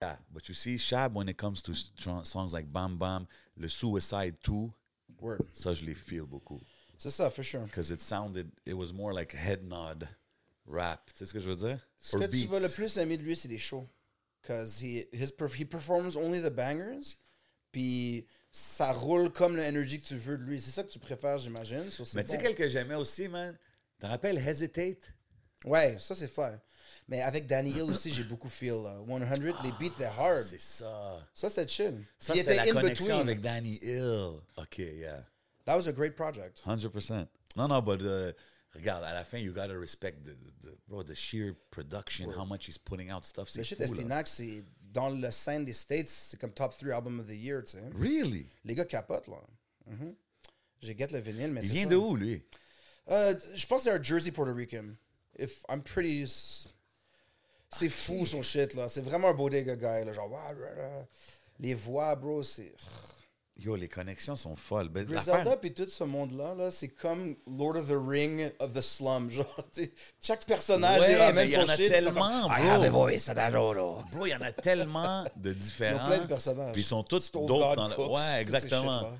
Yeah, but you see, Shab, when it comes to songs like Bam Bam, le Suicide 2, Word. ça, je les feel beaucoup. C'est ça, for sure. Because it sounded, it was more like head nod rap. Tu sais ce que je veux dire? Ce Or que tu vas le plus aimer de lui, c'est les shows. Because he, his, he performs only the bangers. Puis ça roule comme l'énergie que tu veux de lui. C'est ça que tu préfères, j'imagine. Mais tu sais, quel que j'aimais aussi, man? T'en rappelles Hesitate? Ouais, ça c'est fly. Mais avec Danny Hill aussi, j'ai beaucoup feel. là. 100, les beats, they're hard. C'est ça. Ça, c'était chill. Ça, il c'était était la in connexion between. avec Danny Hill. OK, yeah. That was a great project. 100%. Non, non, but uh, regarde, à la fin, you gotta respect the, the, bro, the sheer production, how much he's putting out stuff. Le shit c'est dans le scène des States, c'est comme top 3 album of the year, tu sais. Really? Les gars capotent, là. Mhm. J'ai get le vinyle, mais Il c'est vient ça. de où, lui? Euh, je pense que c'est un Jersey Puerto Rican. If I'm pretty. C'est fou son shit là. C'est vraiment un bodega guy là. Genre, les voix, bro, c'est. Yo, les connexions sont folles. Ben, Griselda puis tout ce monde-là, là, c'est comme Lord of the Ring of the slum. Genre, chaque personnage Ouais, il mais ramène il y son en a tellement, I bro. a. Bro, il y en a tellement de différents. plein de personnages. Puis ils sont tous d'autres dans le... Ouais, exactement.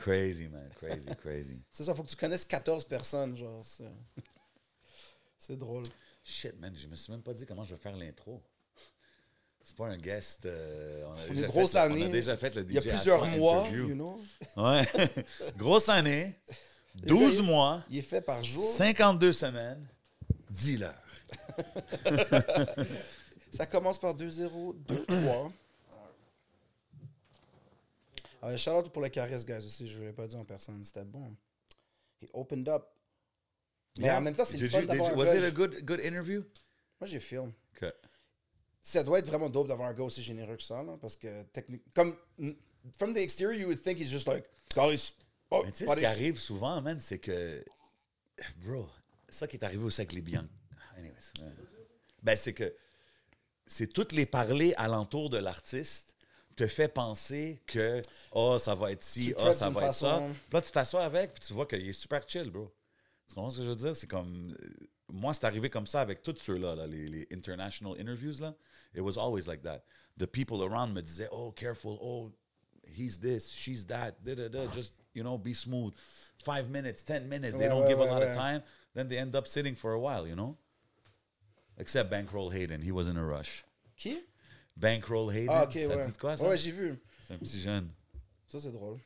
Crazy, man. Crazy, crazy. C'est ça, faut que tu connaisses 14 personnes. Genre, c'est drôle. Shit, man, je me suis même pas dit comment je vais faire l'intro. C'est pas un guest. euh, on, a Une déjà grosse fait, année. On a déjà fait le DJ Il y a plusieurs mois, interview. you know. Ouais. Grosse année. 12 il- mois. Il est fait par jour. 52 semaines. 10 heures. Ça commence par 2-0, 2-3. Ah, shout out pour le caresse, guys, aussi. Je ne l'ai pas dit en personne. C'était bon. He opened up. Mais en même temps, c'est le fun d'avoir un Was gars. it a good, good interview? Moi, j'ai film. Okay. Ça doit être vraiment dope d'avoir un gars aussi généreux que ça, là, parce que technique, comme from the exterior, you would think he's just like, oh, Mais tu sais, ce qui arrive souvent, man, c'est que. Bro, ça qui est arrivé aussi avec les Bianchi. Anyways. ouais. Ben, c'est que. C'est toutes les parler alentour de l'artiste te fait penser que oh ça va être ci, oh ça va être ça. Puis là tu t'assois avec puis tu vois qu'il est super chill, bro. Tu comprends ce que je veux dire? C'est comme euh, moi c'est arrivé comme ça avec tous ceux-là, là, les, les international interviews là. It was always like that. The people around me disaient oh careful, oh he's this, she's that, da da da, just you know be smooth. Five minutes, ten minutes, they Ouais, don't ouais, give a ouais, lot ouais. of time. Then they end up sitting for a while, you know? Except Bankroll Hayden, he was in a rush. Qui? Bankroll Hayden, Ah, ok, ça ouais. dit de quoi ça? Ouais, j'ai vu. C'est un petit jeune. Ça, c'est drôle.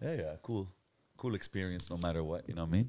Yeah, yeah, cool. Cool experience no matter what, you know what I mean?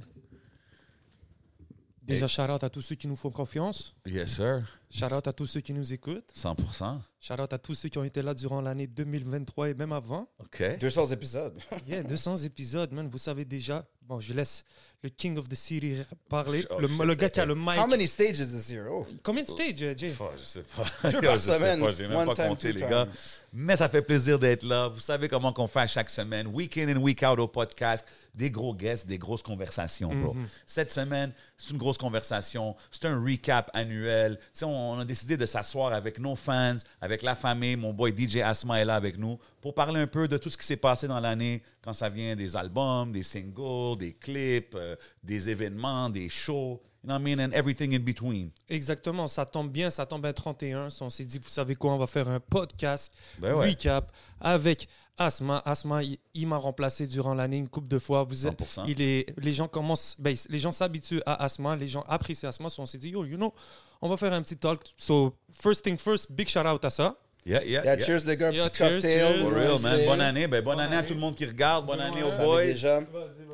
Déjà, shout out à tous ceux qui nous font confiance. Yes, sir. Shout out à tous ceux qui nous écoutent. 100%. Shout out à tous ceux qui ont été là durant l'année 2023 et même avant. OK. 200 épisodes. Yeah, 200 épisodes, man. Vous savez déjà. Bon, je laisse le King of the City parler. Oh, le, le gars qui a le mic. How many stages this year? Oh. Combien de stages, Jay? Oh, je sais pas. Deux par je sais semaine. pas, j'ai même One pas time, compté, two les time. gars. Mais ça fait plaisir d'être là. Vous savez comment qu'on fait chaque semaine. Week in and week out au podcast. Des gros guests, des grosses conversations, bro. Cette semaine, c'est une grosse conversation. C'est un recap annuel. Tu sais, on, on a décidé de s'asseoir avec nos fans, avec la famille. Mon boy DJ Asma est là avec nous pour parler un peu de tout ce qui s'est passé dans l'année quand ça vient des albums, des singles, des clips, euh, des événements, des shows. You know what I mean? And everything in between. Exactement, ça tombe bien, ça tombe à 31. So, On s'est dit, vous savez quoi, on va faire un podcast Ben ouais. recap avec Asma. Asma, il, il m'a remplacé durant l'année une couple de fois. Vous êtes, 100%. il est, les gens commencent, ben, les gens s'habituent à Asma, les gens apprécient Asma. So, on s'est dit, yo, you know, on va faire un petit talk. So, first thing first, big shout out à ça. Yeah, yeah, Yeah, cheers les gars, Yeah, petit cheers, cocktail. cheers. For vous real, savez. man. Bonne année. Ben, bonne, année à tout le monde qui regarde. Bonne année aux boys. déjà.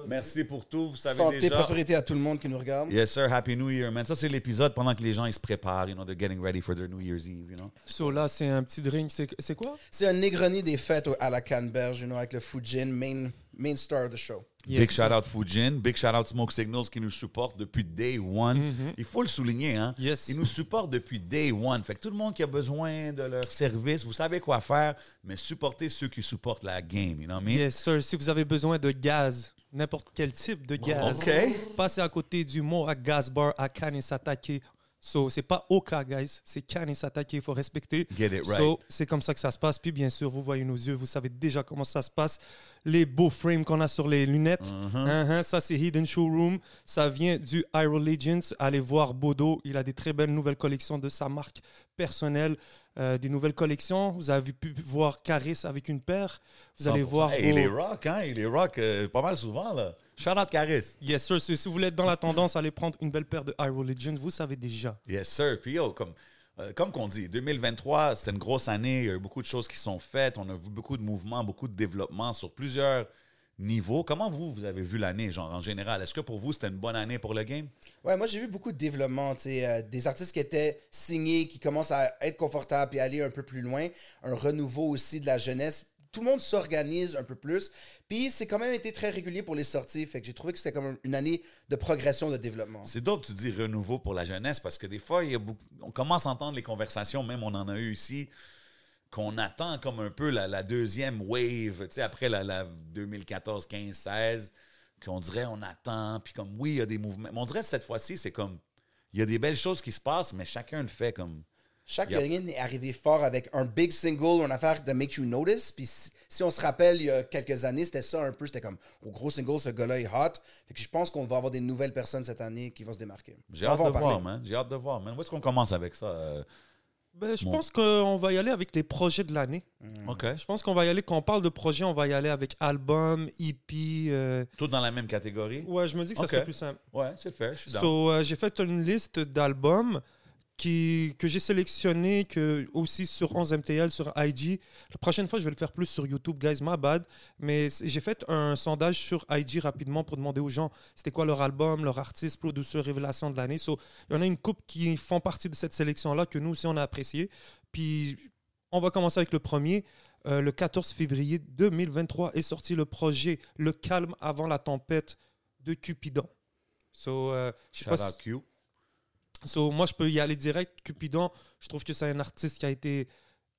Merci pour tout. Vous savez Santé, déjà. prospérité à tout le monde qui nous regarde. Yes, sir. Happy New Year, man. Ça, c'est l'épisode pendant que les gens ils se préparent. You know, they're getting ready for their New Year's Eve, you know. So là, c'est un petit drink. C'est quoi? C'est un Negroni des fêtes au- à la Canneberge, you know, avec le Fujin, main, main star of the show. Yes. Big shout out Fujin. Big shout out Smoke Signals qui nous supporte depuis day one. Il faut le souligner, hein. Mm-hmm. Yes. Ils nous supportent depuis day one. Fait que tout le monde qui a besoin de leur service, vous savez quoi faire, mais supportez ceux qui supportent la game, you know what I mean? Yes, sir. Si vous avez besoin de gaz, n'importe quel type de gaz, OK. passez à côté du mot à Gas Bar à Kanesatake. So, c'est pas Oka, guys. C'est Kanesatake. Il faut respecter. Get it right. So, c'est comme ça que ça se passe. Puis, bien sûr, vous voyez nos yeux. Vous savez déjà comment ça se passe. Les beaux frames qu'on a sur les lunettes. Uh-huh. Uh-huh, ça, c'est Hidden Showroom. Ça vient du Hyrule Legends. Allez voir Bodo. Il a des très belles nouvelles collections de sa marque personnelle. euh, des nouvelles collections. Vous avez pu voir Caris avec une paire. Vous allez 100%. voir. Hey, vos- Il est rock, hein? Il est rock euh, pas mal souvent, là. Shout out Caris. Yes, sir. Si si vous voulez être dans la tendance, allez prendre une belle paire de High Religion. Vous savez déjà. Yes, sir. Puis, yo, comme, euh, comme qu'on dit, 2023, c'était une grosse année. Il y a eu beaucoup de choses qui sont faites. On a vu beaucoup de mouvements, beaucoup de développement sur plusieurs niveaux. Comment vous, vous avez vu l'année, genre, en général? Est-ce que pour vous, c'était une bonne année pour le game? Ouais, moi j'ai vu beaucoup de développement, tu sais, euh, des artistes qui étaient signés, qui commencent à être confortables et aller un peu plus loin, un renouveau aussi de la jeunesse. Tout le monde s'organise un peu plus. Puis c'est quand même été très régulier pour les sorties, fait que j'ai trouvé que c'était comme une année de progression, de développement. C'est dope, tu dis renouveau pour la jeunesse, parce que des fois, on commence à entendre les conversations, même on en a eu ici, qu'on attend comme un peu la, la deuxième wave, tu sais, après la, la 2014, 15, 16, qu'on dirait on attend, puis comme oui, il y a des mouvements. Mais on dirait que cette fois-ci, c'est comme, il y a des belles choses qui se passent, mais chacun le fait comme. Chaque Yep. youngin est arrivé fort avec un big single, une affaire de Make You Notice. Puis si, si on se rappelle, il y a quelques années, c'était ça un peu. C'était comme, au gros single, ce gars-là est hot. Fait que je pense qu'on va avoir des nouvelles personnes cette année qui vont se démarquer. J'ai hâte de voir, man. J'ai hâte de voir, man. Où est-ce qu'on commence avec ça? euh? Ben, je Bon. pense qu'on va y aller avec les projets de l'année. OK. Je pense qu'on va y aller, quand on parle de projet, on va y aller avec album, EP. euh, Tout dans la même catégorie? Ouais, je me dis que ça serait plus simple. Ouais, c'est fait, je suis. So, euh, j'ai fait une liste d'albums qui, que j'ai sélectionné que aussi sur 11 MTL, sur IG. La prochaine fois, je vais le faire plus sur YouTube, guys, my bad. Mais j'ai fait un sondage sur IG rapidement pour demander aux gens c'était quoi leur album, leur artiste, producer, révélation de l'année. So, il y en a une couple qui font partie de cette sélection-là que nous aussi on a apprécié. Puis on va commencer avec le premier. Euh, le 14 février 2023 est sorti le projet Le calme avant la tempête de Cupidon. So, euh, je sais pas si- Q. So, moi, je peux y aller direct. Cupidon, je trouve que c'est un artiste qui a été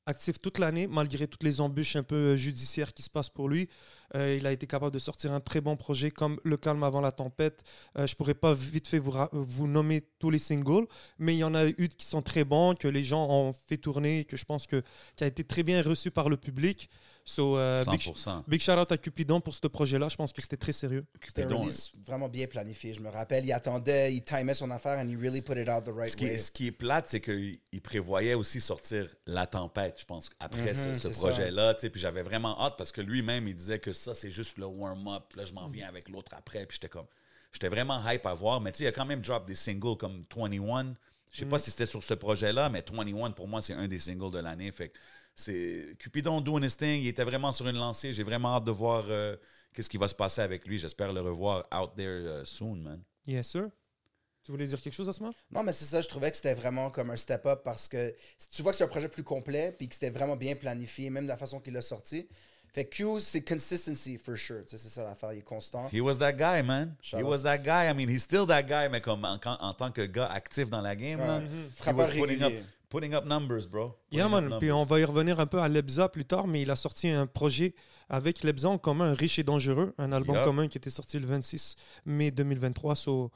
actif toute l'année, malgré toutes les embûches un peu euh, judiciaires qui se passent pour lui. Euh, il a été capable de sortir un très bon projet comme Le calme avant la tempête. Euh, je pourrais pas vite fait vous, vous nommer tous les singles, mais il y en a eu qui sont très bons, que les gens ont fait tourner, que je pense que, qui a été très bien reçu par le public. So, euh, big, 100%. big shout out à Cupidon pour ce projet-là. Je pense que c'était très sérieux. C'était un Cupidon, release vraiment bien planifié. Je me rappelle, il attendait, il timait son affaire and he really put it out the right Ce qui, way. est, ce qui est plate, c'est qu'il il prévoyait aussi sortir La Tempête, je pense, après ce, ce c'est projet-là. tu sais, Puis j'avais vraiment hâte parce que lui-même, il disait que ça, c'est juste le warm-up. Là, je m'en viens avec l'autre après. Puis j'étais comme. J'étais vraiment hype à voir. Mais tu sais, il a quand même drop des singles comme 21. Je sais pas si c'était sur ce projet-là, mais 21, pour moi, c'est un des singles de l'année. Fait que c'est Cupidon doing his thing. Il était vraiment sur une lancée. J'ai vraiment hâte de voir euh, qu'est-ce qui va se passer avec lui. J'espère le revoir out there euh, soon, man. Yes, sir. Tu voulais dire quelque chose à ce moment? Non, mais c'est ça, je trouvais que c'était vraiment comme un step-up parce que tu vois que c'est un projet plus complet puis que c'était vraiment bien planifié, même de la façon qu'il l'a sorti. Fait que Q, c'est consistency for sure. Tu sais, c'est ça l'affaire, il est constant. He was that guy, man. Shout he out. was that guy. I mean, he's still that guy, mais comme en, en tant que gars actif dans la game, là, Ouais. he Frappeur was putting up. Putting up numbers, bro. Yeah, man. Puis on va y revenir un peu à Lebza plus tard, mais il a sorti un projet avec Lebza en commun, Riche et Dangereux, un album commun qui était sorti le 26 mai 2023. So,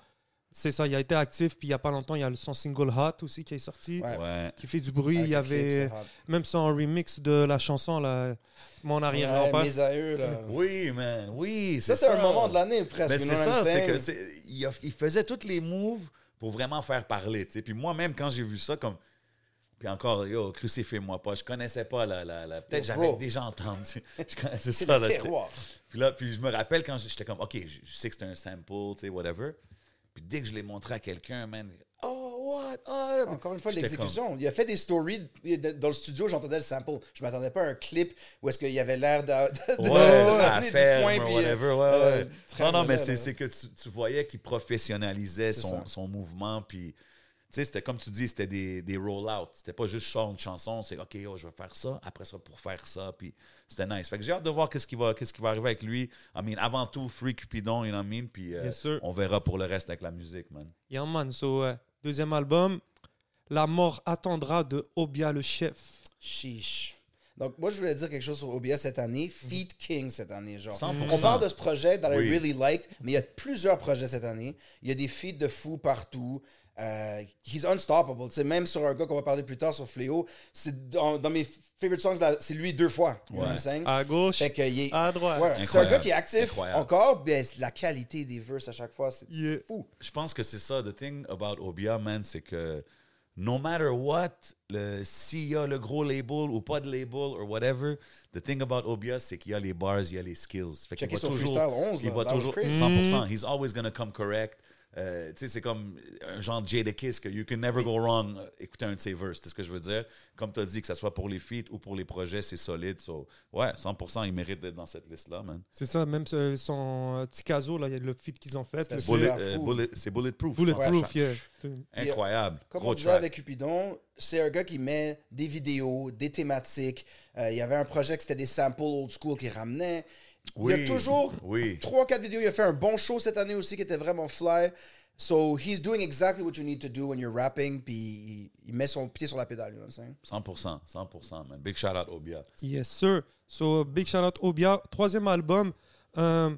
c'est ça, il a été actif. Puis il n'y a pas longtemps, il y a son single Hot aussi qui est sorti, Ouais. Ouais. qui fait du bruit. Avec il y avait même son remix de la chanson, là, Mon Ouais, arrière-grand-père. mes aïeux, là. Oui, man. Oui, Ça, c'est un moment de l'année presque. Ben, c'est ça, c'est que c'est- il, a- il faisait tous les moves pour vraiment faire parler. tu sais. Puis moi-même, quand j'ai vu ça, comme. Puis encore, yo, crucifie-moi pas. Je connaissais pas la. la, la- Peut-être j'avais déjà entendu. Je connaissais C'est ça. le là, terroir. Puis là, puis je me rappelle quand j'étais comme, OK, je, sais que c'est un sample, tu sais, whatever. Puis dès que je l'ai montré à quelqu'un, man, oh, what? Oh, Encore une fois, l'exécution. Il a fait des stories dans le studio, j'entendais le sample. Je m'attendais pas à un clip où est-ce qu'il y avait l'air de, de, Ouais, de ferme, du foin. puis, whatever, ouais, euh, ouais. Non, non, mais c'est que tu, tu voyais qu'il professionnalisait son, ça. son mouvement, puis... Tu sais, c'était comme tu dis, c'était des, des roll-outs. C'était pas juste chanter une chanson, c'est OK, oh, je vais faire ça, après ça, pour faire ça, puis c'était nice. Fait que j'ai hâte de voir qu'est-ce qui, va, qu'est-ce qui va arriver avec lui. I mean, avant tout, Free Cupidon, you know what I mean? Puis euh, on verra pour le reste avec la musique, man. Yeah, man. So, euh, deuxième album, La mort attendra de Obia le chef. Chiche. Donc, moi, je voulais dire quelque chose sur OBS cette année. Feed King cette année, genre. 100%. On parle de ce projet that Oui. I really liked, mais il y a plusieurs projets cette année. Il y a des feats de fous partout. Euh, he's unstoppable. Tu sais, même sur un gars qu'on va parler plus tard sur Fléau, c'est dans, dans mes favorite songs, c'est lui deux fois. Ouais. À gauche, Fait que, est- à droite. ouais, c'est un gars qui est actif Incroyable. encore, mais la qualité des verses à chaque fois, c'est Yeah. fou. Je pense que c'est ça. The thing about Obia, man, c'est que no matter what, le, s'il y a le gros label ou pas de label or whatever, the thing about Obia, c'est qu'il y a les bars, il y a les skills. Fait qu'il Checker va toujours, freestyle 11, il là, va toujours, crazy. 100%, he's always gonna come correct. Euh, tu sais, c'est comme un genre de Jada Kiss que you can never go wrong euh, écouter un de ses verses, c'est ce que je veux dire. Comme tu as dit, que ce soit pour les feats ou pour les projets, c'est solide. So, ouais, 100%, il mérite d'être dans cette liste-là, man. C'est ça, même ce- son euh, Ticazo, là, il y a le feat qu'ils ont fait. Bullet- euh, bullet- c'est bulletproof. Bulletproof, Ouais. yeah. Incroyable. Comme Gros on disait track. avec Cupidon, c'est un gars qui met des vidéos, des thématiques. Euh, il y avait un projet que c'était des samples old school qu'il ramenait. Il y a Oui, toujours oui. 3-4 vidéos. Il a fait un bon show cette année aussi qui était vraiment fly. So he's doing exactly what you need to do when you're rapping. Puis il, il met son pied sur la pédale. You know what I'm saying? 100%, 100%, man. Big shout out Obia. Yes, sir. So, big shout out Obia. Troisième album. Euh,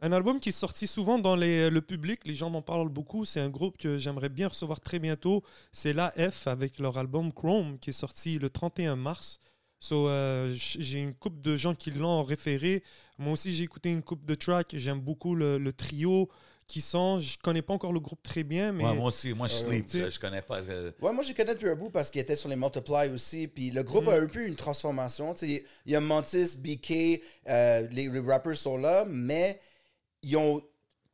un album qui est sorti souvent dans les- le public. Les gens m'en parlent beaucoup. C'est un groupe que j'aimerais bien recevoir très bientôt. C'est l'AF avec leur album Chrome qui est sorti le 31 mars. So, euh, j'ai une couple de gens qui l'ont référé. Moi aussi, j'ai écouté une couple de tracks. J'aime beaucoup le, le trio qui sont. Je connais pas encore le groupe très bien, mais Ouais, moi aussi, moi je Ouais, sleep. Je, connais pas. euh, Ouais, moi, je connais depuis un bout parce qu'il était sur les Multiply aussi. Puis le groupe Mm. a un peu une transformation. Tu sais, il y a Mantis, BK, euh, les, les rappers sont là, mais ils ont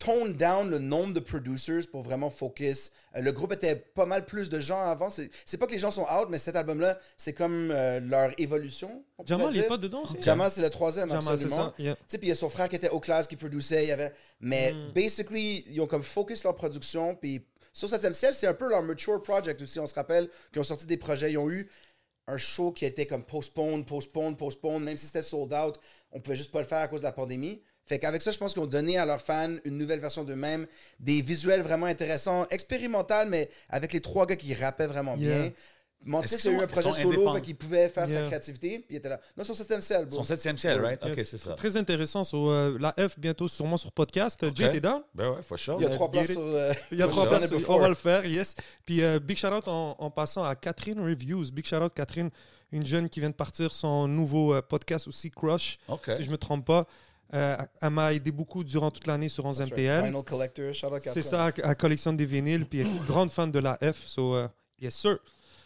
toned down le nombre de producers pour vraiment focus. Euh, le groupe était pas mal plus de gens avant. C'est pas que les gens sont out, mais cet album-là, c'est comme euh, leur évolution. Jamal, il n'est pas dedans. Jamal, c'est le troisième, Jamal, absolument. yeah. Puis il y a son frère qui était au classe, qui produisait. Y avait... Mais Mm. basically, ils ont comme focus leur production. Puis sur 7 ciel, c'est un peu leur mature project aussi. On se rappelle qu'ils ont sorti des projets. Ils ont eu un show qui était comme postpone, postpone, postpone. Même si c'était sold out, on pouvait juste pas le faire à cause de la pandémie. Fait qu'avec ça, je pense qu'ils ont donné à leurs fans une nouvelle version d'eux-mêmes, des visuels vraiment intéressants, expérimental, mais avec les trois gars qui rappaient vraiment Yeah. bien. Mantis a eu un projet solo, fait qu'il pouvait faire sa créativité, puis il était là. Non, sur 7 ciel, bro. Son septième ciel, right? Ok, c'est ça. Très intéressant. Euh, la F bientôt sûrement sur podcast. Jay, t'es down? Ben ouais, for sure. Il y a trois places sur euh, Il y a trois places, on va le faire, yes. Puis euh, big shout out en, en passant à Catherine Reviews. Big shout out Catherine, une jeune qui vient de partir son nouveau euh, podcast aussi, Crush, si je me trompe pas. Euh, elle m'a aidé beaucoup durant toute l'année sur 11 That's right. MTL. Vinyl Collector, shout out C'est ça, elle collectionne des vinyles, puis elle est grande fan de la F. So, euh, yes, sir.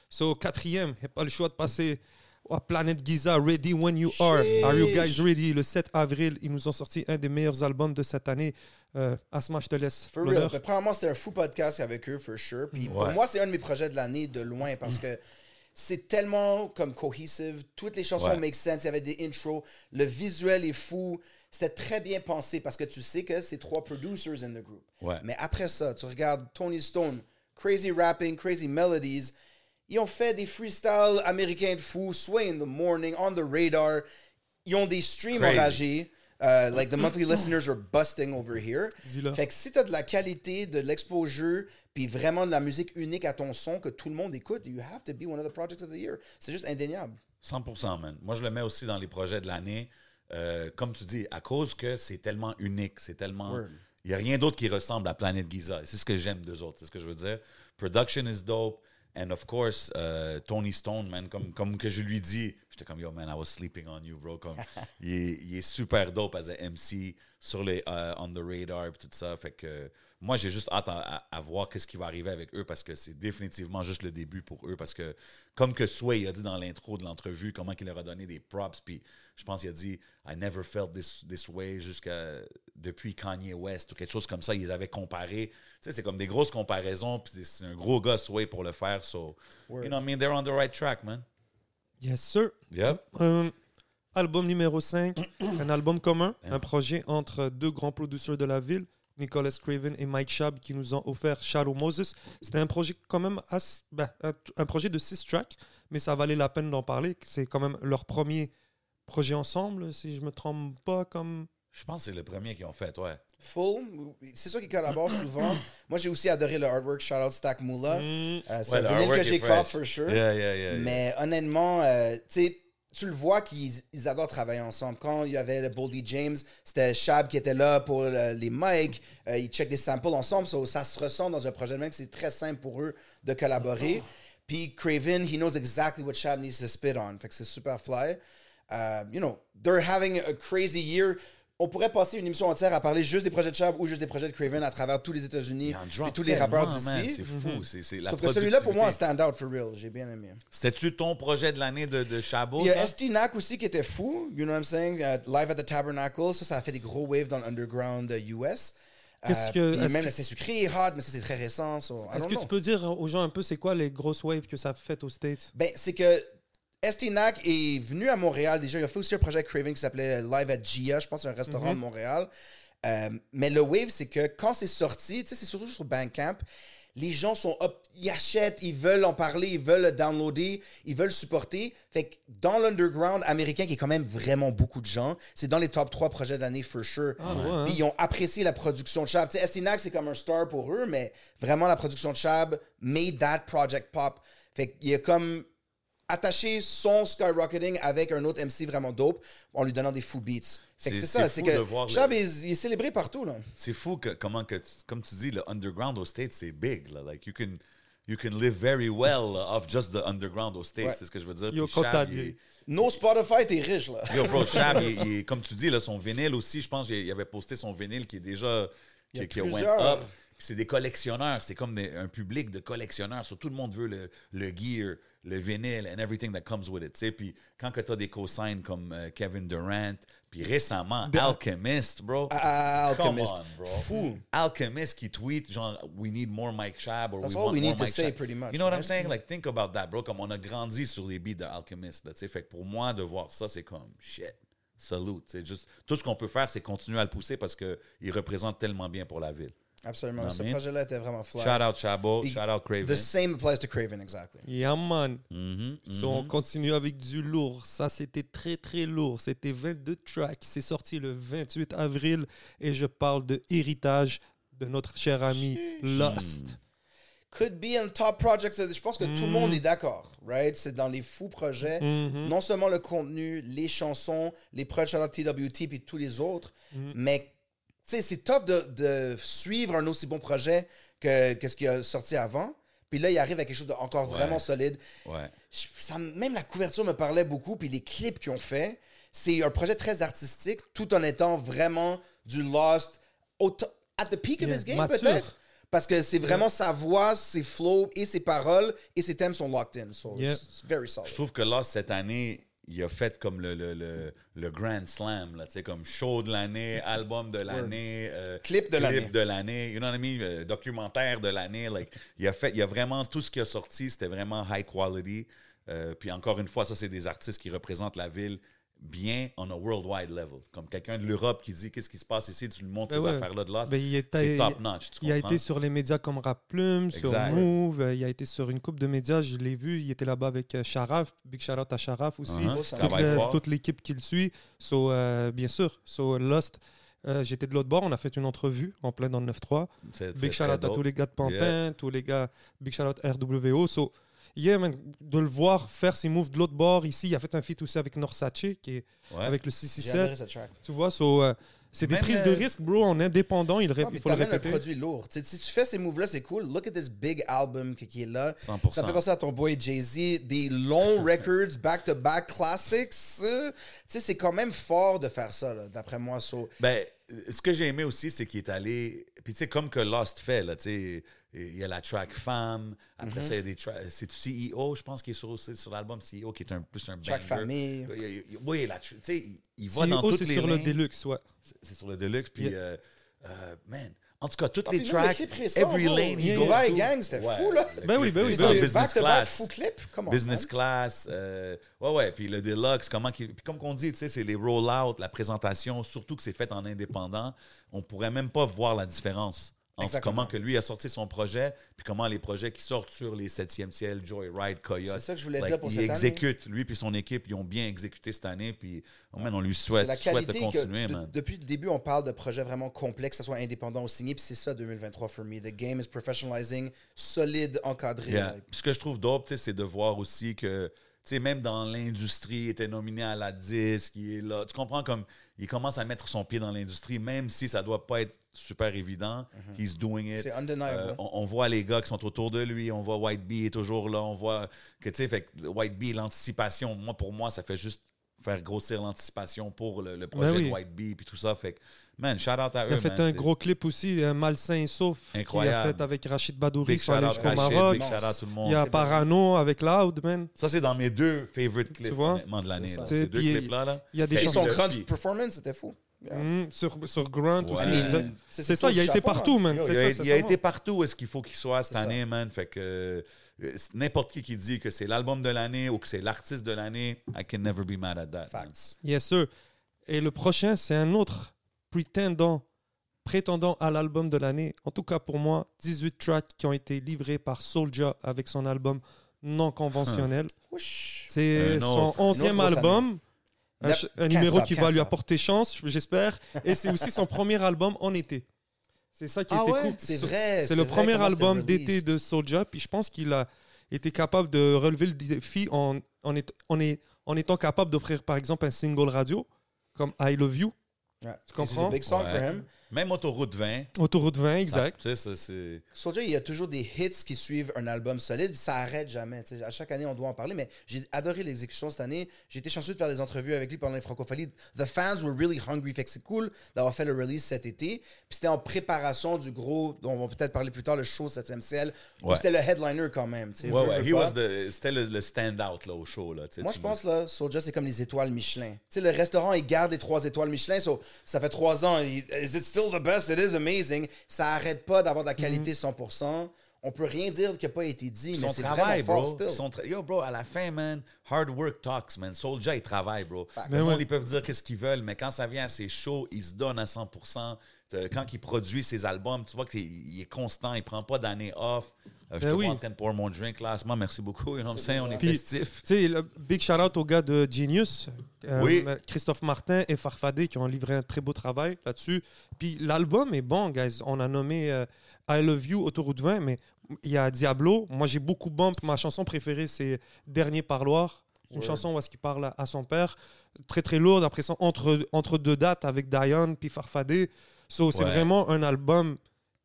So, quatrième, il n'y a pas le choix de passer à Planète Giza, Ready When You Are. Are you guys ready? Le 7 avril, ils nous ont sorti un des meilleurs albums de cette année. Euh, Asma, je te laisse For real. l'honneur. Fait, premièrement, c'était un fou podcast avec eux, for sure. Puis pour moi, c'est un de mes projets de l'année de loin parce que c'est tellement comme cohesive. Toutes les chansons Ouais. make sense. Il y avait des intros. Le visuel est fou. C'était très bien pensé parce que tu sais que c'est trois producers in the group. Ouais. Mais après ça, tu regardes Tony Stone, crazy rapping, crazy melodies. Ils ont fait des freestyles américains de fou, Sway in the Morning, On the Radar. Ils ont des streams Crazy. enragés. Uh, like the monthly listeners are busting over here. Fait que si t'as de la qualité, de l'exposure, puis vraiment de la musique unique à ton son que tout le monde écoute, you have to be one of the projects of the year. C'est juste indéniable. 100%, man. Moi, je le mets aussi dans les projets de l'année. Euh, comme tu dis, à cause que c'est tellement unique, c'est tellement... Word. Il n'y a rien d'autre qui ressemble à Planète Giza. C'est ce que j'aime d'eux autres, c'est ce que je veux dire. Production is dope. And of course, euh, Tony Stone, man, comme, comme que je lui dis, j'étais comme, yo, man, I was sleeping on you, bro. Comme, il, est, il est super dope as a MC sur les euh, On the Radar et tout ça. Fait que moi, j'ai juste hâte à, à- à voir qu'est-ce qui va arriver avec eux parce que c'est définitivement juste le début pour eux. Parce que, comme que Sway a dit dans l'intro de l'entrevue, comment il leur a donné des props, puis je pense qu'il a dit I never felt this, this way jusqu'à depuis Kanye West ou quelque chose comme ça. Ils avaient comparé. Tu sais, c'est comme des grosses comparaisons, puis c'est un gros gars Sway pour le faire. So, you know what I mean? They're on the right track, man. Yes, sir. Yep. Album numéro 5, un album commun, un projet entre deux grands producteurs de la ville, Nicholas Craven et Mike Schaab, qui nous ont offert Shadow Moses. C'était un projet quand même assez- ben, un, un projet de six tracks, mais ça valait la peine d'en parler. C'est quand même leur premier projet ensemble, si je me trompe pas, comme... Je pense que c'est le premier qu'ils ont fait, ouais. Full, c'est sûr qu'ils collaborent souvent. Moi, j'ai aussi adoré le artwork. Shout out Stack Moula. Euh, c'est Ouais, un le vinyle que j'ai cop, for sure. Yeah, yeah, yeah, yeah. Mais honnêtement, euh, tu sais, tu le vois qu'ils ils adorent travailler ensemble. Quand il y avait le Boldy James, c'était Shab qui était là pour euh, les mics. Euh, ils checkent des samples ensemble. so ça se ressent dans un projet de que c'est très simple pour eux de collaborer. Puis Craven, he knows exactly what Shab needs to spit on. Fait que c'est super fly. Uh, you know, they're having a crazy year. On pourrait passer une émission entière à parler juste des projets de Chab ou juste des projets de Craven à travers tous les États-Unis et tous les rappeurs d'ici. C'est fou. C'est, c'est la Sauf que celui-là, pour moi, un stand-out for real. J'ai bien aimé. C'était-tu ton projet de l'année de, de Chabot, Il y a? ST aussi qui était fou, you know what I'm saying? Uh, live at the Tabernacle, ça, ça a fait des gros waves dans l'underground US. Qu'est-ce Euh, que- puis est-ce même que- le C'est sucré hot, mais ça c'est très récent. so, Est-ce que know. tu peux dire aux gens un peu c'est quoi les grosses waves que ça a fait aux States? Ben, c'est que ST Nack est venu à Montréal déjà. Il a fait aussi un projet avec Craven qui s'appelait Live at Gia, je pense, c'est un restaurant de Montréal. Euh, mais le wave, c'est que quand c'est sorti, tu sais, c'est surtout sur Bandcamp, les gens sont up, ils achètent, ils veulent en parler, ils veulent le downloader, ils veulent le supporter. Fait que dans l'underground américain, qui est quand même vraiment beaucoup de gens, c'est dans les top 3 projets d'année, for sure. ouais, hein. Puis ils ont apprécié la production de Chab. Tu sais, ST Nack, c'est comme un star pour eux, mais vraiment la production de Chab made that project pop. Fait qu'il a comme attaché son skyrocketing avec un autre MC vraiment dope en lui donnant des fou beats. C'est- ça, c'est que le- Chab est, il est célébré partout, là. C'est fou que, comment que, comme tu dis, le underground aux States, c'est big. Là. Like, you can, you can live very well off just the underground aux States, Ouais. c'est ce que je veux dire. Yo, Chab, il dit- est- No Spotify, t'es riche, là. Yo, bro, Chab, il, comme tu dis, là, son vinyle aussi, je pense qu'il avait posté son vinyle qui est déjà. Il y a qui, qui went plusieurs. up. C'est des collectionneurs, c'est comme des- un public de collectionneurs. So, tout le monde veut le, le gear, le vinyle, and everything that comes with it. tu sais. Puis quand tu as des co-signs comme euh, Kevin Durant, puis récemment, Alchemist, bro. Ah, Alchemist. Come on, bro. Fou. Alchemist qui tweet genre we need more Mike Shab or That's we all want we more need to say, Shab. pretty much, You know what I'm saying? Like think about that, bro. Comme on a grandi sur les beats de Alchemist, là, tu sais. Fait que pour moi de voir ça, c'est comme shit. Salute. C'est juste tout ce qu'on peut faire, c'est continuer à le pousser parce que il représente tellement bien pour la ville. Absolument. Non, Ce projet-là était vraiment fly. Shout out Chabo, Puis, shout out Craven. The same applies to Craven, exactly. Yeah, man. So, on continue avec du lourd. Ça, c'était très, très lourd. C'était 22 tracks. C'est sorti le 28 avril et je parle de Héritage de notre cher ami Lost. Could be in top projects. Je pense que tout le Mm. monde est d'accord, right? C'est dans les fous projets. Mhm. Non seulement le contenu, les chansons, les projets out TWT puis tous les autres, Mm. mais sais, c'est tough de, de suivre un aussi bon projet que, que ce qui a sorti avant. Puis là, il arrive à quelque chose d'encore vraiment solide. Ouais. Je- ça, même la couverture me parlait beaucoup, puis les clips qu'ils ont fait, c'est un projet très artistique, tout en étant vraiment du Lost au at the peak of his game peut-être. Parce que c'est vraiment sa voix, ses flows et ses paroles et ses thèmes sont locked in. So Yeah. it's, it's very solid. Je trouve que là, cette année, il a fait comme le, le, le, le Grand Slam, là, comme show de l'année, album de l'année, euh, Clip de l'année. clip de l'année, you know what I mean, euh, documentaire de l'année. Like, il, a fait, il a vraiment tout ce qui a sorti, c'était vraiment high quality. Euh, puis encore une fois, ça, c'est des artistes qui représentent la ville bien on a worldwide level. Comme quelqu'un de l'Europe qui dit qu'est-ce qui se passe ici, tu lui montres Ben ces ouais. affaires-là de là. Ben, c'est top notch, tu Il a été sur les médias comme Rap Plume, sur. Move, euh, il a été sur une coupe de médias, je l'ai vu, il était là-bas avec euh, Sharaf, big shout out à Sharaf aussi, ça. toute, l'équipe qui le suit. So, euh, bien sûr, so, Lost, euh, j'étais de l'autre bord, on a fait une entrevue en plein dans le 9-3. C'est- Big shout out à tous les gars de Pantin, Yeah. tous les gars, big shout out RWO. So, yeah, man, de le voir faire ses moves de l'autre bord ici, il a fait un feat aussi avec Norsace, qui est Ouais. avec le J'ai 667. adoré cette track. Tu vois, so, euh, c'est des prises de euh, risque, bro, en indépendant, il, ré- Ah, il faut le t'amènes un répéter. produit lourd. Si tu fais ces moves-là, c'est cool. Look at this big album qui, est là. 100%. Ça fait penser à ton boy Jay-Z. Des longs records, back-to-back classics. euh, Tu sais, c'est quand même fort de faire ça, d'après moi. So, Ben, euh, ce que j'ai aimé aussi, c'est qu'il est allé. Puis, tu sais, comme que Lost fait, là, tu sais, il y a la track Femme. Après ça, il y a des tracks. C'est CEO, je pense, qui est sur, aussi sur l'album CEO, qui est un, plus un track banger. famille. Il il Oui, la, tu sais, il, il va CEO, dans toutes c'est les sur le. Deluxe, ouais. C'est- C'est sur le Deluxe. Puis, Yeah. euh, euh, man, en tout cas, toutes Ah, les tracks, every lane he goes to- Gang, c'était Ouais, fou, là. Ben oui, ben oui, ben. Business Class. on, Business man. class, euh, ouais, ouais, puis le deluxe, comment qu'il- puis comme qu'on dit, tu sais, c'est les roll-out, la présentation, surtout que c'est fait en indépendant, on pourrait même pas voir la différence entre comment que lui a sorti son projet, puis comment les projets qui sortent sur les 7e ciel, Joyride, Coyote. C'est ça que je voulais like, dire pour il cette année. exécute, lui puis son équipe, ils ont bien exécuté cette année, puis oh man, on lui souhaite, la souhaite de que continuer, de- depuis le début, on parle de projets vraiment complexes, que ce soit indépendant ou signé, puis c'est ça 2023 for me. The game is professionalizing, solide, encadré. Yeah. like. Puis Ce que je trouve dope, c'est de voir aussi que, sais, même dans l'industrie, il était nominé à la disque, il est là. Tu comprends comme il commence à mettre son pied dans l'industrie, même si ça doit pas être super évident. He's doing it. C'est undeniable. Euh, on, on voit les gars qui sont autour de lui, on voit White Bee est toujours là, on voit que, tu sais, fait que White Bee, l'anticipation, moi, pour moi, ça fait juste faire grossir l'anticipation pour le, le projet Ben oui. de White Bee puis tout ça. Fait que, man, shout out à eux. Il a fait man, un gros clip aussi, un Malsain et Sauf, qu'il a Incroyable. fait avec Rachid Badouri Big sur shout aller out jusqu'au Maroc. big shout out tout le monde. Il y a Parano avec Loud, man. Ça, c'est dans mes deux favorite clips Tu vois? honnêtement, de l'année. Ces deux clips-là. Là. Il y a des Et son grand performance, c'était fou. Mm, sur, sur Grunt Ouais. aussi. C'est- C'est ça, il a été partout, man. Il a, été partout où est-ce qu'il faut qu'il soit cette C'est ça. année, man. Fait que euh, n'importe qui qui dit que c'est l'album de l'année ou que c'est l'artiste de l'année, I can never be mad at that. man. Facts. Yes, sir. Et le prochain, c'est un autre prétendant, prétendant à l'album de l'année. En tout cas, pour moi, 18 tracks qui ont été livrés par Soulja avec son album non conventionnel. C'est son onzième album. Un, Neuf- ch- un 15 numéro qui 15 va lui apporter chance, j'espère. Et c'est aussi son premier album en été. C'est ça qui Ah était ouais? cool. C'est vrai. C'est le vrai premier album d'été de Soulja, puis je pense qu'il a été capable de relever le défi en, en, est- en est- en étant capable d'offrir par exemple un single radio comme I Love You, Ouais. Tu comprends? C'est un big song Ouais. for him. Même Autoroute 20. Autoroute 20, exact. Ah, tu sais, ça, c'est. Soulja, il y a toujours des hits qui suivent un album solide. Ça arrête jamais. Tu sais, à chaque année, on doit en parler. Mais j'ai adoré l'exécution cette année. J'ai été chanceux de faire des entrevues avec lui pendant les francophonies. The fans were really hungry. Fait que c'est cool d'avoir fait le release cet été. Puis c'était en préparation du gros, dont on va peut-être parler plus tard, le show 7e ciel. Ouais. C'était le headliner quand même. Ouais, ouais. C'était le, le stand-out là, au show. Là, Moi, je pense, là, Soulja, c'est comme les étoiles Michelin. Tu sais, le restaurant, il garde les trois étoiles Michelin. so, ça fait trois ans. il- Is it still the best? It is amazing. Ça arrête pas d'avoir de la qualité 100%. On peut rien dire qui n'a pas été dit, mais c'est travail, vraiment bro. fort still. Son tra- Yo, bro, à la fin, man, hard work talks, man. Soulja, il travaille, bro. Mais Le ouais. monde, ils peuvent dire qu'est-ce qu'ils veulent, mais quand ça vient à ses shows, il se donne à 100%. Euh, Quand il produit ses albums, tu vois qu'il il est constant, il prend pas d'année off. Euh, je Ben te oui. vois en train de boire mon drink, là. Moi, merci beaucoup. You know? On est Puis- festif. Tu sais, le big shout out aux gars de Genius, euh, Oui. Christophe Martin et Farfadé qui ont livré un très beau travail là-dessus. Puis l'album est bon, guys. On a nommé euh, I Love You, Autoroute 20, mais il y a Diablo. Moi, j'ai beaucoup bump. Ma chanson préférée, c'est Dernier Parloir. Une chanson où est-ce qu'il parle à, à son père. Très, très lourde. Après ça, entre, entre deux dates avec Diane puis Farfadé. So, c'est Ouais. vraiment un album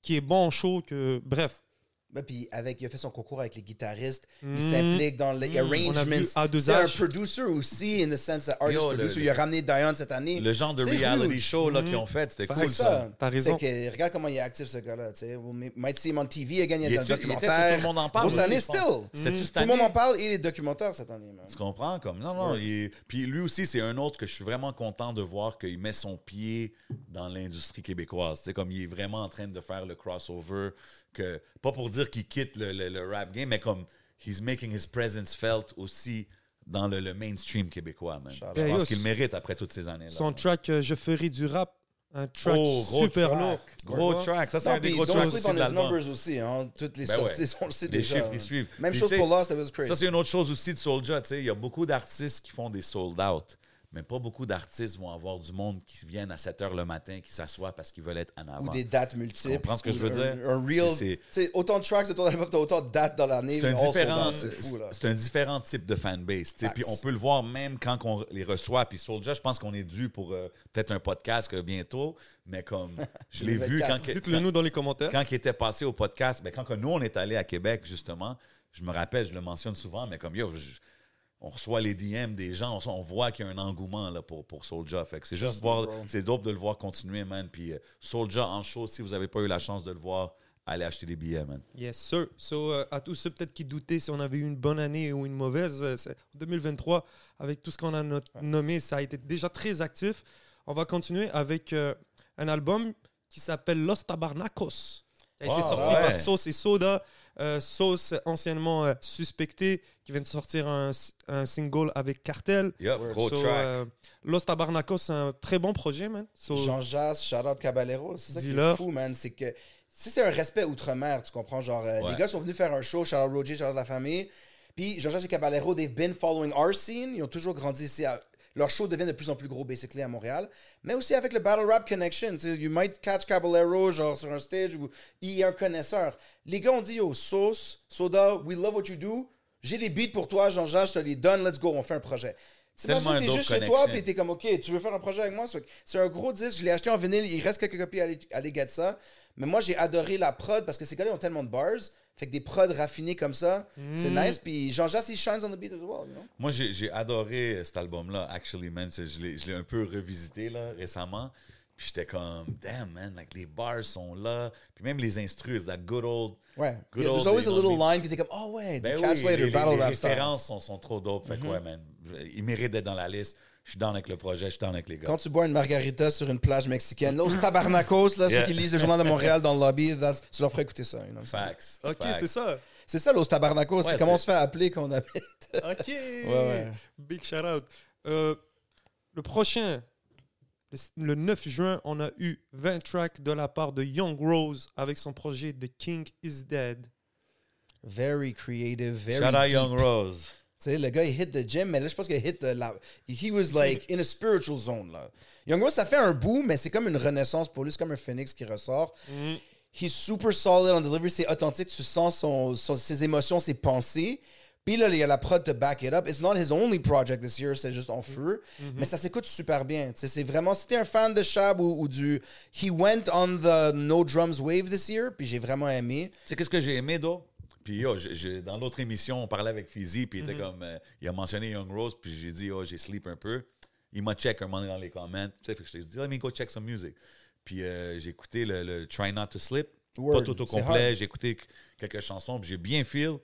qui est bon, chaud, que... Bref. Ben, puis avec, il a fait son concours avec les guitaristes. Il Mhm. s'implique dans les Mhm. Vu arrangements. A2H. C'est un producer aussi, in the sense that artist Yo, le- producer. le- il a ramené Diane cette année. Le genre de C'est reality huge. show là, Mhm. qu'ils ont fait, c'était cool, C'est ça. T'as raison. C'est que, regarde comment il est actif, ce gars-là. tu sais. We might see him on TV again. Il y a documentaire. tout le monde en parle aussi, année, still. Cette Tout le monde en parle et les documentaires cette année. man. Tu comprends? Comme, non, non. Puis lui aussi, c'est un autre que je suis vraiment content de voir qu'il met son pied dans l'industrie québécoise. Tu sais, comme il est vraiment en train de faire le crossover. Que, pas pour dire qu'il quitte le, le- le rap game, mais comme he's making his presence felt aussi dans le, le mainstream québécois, man. Je pense qu'il le mérite après toutes ces années-là. Son track euh, Je ferai du rap. Un track Oh, gros super track. lourd. Gros Ouais. track. Ça, c'est un des gros ils ont tracks aussi dans les numbers aussi. Hein. Toutes les Ben sorties, ouais. on le sait Les déjà. chiffres, hein. ils suivent. Même Puis chose pour Lost, that was crazy. Ça, c'est une autre chose aussi de Soulja. tu sais. Il y a beaucoup d'artistes qui font des sold out, mais pas beaucoup d'artistes vont avoir du monde qui viennent à 7 h le matin, qui s'assoient parce qu'ils veulent être en avant. ou des dates multiples. Tu comprends ce que je veux un- dire? Un real. Autant de tracks de ton album, t'as autant de dates dans l'année. C'est un, sold différent, C'est un différent type de fanbase. Puis on peut le voir même quand on les reçoit. Puis Soulja, je pense qu'on est dû pour euh, peut-être un podcast euh, bientôt. Mais comme je l'ai vu 2024. quand, Dites-le nous dans les commentaires. quand il était passé au podcast, ben, quand que nous, on est allé à Québec, justement, je me rappelle, je le mentionne souvent, mais comme yo, je- on reçoit les DM des gens, on, on voit qu'il y a un engouement là, pour, pour Soulja. Fait que c'est juste Just voir, c'est dope de le voir continuer, man. Puis euh, Soulja en show, si vous n'avez pas eu la chance de le voir, allez acheter des billets, man. Yes, sir. So, euh, à tous ceux peut-être qui doutaient si on avait eu une bonne année ou une mauvaise, euh, c'est- 2023, avec tout ce qu'on a no- nommé, ça a été déjà très actif. On va continuer avec euh, un album qui s'appelle Los Tabarnacos, qui a été Ah, sorti ouais. par Sauce et Soda. Euh, Sauce, anciennement euh, suspecté, qui vient de sortir un, un single avec Cartel. Word. gros So, track. euh, Los Tabarnacos, c'est un très bon projet, man. So, Jean shout out Caballero. C'est ça qui est fou, man. C'est que si c'est un respect outre-mer, tu comprends? Genre, euh, Ouais. les gars sont venus faire un show, shout out Roger, shout out la famille. Puis Jean Jass et Caballero, they've been following our scene. Ils ont toujours grandi ici. à- Leur show devient de plus en plus gros, basically, à Montréal. Mais aussi avec le Battle Rap Connection. Tu sais, you might catch Caballero, genre, sur un stage où il est un connaisseur. Les gars ont dit, yo, Sauce, Soda, we love what you do. J'ai des beats pour toi, Jean-Jacques, je te les donne, let's go, on fait un projet. T'imagines t'es juste chez toi, puis t'es comme, OK, tu veux faire un projet avec moi? C'est un gros disque, je l'ai acheté en vinyle, il reste quelques copies, allez, allez get ça. Mais moi, j'ai adoré la prod parce que ces gars-là ont tellement de bars. Fait que des prods raffinés comme ça, c'est Mm. nice. Puis Jean-Jacques, il shines on the beat as well, you know? Moi, j'ai adoré euh, cet album-là, Actually, man. Je l'ai je l'ai un peu revisité là, récemment. Puis j'étais comme, damn, man, like, les bars sont là. Puis même les instrus, that good old. Ouais. Good There's old always a little line qui était comme, oh ouais, du Ben Catch Later, les, Battle les- les Rap références sont, sont trop dope. Fait que ouais, man. Il mérite d'être dans la liste. Je suis down avec le projet, je suis down avec les gars. Quand tu bois une margarita sur une plage mexicaine, là, aux tabarnacos, là, Yeah. ceux qui lisent le journal de Montréal dans le lobby, that's- tu leur ferais écouter ça. you know? Facts. Ok, c'est ça. C'est ça, Los Tabarnacos. Ouais, c'est comment on se fait appeler quand on habite. Ok. ouais. Big shout out. Euh, le prochain, le, le 9 juin, on a eu 20 tracks de la part de Young Rose avec son projet The King is Dead. Very creative, very Shout out. Young Rose. Sais, le gars, il hit the gym, mais là, je pense qu'il hit the, la... He was like in a spiritual zone, là. Young Rose, ça fait un bout, mais c'est comme une renaissance pour lui. C'est comme un phoenix qui ressort. He's super solid on delivery. C'est authentique. Tu sens son, son- ses émotions, ses pensées. Puis là, il y a la prod to back it up. It's not his only project this year. C'est juste en feu. Mais ça s'écoute super bien. C'est vraiment... Si t'es un fan de Shab ou, ou du... He went on the no drums wave this year. Puis j'ai vraiment aimé. Tu sais, qu'est-ce que j'ai aimé, Do? Puis, dans l'autre émission, on parlait avec Fizzy, puis il était comme. euh, il a mentionné Young Rose, puis j'ai dit, oh, j'ai sleep un peu. Il m'a check un moment dans les comments. Tu sais, je t'ai dit, let me go check some music. Puis, euh, j'ai écouté le, le Try Not to Slip. Word, Pas tout au complet. J'ai écouté quelques chansons, puis j'ai bien feel.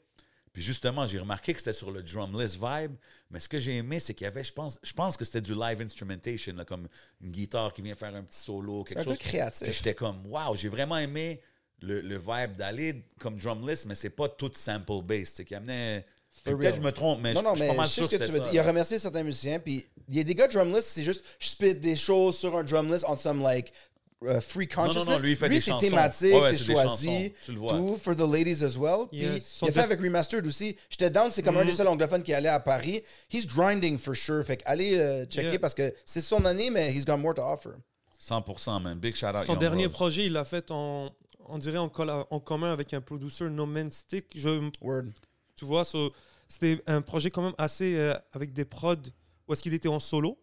Puis justement, j'ai remarqué que c'était sur le drumless vibe, mais ce que j'ai aimé, c'est qu'il y avait, je pense, je pense que c'était du live instrumentation, là, comme une guitare qui vient faire un petit solo, quelque un chose. créatif. Puis J'étais comme, wow, j'ai vraiment aimé le, le vibe d'aller comme drumless, mais c'est pas tout sample based, c'est qu'il amenait. Peut-être que je me trompe, mais non, je, non, je suis mais pas mal je sais sûr ce que que tu veux ça. dire. Il a remercié certains musiciens, puis il y a des gars drumless, c'est juste, je spit des choses sur un drumless on some, like, uh, free non, consciousness. lui, il fait des c'est thématique, Ouais, ouais, c'est choisi, chansons. Tu le vois. tout, for the ladies as well. Puis Yeah, il son a fait avec Remastered aussi. J'étais down, c'est comme un des seuls anglophones qui allait à Paris. He's grinding for sure, fait que allez euh, checker Yeah. parce que c'est son année, mais he's got more to offer. 100%, man. Big shout out. Son Young dernier projet, il l'a fait en, on dirait en, commun avec un producer No Man's Stick. Je, Word. tu vois, so- c'était un projet quand même assez euh, avec des prods où est-ce qu'il était en solo.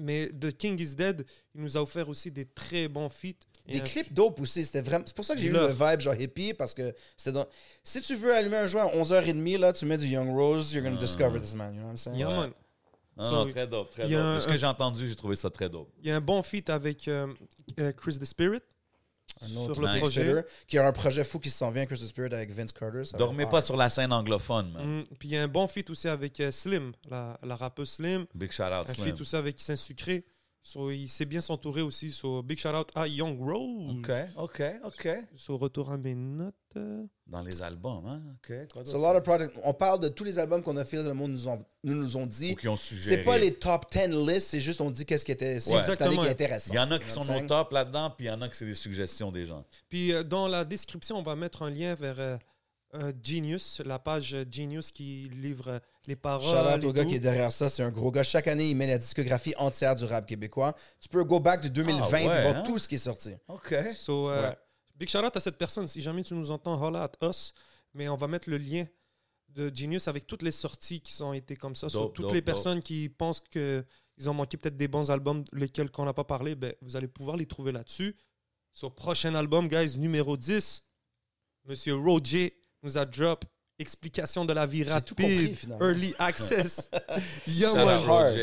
Mais The King is Dead, il nous a offert aussi des très bons feats. Des clips dope aussi, c'était vraiment. C'est pour ça que j'ai eu le vibe genre hippie parce que c'était dans. Si tu veux allumer un joint à 11h30, là, tu mets du Young Rose, you're gonna discover this man, you know what I'm saying? Yeah, Ouais. man. Non, So, non, très dope, très dope. un- ce que j'ai entendu, j'ai trouvé ça très dope. Il y a un bon feat avec euh, euh, Chris the Spirit Un sur autre le nice projet. Qui a un projet fou qui s'en vient, Chris Spirit avec Vince Carter. Dormez pas sur la scène anglophone, man. Mm, Puis il y a un bon feat aussi avec euh, Slim, la, la rappeuse Slim. Big shout out, Un Slim. feat aussi avec Saint-Sucré. So, il s'est bien s'entourer aussi. So, big shout out à Young Rose. OK, OK, OK. So, retour à mes notes. Dans les albums, hein? OK. Quoi C'est a lot of projects. On parle de tous les albums qu'on a fait, le monde nous, ont, nous, nous ont Ou dit. qui ont suggéré. C'est pas les top 10 lists, c'est juste on dit qu'est-ce qui était cette année Exactement. qui est intéressant. Il y en a qui sont saying? top là-dedans, puis il y en a qui c'est des suggestions des gens. Puis euh, dans la description, on va mettre un lien vers euh, euh, Genius, la page Genius qui livre les paroles. Shout out au gars tout. qui est derrière ça, c'est un gros gars. Chaque année, il met la discographie entière du rap québécois. Tu peux go back de 2020 Ah ouais, pour voir hein? tout ce qui est sorti. OK. So, euh, Ouais. Big shout out à cette personne. Si jamais tu nous entends, holla at us. Mais on va mettre le lien de Genius avec toutes les sorties qui ont été comme ça. So, Dope, toutes dope, les dope. personnes qui pensent qu'ils ont manqué peut-être des bons albums, lesquels qu'on n'a pas parlé, ben, vous allez pouvoir les trouver là-dessus. Sur prochain album, guys, numéro 10, Monsieur Roger nous a drop Explication de la vie compris, rapide. Early Access. out hard.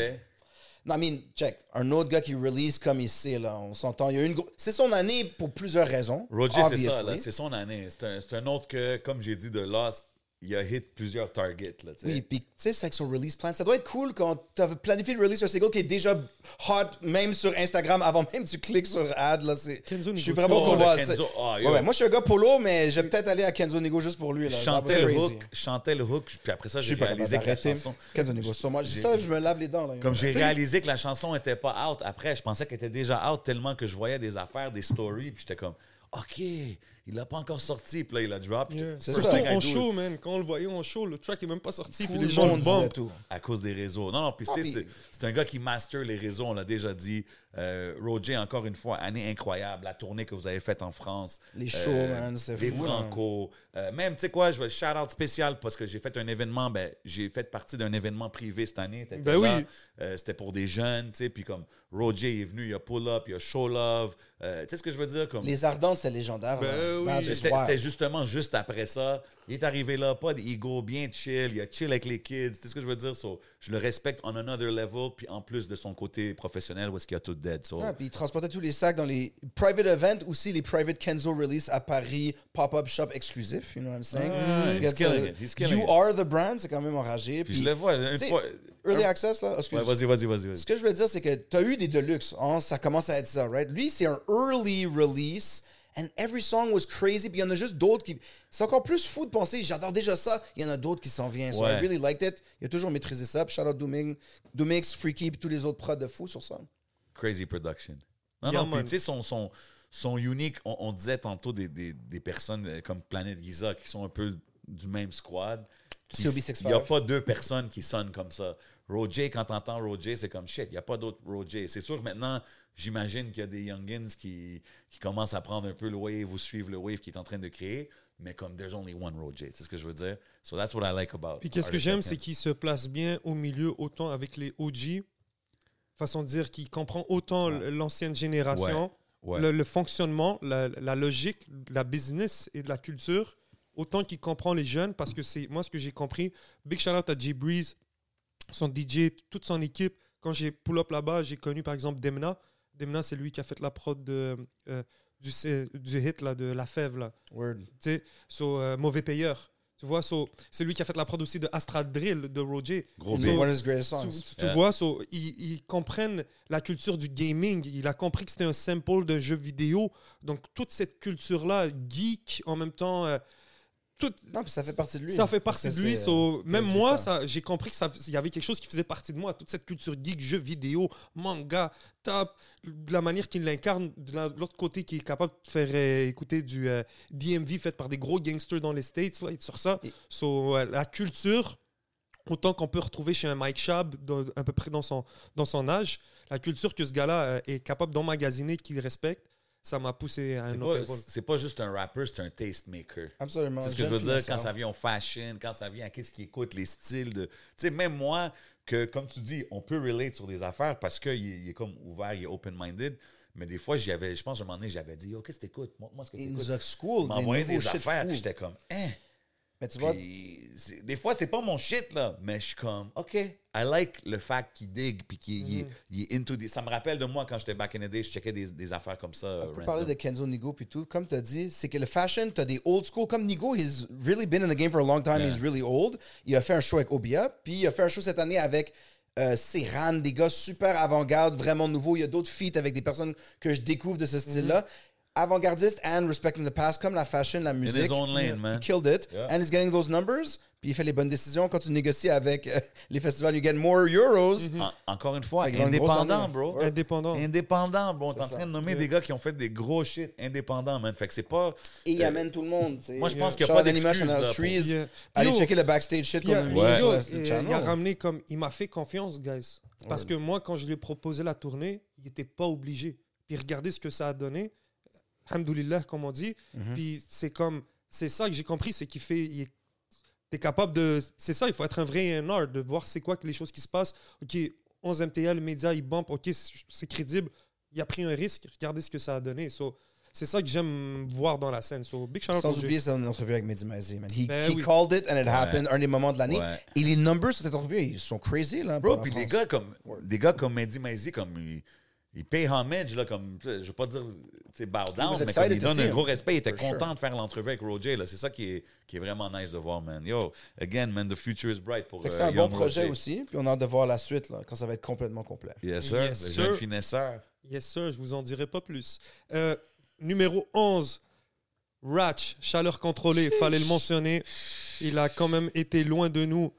Non, I mean, check. Un autre gars qui release comme il sait, là, on s'entend. Il y a une gro- C'est son année pour plusieurs raisons. Roger, c'est ça, là, c'est son année. C'est un, c'est un autre que, comme j'ai dit de Lost, il a hit plusieurs targets. Là. Oui, puis tu sais, c'est avec son release plan. Ça doit être cool quand tu as planifié de release un single qui est déjà hot, même sur Instagram, avant même que tu cliques sur ad. Là, c'est... Kenzo je suis Nigo, vraiment Oh, le Kenzo. Ouais, ouais, moi, je suis un gars polo, mais je vais peut-être aller à Kenzo Nigo juste pour lui. Là. Chantais le hook, chantais le hook, puis après ça, Je j'ai suis pas capable réalisé que la chanson... Kenzo Nigo, sur moi. Je ça, je me lave les dents. Là, Comme j'ai réalisé que la chanson était pas out, après, je pensais qu'elle était déjà out tellement que je voyais des affaires, des stories, puis j'étais comme, OK, il l'a pas encore sorti, puis là, il a drop. C'est First ça. do, show, man. Quand on le voyait en show, le track est même pas sorti. Puis le les gens le bombent. À cause des réseaux. Non, non, puis tu sais, puis- c'est c'est un gars qui master les réseaux, on l'a déjà dit. Euh, Roger, encore une fois, année incroyable. La tournée que vous avez faite en France. Les shows, man, c'est Les fou, là. Franco. Euh, même, tu sais quoi, je vais shout-out spécial parce que j'ai fait un événement, ben, j'ai fait partie d'un événement privé cette année. Ben là. oui. Euh, C'était pour des jeunes, tu sais, puis comme Roger est venu, il y a Pull Up, il y a Show Love. Euh, tu sais ce que je veux dire? Comme, Les Ardentes, c'est légendaire. Ben. Oui. C'est C'était justement juste après ça. Il est arrivé là, pas d'ego, bien chill. Il a chill avec les kids. Tu sais ce que je veux dire? So, je le respecte on another level. Puis en plus de son côté professionnel, où est-ce qu'il a tout dead. So, puis il transportait tous les sacs dans les private events, aussi les private Kenzo release à Paris, pop-up shop exclusif, you know what I'm saying? Ouais, he's killing it, he's killing you it. are the brand, c'est quand même enragé. puis Puis, je le vois. Une t'sais, fois, early un- access, là, excuse. Ouais, vas-y, vas-y, vas-y. vas-y. Ce que je veux dire, c'est que tu as eu des deluxe. Hein? Ça commence à être ça, right? Lui, c'est un early release. And every song was crazy. Puis il y en a juste d'autres qui. C'est encore plus fou de penser, j'adore déjà ça. Il y en a d'autres qui s'en viennent. So Ouais. I really liked it. Il a toujours maîtrisé ça. Puis shout out Dooming, Doomix, Freaky, puis tous les autres prods de fou sur ça. Crazy production. Non, Yeah, non, puis tu sais, son, son, son unique, on, on disait tantôt des, des, des personnes euh, comme Planet Giza qui sont un peu du même squad. qui- COB65. Il n'y a pas deux personnes qui sonnent comme ça. Roger, quand t'entends Roger, c'est comme shit, il n'y a pas d'autre Roger. C'est sûr que maintenant, j'imagine qu'il y a des youngins qui, qui commencent à prendre un peu le wave ou suivre le wave qu'il est en train de créer, mais comme there's only one Roger, c'est ce que je veux dire? So that's what I like about. Puis qu'est-ce que j'aime, c'est qu'il se place bien au milieu, autant avec les OG, façon de dire qu'il comprend autant l'ancienne génération, Ouais. le, le fonctionnement, la, la logique, la business et de la culture, autant qu'il comprend les jeunes, parce que c'est moi ce que j'ai compris. Big shout out à Jay Breeze, son DJ, toute son équipe. Quand j'ai pull up là-bas, j'ai connu par exemple Demna. Demna, c'est lui qui a fait la prod de, euh, du, du hit là, de La Fève. Là Word. tu sais, so, euh, mauvais payeur. Tu vois, so, c'est lui qui a fait la prod aussi de Astra Drill de Roger. Gros So. One of his greatest songs. tu- tu Yeah. vois, so, ils, ils comprennent la culture du gaming. Il a compris que c'était un sample d'un jeu vidéo. Donc, toute cette culture-là, geek, en même temps, euh, tout, Non, puis ça fait partie de lui. ça fait partie de lui. so, euh, même 18 moi, ça, j'ai compris que ça- y avait quelque chose qui faisait partie de moi. Toute cette culture geek, jeux vidéo, manga, top, de la manière qu'il l'incarne, de la- de l'autre côté, qui est capable de faire euh, écouter du euh, DMV fait par des gros gangsters dans les States, là, et sur ça. Et- So, euh, la culture, autant qu'on peut retrouver chez un Mike Shab, à peu près dans son, dans son âge, la culture que ce gars-là est capable d'emmagasiner, qu'il respecte, ça m'a poussé à C'est un pas, autre c'est pas juste un rapper, c'est un tastemaker. Absolument. C'est ce que je veux dire quand ça vient au fashion, quand ça vient à qu'est-ce qu'il écoute, les styles de. Tu sais, même moi, que comme tu dis, on peut relate sur des affaires parce qu'il est, il est comme ouvert, il est open-minded. Mais des fois, j'y avais, je pense, à un moment donné, j'avais dit, oh, qu'est-ce que t'écoutes? Montre-moi ce que Il nous t'écoutes. a school. Il des des affaires, j'étais comme, hein? Mais tu vois, des fois, c'est pas mon shit, là. Mais je suis comme, OK, I like le fact qu'il digue, puis qu'il il est- il est into des- Ça me rappelle de moi quand j'étais back in the day, je checkais des, des affaires comme ça. On peut random. parler de Kenzo Nigo puis tout. Comme tu as dit, c'est que le fashion, tu as des old school. Comme Nigo, he's really been in the game for a long time. Yeah. He's really old. Il a fait un show avec Obia. Puis il a fait un show cette année avec euh, Serran, des gars super avant-garde, vraiment nouveaux. Il y a d'autres feats avec des personnes que je découvre de ce style-là. Avant-gardiste and respecting the past, comme la fashion, la musique. his own lane, Yeah. man. He killed it. Yeah. And he's getting those numbers. Puis il fait les bonnes décisions. Quand tu négocies avec euh, les festivals, you get more euros. En- encore une fois, Fait indépendant, bro. Ouais. Indépendant. Indépendant, bon, on est en ça. train de nommer des gars qui ont fait des gros shit indépendants, man. Fait que c'est pas. Et il Euh, amène tout le monde. moi, je pense qu'il y a Shout pas d'excuse, euh, Allez yo, checker le backstage shit mis Ouais. yo, il a ramené comme. Il m'a fait confiance, guys. Parce que moi, quand je lui ai proposé la tournée, il n'était pas obligé. Puis regardez ce que ça a donné. Alhamdoulilah, comme on dit. Mhm. Puis c'est comme. C'est ça que j'ai compris, c'est qu'il fait. il est- T'es capable de. C'est ça, il faut être un vrai nerd, de voir c'est quoi que les choses qui se passent. OK, 11 MTA, le média, il bump. OK, c'est- c'est crédible. Il a pris un risque. Regardez ce que ça a donné. So, c'est ça que j'aime voir dans la scène. So, big Sans oublier son entrevue avec Mehdi Maizi, man. He, Ben he oui. called it and it happened, un des moments de l'année. Ouais. Et les numbers sur cette entrevue, ils sont crazy, là. Bro, puis des gars comme des gars comme Mehdi Maizi, comme ils, ils payent homage, là, comme, je veux pas dire, tu sais, bow down, mais comme donnent see un gros respect. Il était For content sure. de faire l'entrevue avec Roger, là. C'est ça qui est, qui est vraiment nice de voir, man. Yo, again, man, the future is bright pour euh, c'est un bon projet Roger. aussi, puis on a hâte de voir la suite, là, quand ça va être complètement complet. Yes, sir. Yes, le sir. jeune finesseur. Yes, sir, je vous en dirai pas plus. Euh, numéro 11, Ratch, chaleur contrôlée, fallait le mentionner. Il a quand même été loin de nous.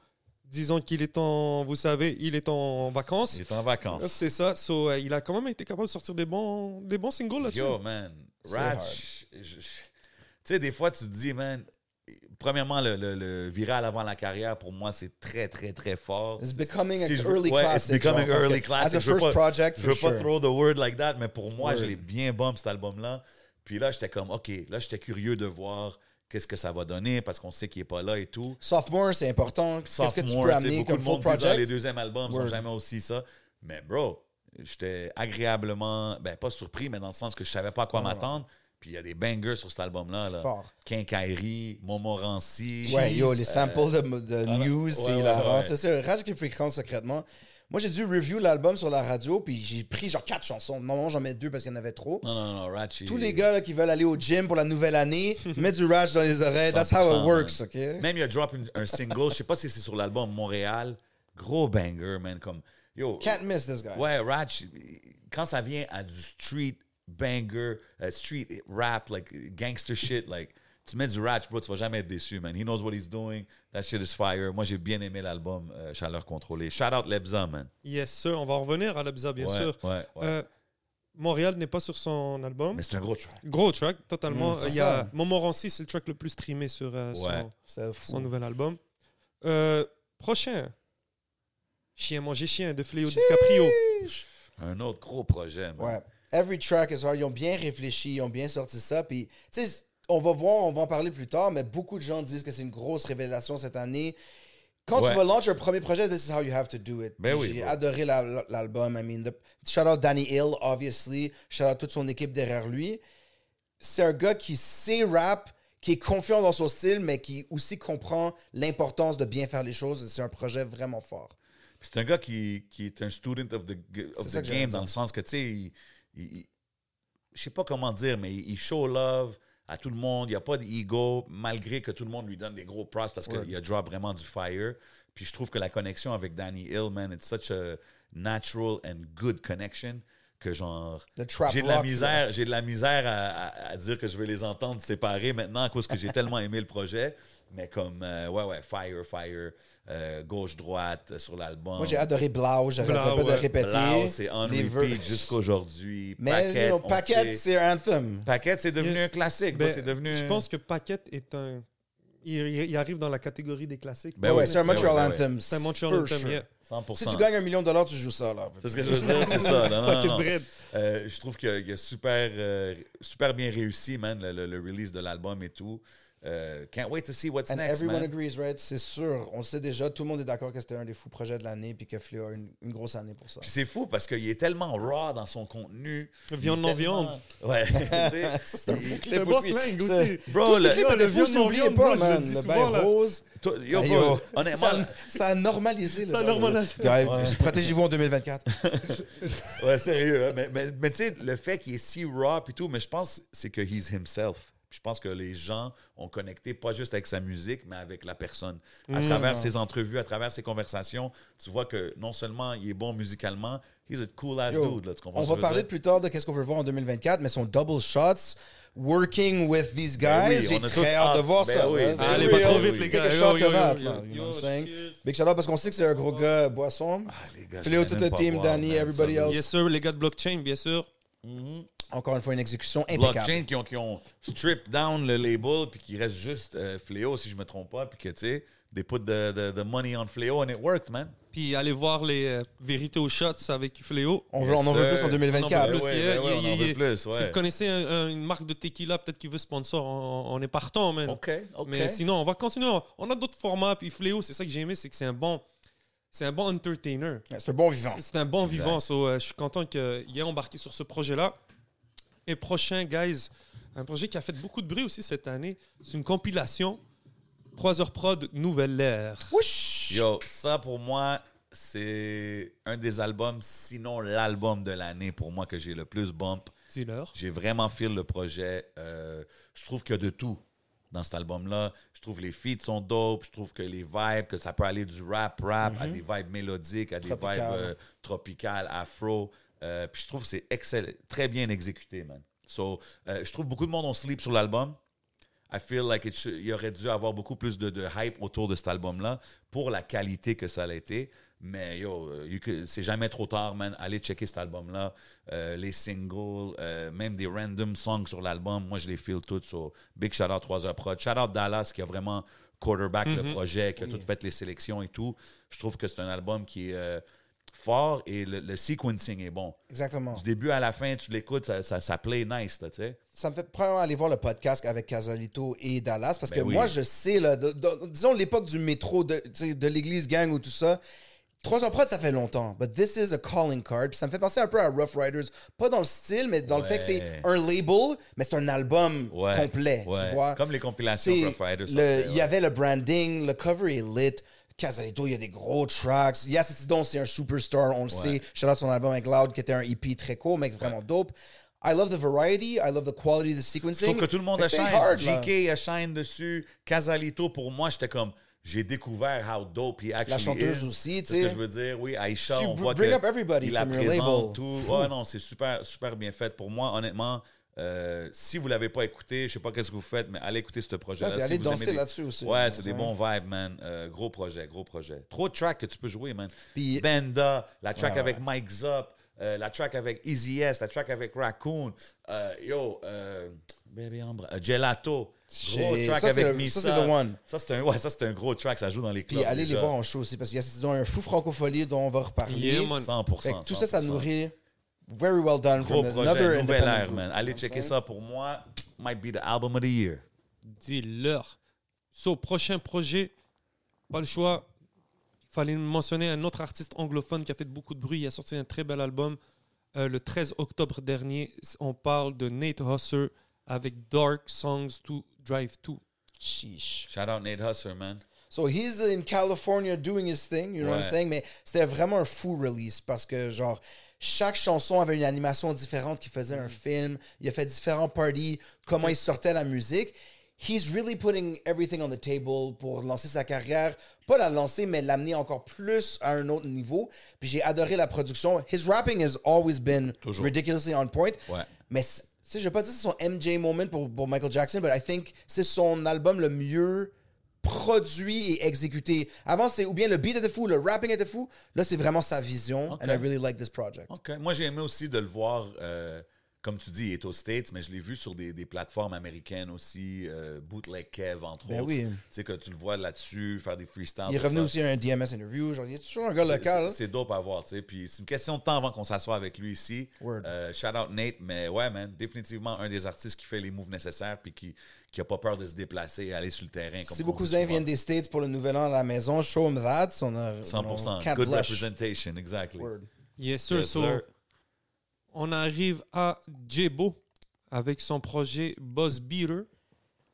Disons qu'il est en, vous savez, il est en vacances. Il est en vacances. C'est ça. So, euh, il a quand même été capable de sortir des bons, des bons singles là-dessus. Yo, man. Ratch. Tu sais, des fois, tu te dis, man, premièrement, le, le- le viral avant la carrière, pour moi, c'est très, très, très fort. It's becoming Si an je early ouais, classic. It's becoming genre, early classic. As a Je veux first pas- project, Je for veux pas sure. throw the word like that, mais pour moi, je l'ai bien bump, cet album-là. Puis là, j'étais comme, OK, là, j'étais curieux de voir qu'est-ce que ça va donner parce qu'on sait qu'il est pas là et tout. Sophomore, c'est important. Qu'est-ce que tu peux amener beaucoup comme de full ah, project? les deuxièmes albums sont Word. jamais aussi ça. Mais bro, j'étais agréablement, ben pas surpris, mais dans le sens que je savais pas à quoi m'attendre. Puis il y a des bangers sur cet album-là. Là. Fort. Quincaillerie, Montmorency. Ouais, yo, les samples de, de news, ouais, c'est hilarant. C'est ça, Rage qui fréquente secrètement. Moi, j'ai dû review l'album sur la radio, puis j'ai pris genre quatre chansons. Normalement, j'en mets deux parce qu'il y en avait trop. Non, non, non, Ratchet. Tous les gars là, qui veulent aller au gym pour la nouvelle année, mettent du Rage dans les oreilles. That's how 100%, it works. OK? Même il a drop un single, je sais pas si c'est sur l'album Montréal. Gros banger, man. Comme, yo, Can't miss this guy. Ouais, Ratch, quand ça vient à du street banger, euh, street rap, like gangster shit, like, tu mets du Ratch, bro, tu vas jamais être déçu, man. He knows what he's doing. That shit is fire. Moi, j'ai bien aimé l'album euh, Chaleur contrôlée. Shout out Lebza, man. Yes, sir. On va revenir à l'Abza, bien ouais, sûr. Ouais, ouais. Euh, Montréal n'est pas sur son album. Mais c'est un gros track. Gros track, totalement. Mm, c'est Il y a. Montmorency, c'est le track le plus streamé sur euh, son, Ouais. C'est fou. son nouvel album. Euh, prochain. Chien manger chien de Fléau DiCaprio. Un autre gros projet, man. Ouais. Every track is hard. Ils ont bien réfléchi, ils ont bien sorti ça. Puis, tu sais, on va voir, on va en parler plus tard, mais beaucoup de gens disent que c'est une grosse révélation cette année. Quand Ouais. tu vas lancer un premier projet, this is how you have to do it. Ben oui, J'ai adoré la- l'album. I mean, the- shout out Danny Hill, obviously. Shout out toute son équipe derrière lui. C'est un gars qui sait rap, qui est confiant dans son style, mais qui aussi comprend l'importance de bien faire les choses. C'est un projet vraiment fort. C'est un gars qui, qui est un student of the, of the game dans le sens que, tu sais, je sais pas comment dire, mais il show love à tout le monde. Il n'y a pas d'ego, malgré que tout le monde lui donne des gros props parce Ouais. qu'il a drop vraiment du fire. Puis je trouve que la connexion avec Danny Hill, man, it's such a natural and good connection que genre j'ai de la rock, misère j'ai de la misère à, à- à dire que je vais les entendre séparés maintenant à cause que j'ai tellement aimé le projet mais comme euh, ouais ouais fire fire euh, gauche droite euh, sur l'album Moi, j'ai adoré Blau. J'arrête pas de ouais. répéter. Blau, c'est on Les repeat jusqu'aujourd'hui Mais Paquette, you know, on Paquette, sait. c'est un anthem. Paquette c'est devenu Il- un classique Ben, c'est devenu Je pense que Paquette est un. Il, il arrive dans la catégorie des classiques. Ben ouais, oui, c'est un ben Montreal ben anthem. C'est un Montreal Anthem, sure. yeah. 100% Si tu gagnes un million de dollars, tu joues ça. Là. c'est ce que je veux dire c'est ça non, non, Paquette non. Euh, je trouve qu'il a, il a super, euh, super bien réussi, man, le, le- le release de l'album et tout. Euh, can't wait to see what's And next, everyone man. agrees, right? C'est sûr. On le sait déjà. Tout le monde est d'accord que c'était un des fous projets de l'année puis que Fléau a une, une grosse année pour ça. Puis c'est fou parce qu'il est tellement raw dans son contenu. Viande non tellement- viande. Ouais. C'est un fou C'est bon slang aussi. Bro, le- étaient le viande non viande, pas, bro, je le man. dis Le souvent, là. rose. toi, yo, bro, yo, honnêtement, ça, ça a normalisé. Ça a normalisé. Guys, Protégez-vous en 2024. ouais, sérieux. hein, Mais, mais, mais tu sais, le fait qu'il est si raw et tout, mais je pense que c'est que he's himself. Puis Je pense que les gens ont connecté pas juste avec sa musique, mais avec la personne. À travers ses entrevues, à travers ses conversations, tu vois que non seulement il est bon musicalement, he's a cool ass Yo, dude. Là, tu comprends On ce va parler dire? plus tard de qu'est-ce qu'on veut voir en 2024, mais son double shots, working with these guys, Ben oui, j'ai très tout hâte de voir Ben ça. oui, ben Allez, oui, pas trop oui, vite, oui. les Take gars. a Yo, shot yo, to that, yo, là, yo, you know yo, what I'm saying? cheers. Big shout out parce qu'on sait que c'est un gros gars boisson. Ah, les gars, la même team, Danny, man, everybody else. Yes, sir, les gars de blockchain, bien sûr. Encore une fois, une exécution impeccable. blockchain qui ont, qui ont strip down le label puis qui reste juste euh, Fléau si je me trompe pas puis que tu sais they put the, the, the money on Fléau and it worked man Puis allez voir les euh, vérités aux shots avec Fléau. On, veut, on en veut Yes, plus sir. en 2024. On en veut ouais, plus, ouais, yeah, ouais, on yeah, en veut yeah. plus, Si vous connaissez un- un- une marque de tequila, peut-être qui veut sponsor, on, on est partant, man. ok ok Mais sinon, on va continuer. On a d'autres formats. Puis Fléau, c'est ça que j'ai aimé, c'est que c'est un bon, c'est un bon entertainer. C'est un bon vivant. C'est un bon vivant. so, euh, je suis content qu'il ait embarqué sur ce projet-là. Et prochain, guys, un projet qui a fait beaucoup de bruit aussi cette année. C'est une compilation. 3 heures prod, nouvelle ère. Whoosh! yo ça pour moi c'est un des albums sinon l'album de l'année pour moi que j'ai le plus bump j'ai vraiment feel le projet Euh, je trouve qu'il y a de tout dans cet album-là. Je trouve les feats sont dope. Je trouve que les vibes, que ça peut aller du rap, rap, à des vibes mélodiques, à des Tropical. vibes euh, tropicales, afro. Euh, puis je trouve que c'est excellent, très bien exécuté, man. So, euh, je trouve beaucoup de monde ont sleep sur l'album. I feel like it should- il aurait dû avoir beaucoup plus de, de hype autour de cet album-là pour la qualité que ça a été. Mais yo, euh, c'est jamais trop tard, man. Allez checker cet album-là. Euh, les singles, euh, même des random songs sur l'album, moi je les feel toutes. So, big shout out 3 heures prod. Shout out Dallas qui a vraiment quarterback le projet, qui a tout fait les sélections et tout. Je trouve que c'est un album qui est euh, fort et le, le sequencing est bon. Exactement. Du début à la fin, tu l'écoutes, ça, ça, ça play nice, là, tu sais. Ça me fait premièrement aller voir le podcast avec Casalito et Dallas parce Ben que oui. moi, je sais, là, de- de- disons l'époque du métro, de, de l'église gang ou tout ça, 3 heures prod, ça fait longtemps. But this is a calling card. Puis ça me fait penser un peu à Rough Riders. Pas dans le style, mais dans le fait que c'est un label, mais c'est un album Ouais, complet. ouais. Tu vois? Comme les compilations Rough Riders Il y avait le branding, le cover est lit. Casalito, il y a des gros tracks. Yes, it's donc c'est un superstar, on le sait. Shout out son album avec Loud, qui était un EP très court, mais vraiment dope. I love the variety. I love the quality of the Je sequencing. trouve que tout le monde a que c'est shine. hard, là. GK a shine dessus. Casalito, pour moi, j'étais comme. J'ai découvert how dope he actually chanteuse is. aussi, tu C'est ce que sais. je veux dire. Oui, Aisha, on voit bring que up everybody il la présente, label. tout. Fou. Ouais, non, c'est super, super bien fait. Pour moi, honnêtement, euh, si vous l'avez pas écouté, je sais pas qu'est-ce que vous faites, mais allez écouter ce projet-là. Ouais, Si allez vous danser des- là-dessus aussi. Ouais, c'est des Ouais. bons vibes, man. Euh, gros projet, gros projet. Trop de tracks que tu peux jouer, man. Puis- Benda, la track Ouais, avec Mike Zop, euh, la track avec Easy S, la track avec Raccoon, euh, yo, euh, Baby Ambra, Gelato, gros track Ça, avec Misa. ça, c'est the one. Ça, c'est un, ouais, ça, un gros track, ça joue dans les clubs. Puis allez les déjà. voir en show aussi, parce qu'il y a un fou francophonie dont on va reparler. Yeah, man. 100%. Fait que tout ça, ça 100%. nourrit. Very well done. Gros from projet, another nouvelle independent ère, man. Allez checker ça pour moi. Might be the album of the year. Dis-leur. So, prochain projet, pas le choix. Il fallait mentionner un autre artiste anglophone qui a fait beaucoup de bruit. Il a sorti un très bel album euh, le 13 octobre dernier. On parle de Nate Husser avec Dark Songs to Drive To. Sheesh. Shout out Nate Husser, man. So he's in California doing his thing, you know what I'm saying? Mais c'était vraiment un fou release parce que, genre, chaque chanson avait une animation différente qui faisait un film. Il a fait différents parties, comment il sortait la musique. He's really putting everything on the table pour lancer sa carrière. Pas la lancer, mais l'amener encore plus à un autre niveau. Puis j'ai adoré la production. His rapping has always been Toujours. ridiculously on point. Ouais. Mais je vais pas dire que c'est son MJ moment pour, pour Michael Jackson, but I think c'est son album le mieux produit et exécuté. Avant, c'est ou bien le beat était fou, le rapping était fou. Là, c'est vraiment sa vision. And I really like this project. OK. Moi, j'ai aimé aussi de le voir, euh, comme tu dis, il est aux States, mais je l'ai vu sur des, des plateformes américaines aussi, euh, Bootleg Kev, entre Ben autres. oui. Tu sais, que tu le vois là-dessus, faire des freestyles. Il est revenu ça. aussi à un DMS interview. Genre, il est toujours un gars C'est- local. c'est- dope à voir, tu sais. Puis c'est une question de temps avant qu'on s'assoie avec lui ici. Word. Euh, shout out Nate, mais ouais, man, définitivement un des artistes qui fait les moves nécessaires puis qui, qui a pas peur de se déplacer et aller sur le terrain. Comme Si vos cousins viennent des States pour le nouvel an à la maison, show them that. On a, 100%. on can't Good blush. representation, exactly. Word. Yes, sir. Yes, So, sir. On arrive à Jebo avec son projet Buzz Beater.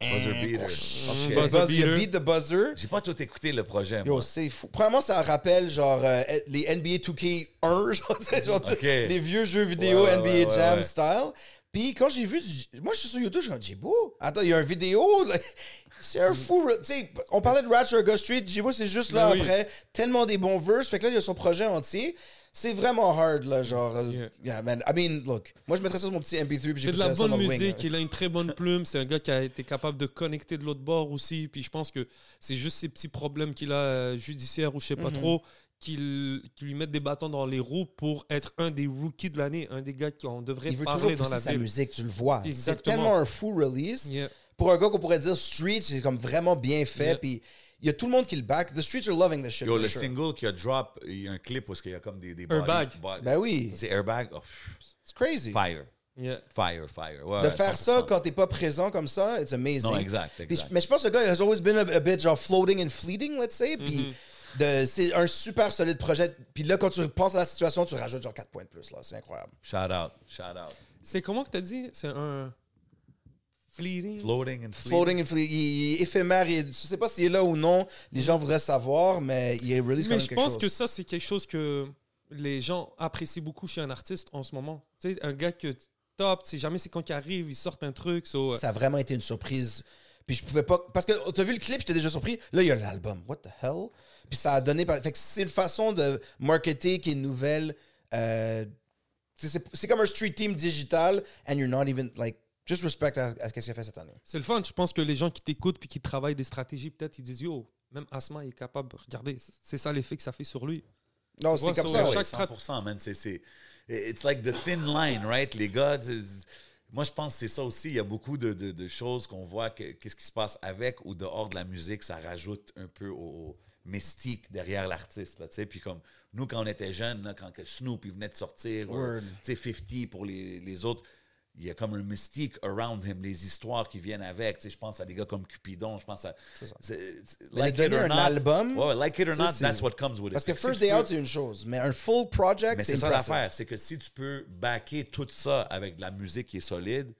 Buzzer beater. Ok. Buzzer Buzz, il a beater. beat the buzzer. J'ai pas tout écouté le projet, Yo, c'est fou. Premièrement, ça rappelle genre euh, les NBA 2K1, genre, les vieux jeux vidéo Ouais, NBA ouais, ouais, Jam ouais. style. Puis quand j'ai vu, moi je suis sur YouTube, je suis comme Jibo. Attends, il y a une vidéo. là. C'est un fou. Tu sais, on parlait de Ratchet Ghost Street. Jibo, c'est juste là Ben oui. après. Tellement des bons verses. Fait que là, il y a son projet entier. C'est vraiment hard, là. Genre, euh, Yeah. yeah, man. I mean, look. Moi, je mettrais ça sur mon petit MP3. puis C'est de la bonne wing, musique, il a une très bonne plume, c'est un gars qui a été capable de connecter de l'autre bord aussi, puis je pense que c'est juste ces petits problèmes qu'il a euh, judiciaires ou je sais pas Mhm. trop qui, qui lui mettent des bâtons dans les roues pour être un des rookies de l'année, un des gars qu'on devrait Il veut parler toujours dans la sa ville. musique, tu le vois. C'est tellement un fou release. Yeah. pour un gars qu'on pourrait dire street, c'est comme vraiment bien fait. Yeah. Puis il y a tout le monde qui le back. The streets are loving this shit. Yo, le sure. single qui a drop, il y a un clip où il y a comme des, des Airbag. body- body- Ben oui, C'est airbag? Oh, c'est crazy. fire. Yeah. Fire, fire. Ouais, De faire 100%. ça quand t'es pas présent comme ça, it's amazing. Non, exact, exact. mais je pense que le gars has always been a, a bit genre floating and fleeting, let's say. Puis Mm-hmm. de- c'est un super solide projet. Puis là, quand tu penses à la situation, tu rajoutes genre 4 points de plus. là. C'est incroyable. Shout out, shout out. C'est comment que t'as dit? C'est un fleeting Floating and fleeting. Floating and fleeting. Il, il est éphémère. Il, je sais pas s'il est là ou non. Les gens voudraient savoir, mais il release quand Mais même je quelque pense chose. que ça, c'est quelque chose que les gens apprécient beaucoup chez un artiste en ce moment. Tu sais, un gars que top, tu sais jamais c'est quand il arrive, il sort un truc. so, euh, Ça a vraiment été une surprise. Puis je pouvais pas. Parce que t'as vu le clip, j'étais déjà surpris. Là, il y a l'album. What the hell? Puis ça a donné. par- Fait que c'est une façon de marketer qui est nouvelle. Euh, c'est comme un street team digital, and you're not even like. Just respect à, à ce qu'il a fait cette année. C'est le fun. Je pense que les gens qui t'écoutent puis qui travaillent des stratégies, peut-être, ils disent Yo, même Asma est capable. Regardez, c'est ça l'effet que ça fait sur lui. Non, c'est comme ça, chaque- 100%, man. C'est, c'est, it's like the thin line, right? Les gars, moi, je pense que c'est ça aussi. Il y a beaucoup de, de- de choses qu'on voit, que- qu'est-ce qui se passe avec ou dehors de la musique. Ça rajoute un peu au, au mystique derrière l'artiste, là, tu sais. Puis comme nous, quand on était jeunes, là, quand que Snoop il venait de sortir, ou, tu sais, 50 pour les, les autres, il y a comme un mystique around him, les histoires qui viennent avec. Tu sais, je pense à des gars comme Cupidon, je pense à. c'est- Like it or un not. album, Ouais, like it or not, c'est- that's what comes with it. Parce que si First Day Out, c'est une chose, mais un full project, Mais c'est c'est ça l'affaire, c'est que si tu peux backer tout ça avec de la musique qui est solide,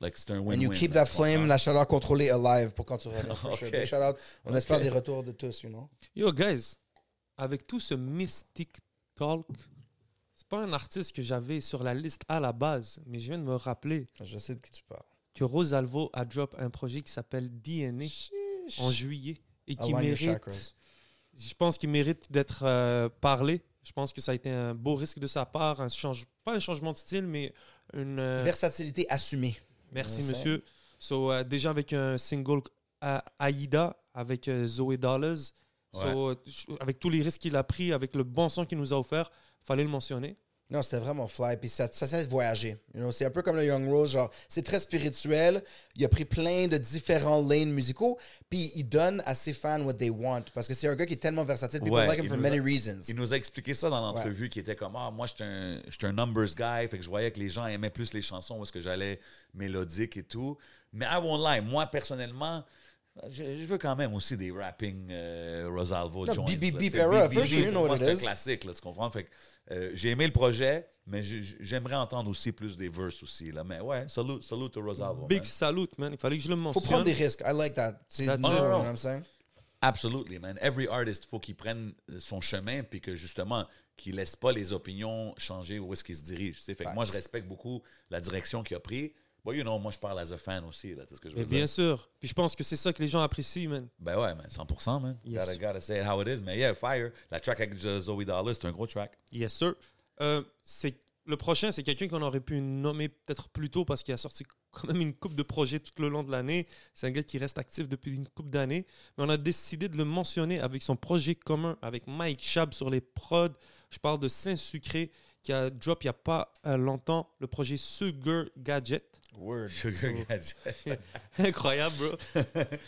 like, c'est un win-win. And you keep that flame, la chaleur contrôlée alive pour quand tu reviens. shout out. On espère des retours de tous, you know. Yo, guys, avec tout ce mystic talk, pas un artiste que j'avais sur la liste à la base, mais je viens de me rappeler Je sais de qui tu parles. que Rosalvo a drop un projet qui s'appelle DNA en juillet et qui mérite, je pense qu'il mérite d'être euh, parlé. Je pense que ça a été un beau risque de sa part, un change, pas un changement de style, mais une. euh, Versatilité assumée. Merci, monsieur. So, euh, déjà avec un single Aïda, avec Zoé Dollars. So, avec tous les risques qu'il a pris, avec le bon son qu'il nous a offert, fallait le mentionner. Non, c'était vraiment fly. Puis ça, ça fait voyager. You know, c'est un peu comme le Young Rose. Genre, c'est très spirituel. Il a pris plein de différents lanes musicaux. Puis il donne à ses fans what they want. Parce que c'est un gars qui est tellement versatile. People Ouais, like him il for nous many a- reasons. Il nous a expliqué ça dans l'entrevue, qui était comme Ah, moi, j'étais un, j'étais un numbers guy, fait que je voyais que les gens aimaient plus les chansons parce que j'allais mélodique et tout. Mais I won't lie, moi, personnellement, je, je veux quand même aussi des rapping euh, Rosalvo No, joints. beep, beep, là, beep tu sais, era, beep, for beep, sure, beep, you know what it C'est un is. classique, là, tu comprends? Fait que, euh, j'ai aimé le projet, mais j'aimerais entendre aussi plus des verses aussi. Là. Mais ouais, salut, salut à Rosalvo. Big man. salute, man. Il fallait que je le Faut mentionne. prendre des risques. I like that. C'est That's new, it. you know No, no, no. what I'm saying? Absolutely, man. Every artist, faut qu'il prenne son chemin, puis que justement, qu'il laisse pas les opinions changer où est-ce qu'il se dirige. Fait que moi, je respecte beaucoup la direction qu'il a pris. Bon, you know, moi, je parle as a fan aussi, là, c'est ce que je veux Mais dire. bien sûr. Puis je pense que c'est ça que les gens apprécient, man. Ben ouais, man, 100%, man. Yes. Gotta, gotta say it how it is. Mais yeah, Fire, la track avec Zoe Dollar, c'est un gros track. Yes, sir. Euh, c'est le prochain, c'est quelqu'un qu'on aurait pu nommer peut-être plus tôt parce qu'il a sorti quand même une coupe de projets tout le long de l'année. C'est un gars qui reste actif depuis une coupe d'années. Mais on a décidé de le mentionner avec son projet commun avec Mike Chab sur les prods. Je parle de Saint-Sucré qui a drop il n'y a pas euh, longtemps le projet Sugar Gadget. Word. Sugar Gadget. incroyable, bro.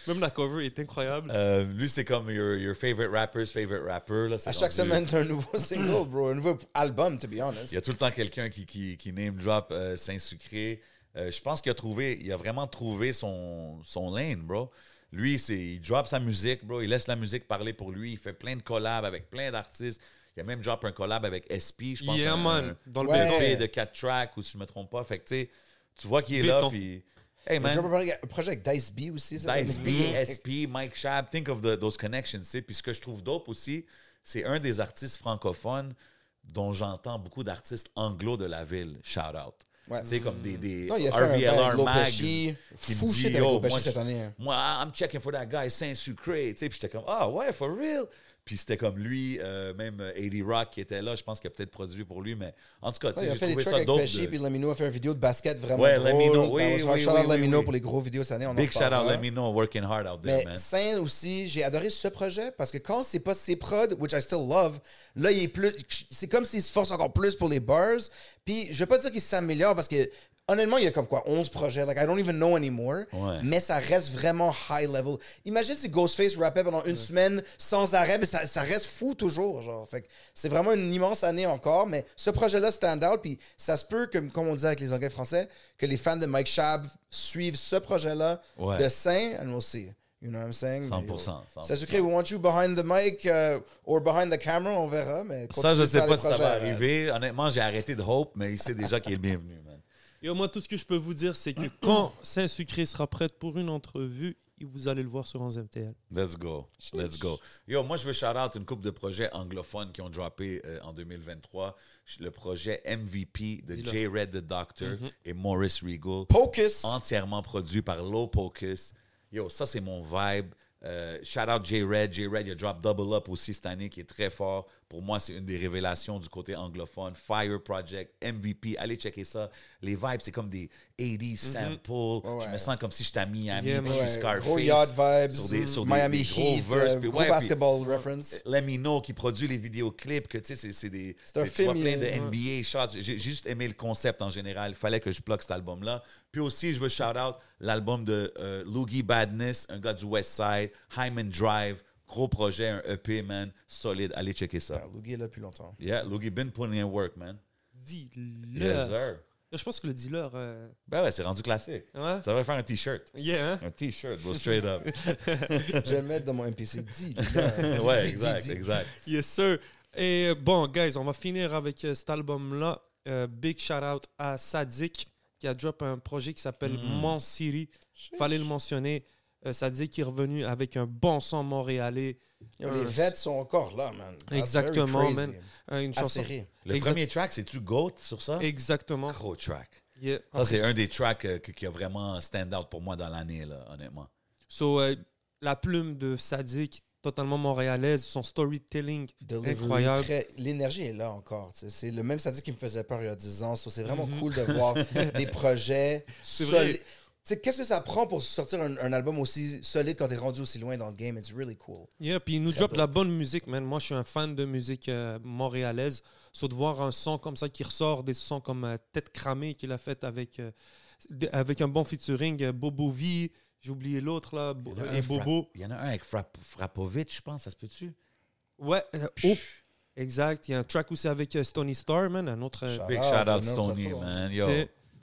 même la cover est incroyable. Euh, lui, c'est comme your, your favorite rapper's favorite rapper. Là, À chaque rendu- semaine, t'as un nouveau single, bro. Un nouveau album, to be honest. Il y a tout le temps quelqu'un qui, qui, qui name drop euh, Saint-Sucré. Euh, je pense qu'il a trouvé, il a vraiment trouvé son, son lane, bro. Lui, c'est, il drop sa musique, bro. Il laisse la musique parler pour lui. Il fait plein de collabs avec plein d'artistes. Il a même drop un collab avec SP, je pense. Yeah, un, man. Dans le Ouais. de 4 tracks, ou si je me trompe pas. Fait que, tu sais, tu vois qu'il est là, puis... Hey, man, un projet- un projet avec Dice B aussi, ça. Dice B, SP, Mike Shab, think of the- those connections, tu sais. Puis ce que je trouve dope aussi, c'est un des artistes francophones dont j'entends beaucoup d'artistes anglo de la ville. Shout out. Ouais. Tu sais, comme des, des Non, il a fait un bail avec RVLR mags. Lopechi. qui Fou me shit dit, avec yo, Lopechi moi, cette je- année. hein. Moi, I'm checking for that guy Saint-Sucré. Tu sais, puis j'étais comme, ah ouais, for real. Puis c'était comme lui, euh, même euh, 80 Rock qui était là. Je pense qu'il a peut-être produit pour lui, mais en tout cas, tu Ouais, sais, il a j'ai fait des trouvé ça. Pesci, de- puis Lamino a fait une vidéo de basket vraiment Ouais, drôle. Lamino, oui, oui, shout out oui, Lamino pour les gros vidéos cette année. On en Big shout out, know, working hard out there, Mais man. Saint aussi, j'ai adoré ce projet parce que quand c'est pas ses prods, which I still love, là, il est plus. C'est comme s'il se force encore plus pour les bars. Puis, je vais pas dire qu'il s'améliore parce que, honnêtement, il y a comme quoi, 11 projets. Like, I don't even know anymore. Ouais. Mais ça reste vraiment high level. Imagine si Ghostface rappait pendant une semaine sans arrêt, mais ça, ça reste fou toujours. Genre. Fait que c'est vraiment une immense année encore. Mais ce projet-là stand out. Puis, ça se peut, comme, comme on dit avec les anglais français, que les fans de Mike Shab suivent ce projet-là Ouais. de Saint, and we'll see. You know what I'm saying? 100%, Mais, 100%. Ça se crée, we want you behind the mic uh, or behind the camera, on verra. Mais Ça, je sais pas si ça va arriver. Honnêtement, j'ai arrêté de hope, mais il sait déjà qu'il est le bienvenu, man. Et moi, tout ce que je peux vous dire, c'est que quand Saint-Sucré sera prête pour une entrevue, vous allez le voir sur 11MTL. Let's go. Let's go. Yo, moi, je veux shout out une couple de projets anglophones qui ont droppé euh, en 2023. Le projet MVP de. J. Red the Doctor et Maurice Regal. Pocus. entièrement produit par Low Pocus. Yo, ça, c'est mon vibe. Euh, shout out J-Red. J-Red, il a drop Double Up aussi cette année, qui est très fort. Pour moi, c'est une des révélations du côté anglophone. Fire Project, MVP, allez checker ça. Les vibes, c'est comme des 80s samples. ouais. Je me sens comme si j'étais à Miami, Yeah, puis man. je Ouais, suis Scarface. gros yacht vibes, sur des, sur des- Miami des gros Heat, verses, euh, puis gros ouais, puis- basketball reference. Lamino qui produit les vidéoclips, que tu sais, c'est- des. C'est un film, plein de ouais. NBA shots. J'ai juste aimé le concept en général. Il fallait que je bloque cet album-là. Puis aussi, je veux shout out l'album de euh, Loogie Badness, un gars du West Side, Hyman Drive. Gros projet, un EP, man. Solide. Allez checker ça. Ah, Loogie est là depuis longtemps. Yeah, Loogie been putting in work, man. Dis-le. Yes, sir. Je pense que le dealer. euh, Ben ouais, c'est rendu classique. Ouais. Ça va faire un t-shirt. Yeah, hein? Un t-shirt, go straight up. Je vais le mettre dans mon MPC. Dis, ouais, dis, exact, dis. exact. Yes, sir. Et euh, bon, guys, on va finir avec euh, cet album-là. Euh, big shout out à Sadik qui a drop un projet qui s'appelle Mm. Mon City. Fallait le mentionner. Euh, Sadik qui est revenu avec un bon son montréalais. Yo, les vets sont encore là, man. That's Exactement, man. Euh, une chanson. Le Exact- premier track, c'est-tu GOAT sur ça? Exactement. Gros track. Yeah. Ça, c'est un des tracks euh, qui a vraiment stand out pour moi dans l'année, là, honnêtement. So, euh, la plume de Sadik, totalement montréalaise, son storytelling Delivery, incroyable. très- L'énergie est là encore. C'est le même sadique qui me faisait peur il y a 10 ans. So, c'est vraiment Mhm. cool de voir des projets C'est vrai. solides. Sais, Qu'est-ce que ça prend pour sortir un, un album aussi solide quand t'es rendu aussi loin dans le game? It's really cool. Yeah, puis il nous Très drop dope. la bonne musique, man. Moi, je suis un fan de musique euh, montréalaise. So, de voir un son comme ça qui ressort, des sons comme euh, Tête cramée qu'il a fait avec, euh, avec un bon featuring, euh, Bobo V, j'ai oublié l'autre là, Bo- Il y en a et Bobo. Il y en a un avec Frapp- Frappovic, je pense, ça se peut-tu? Ouais, euh, oh, exact. Il y a un track aussi avec euh, Stony Star, man, un autre. Shout Big out, shout out Stony, man. Yo.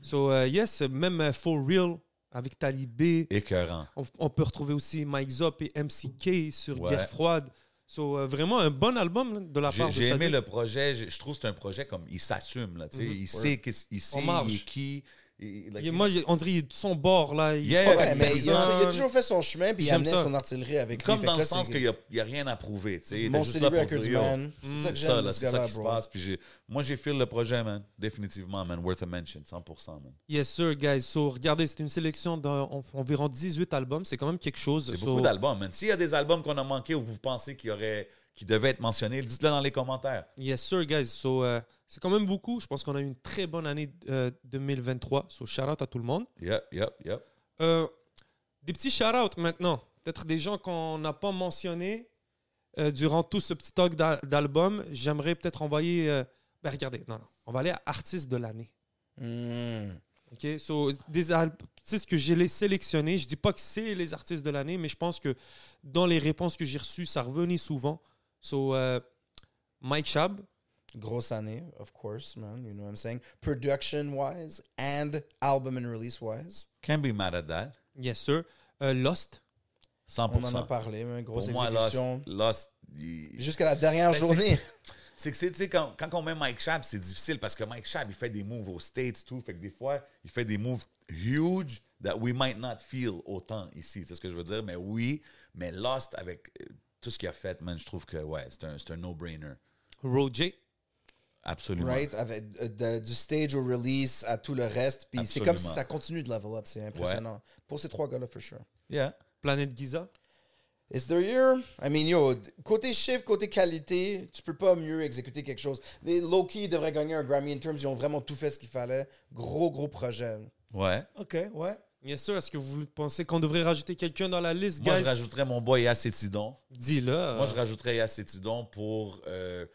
So, yes, même For Real avec Talibé. écœurant. On, on peut retrouver aussi Mike Zop et MCK sur Ouais. Guerre froide. So, euh, vraiment un bon album là, de la part de j'ai aimé le projet. Je je trouve que c'est un projet comme il s'assume. là, sais. Mhm. Il sait, qu'est-ce- il sait il est qui. Il- like, Il- moi, on dirait qu'il est de son bord, là. Il Yeah, fuck Ouais, avec mais il a, personne. il a toujours fait son chemin puis il amenait ça. son artillerie avec lui. Comme dans le sens qu'il n'y a, il y a rien à prouver. tu sais. Il était Mon juste City là pour Records, dire, yo, man. C'est ça là, ce c'est ça qui se passe. Puis moi, j'ai fait le projet, man. Définitivement, man. Worth a mention, 100%, man. Yes, sir, guys. So, regardez, c'est une sélection d'environ 18 albums. C'est quand même quelque chose. C'est So, beaucoup d'albums, man. S'il y a des albums qu'on a manqués ou vous pensez qu'il y aurait, qui devaient être mentionnés, dites-le dans les commentaires. Yes, sir, guys. So, euh, c'est quand même beaucoup. Je pense qu'on a eu une très bonne année euh, 2023. So, shout out à tout le monde. Yep, yep, yep. Euh, des petits shout out maintenant. Peut-être des gens qu'on n'a pas mentionnés euh, durant tout ce petit talk d'al- d'album. J'aimerais peut-être envoyer. euh, ben, regardez, non, non. On va aller à artiste de l'année. Hmm. OK? So, des artistes que j'ai sélectionnés, je dis pas que c'est les artistes de l'année, mais je pense que dans les réponses que j'ai reçues, ça revenait souvent. So, euh, Mike Shab, Grosse année, of course, man. You know what I'm saying? Production wise and album and release wise. Can't be mad at that. yes sir. Euh, Lost, 100%. On en a parlé, man. Grosse Pour moi, Lost, Jusqu'à la dernière Ben, c'est- journée. C'est que, c'est- tu sais, quand, quand on met Mike Schaab, c'est difficile parce que Mike Schaab, il fait des moves aux States, tout. Fait que des fois, il fait des moves huge that we might not feel autant ici. C'est ce que je veux dire? Mais oui, mais Lost, avec euh, tout ce qu'il a fait, man, je trouve que, ouais, c'est un, un no-brainer. Roger, Absolument. Right? Avec, euh, de- du stage au release à tout le reste. Puis c'est comme si ça continue de level up. C'est impressionnant. Pour ces trois gars-là, for sure. Yeah. Planète Giza? It's their year. I mean, yo, côté chiffre, côté qualité, tu peux pas mieux exécuter quelque chose. Les Loki devraient gagner un Grammy in terms. Ils ont vraiment tout fait ce qu'il fallait. Gros, gros projet. Ouais. OK, ouais. Yes sir, est-ce que vous pensez qu'on devrait rajouter quelqu'un dans la liste, Moi, guys? je rajouterais mon boy Acétidon. Dis-le. Moi, je rajouterais Acétidon pour euh,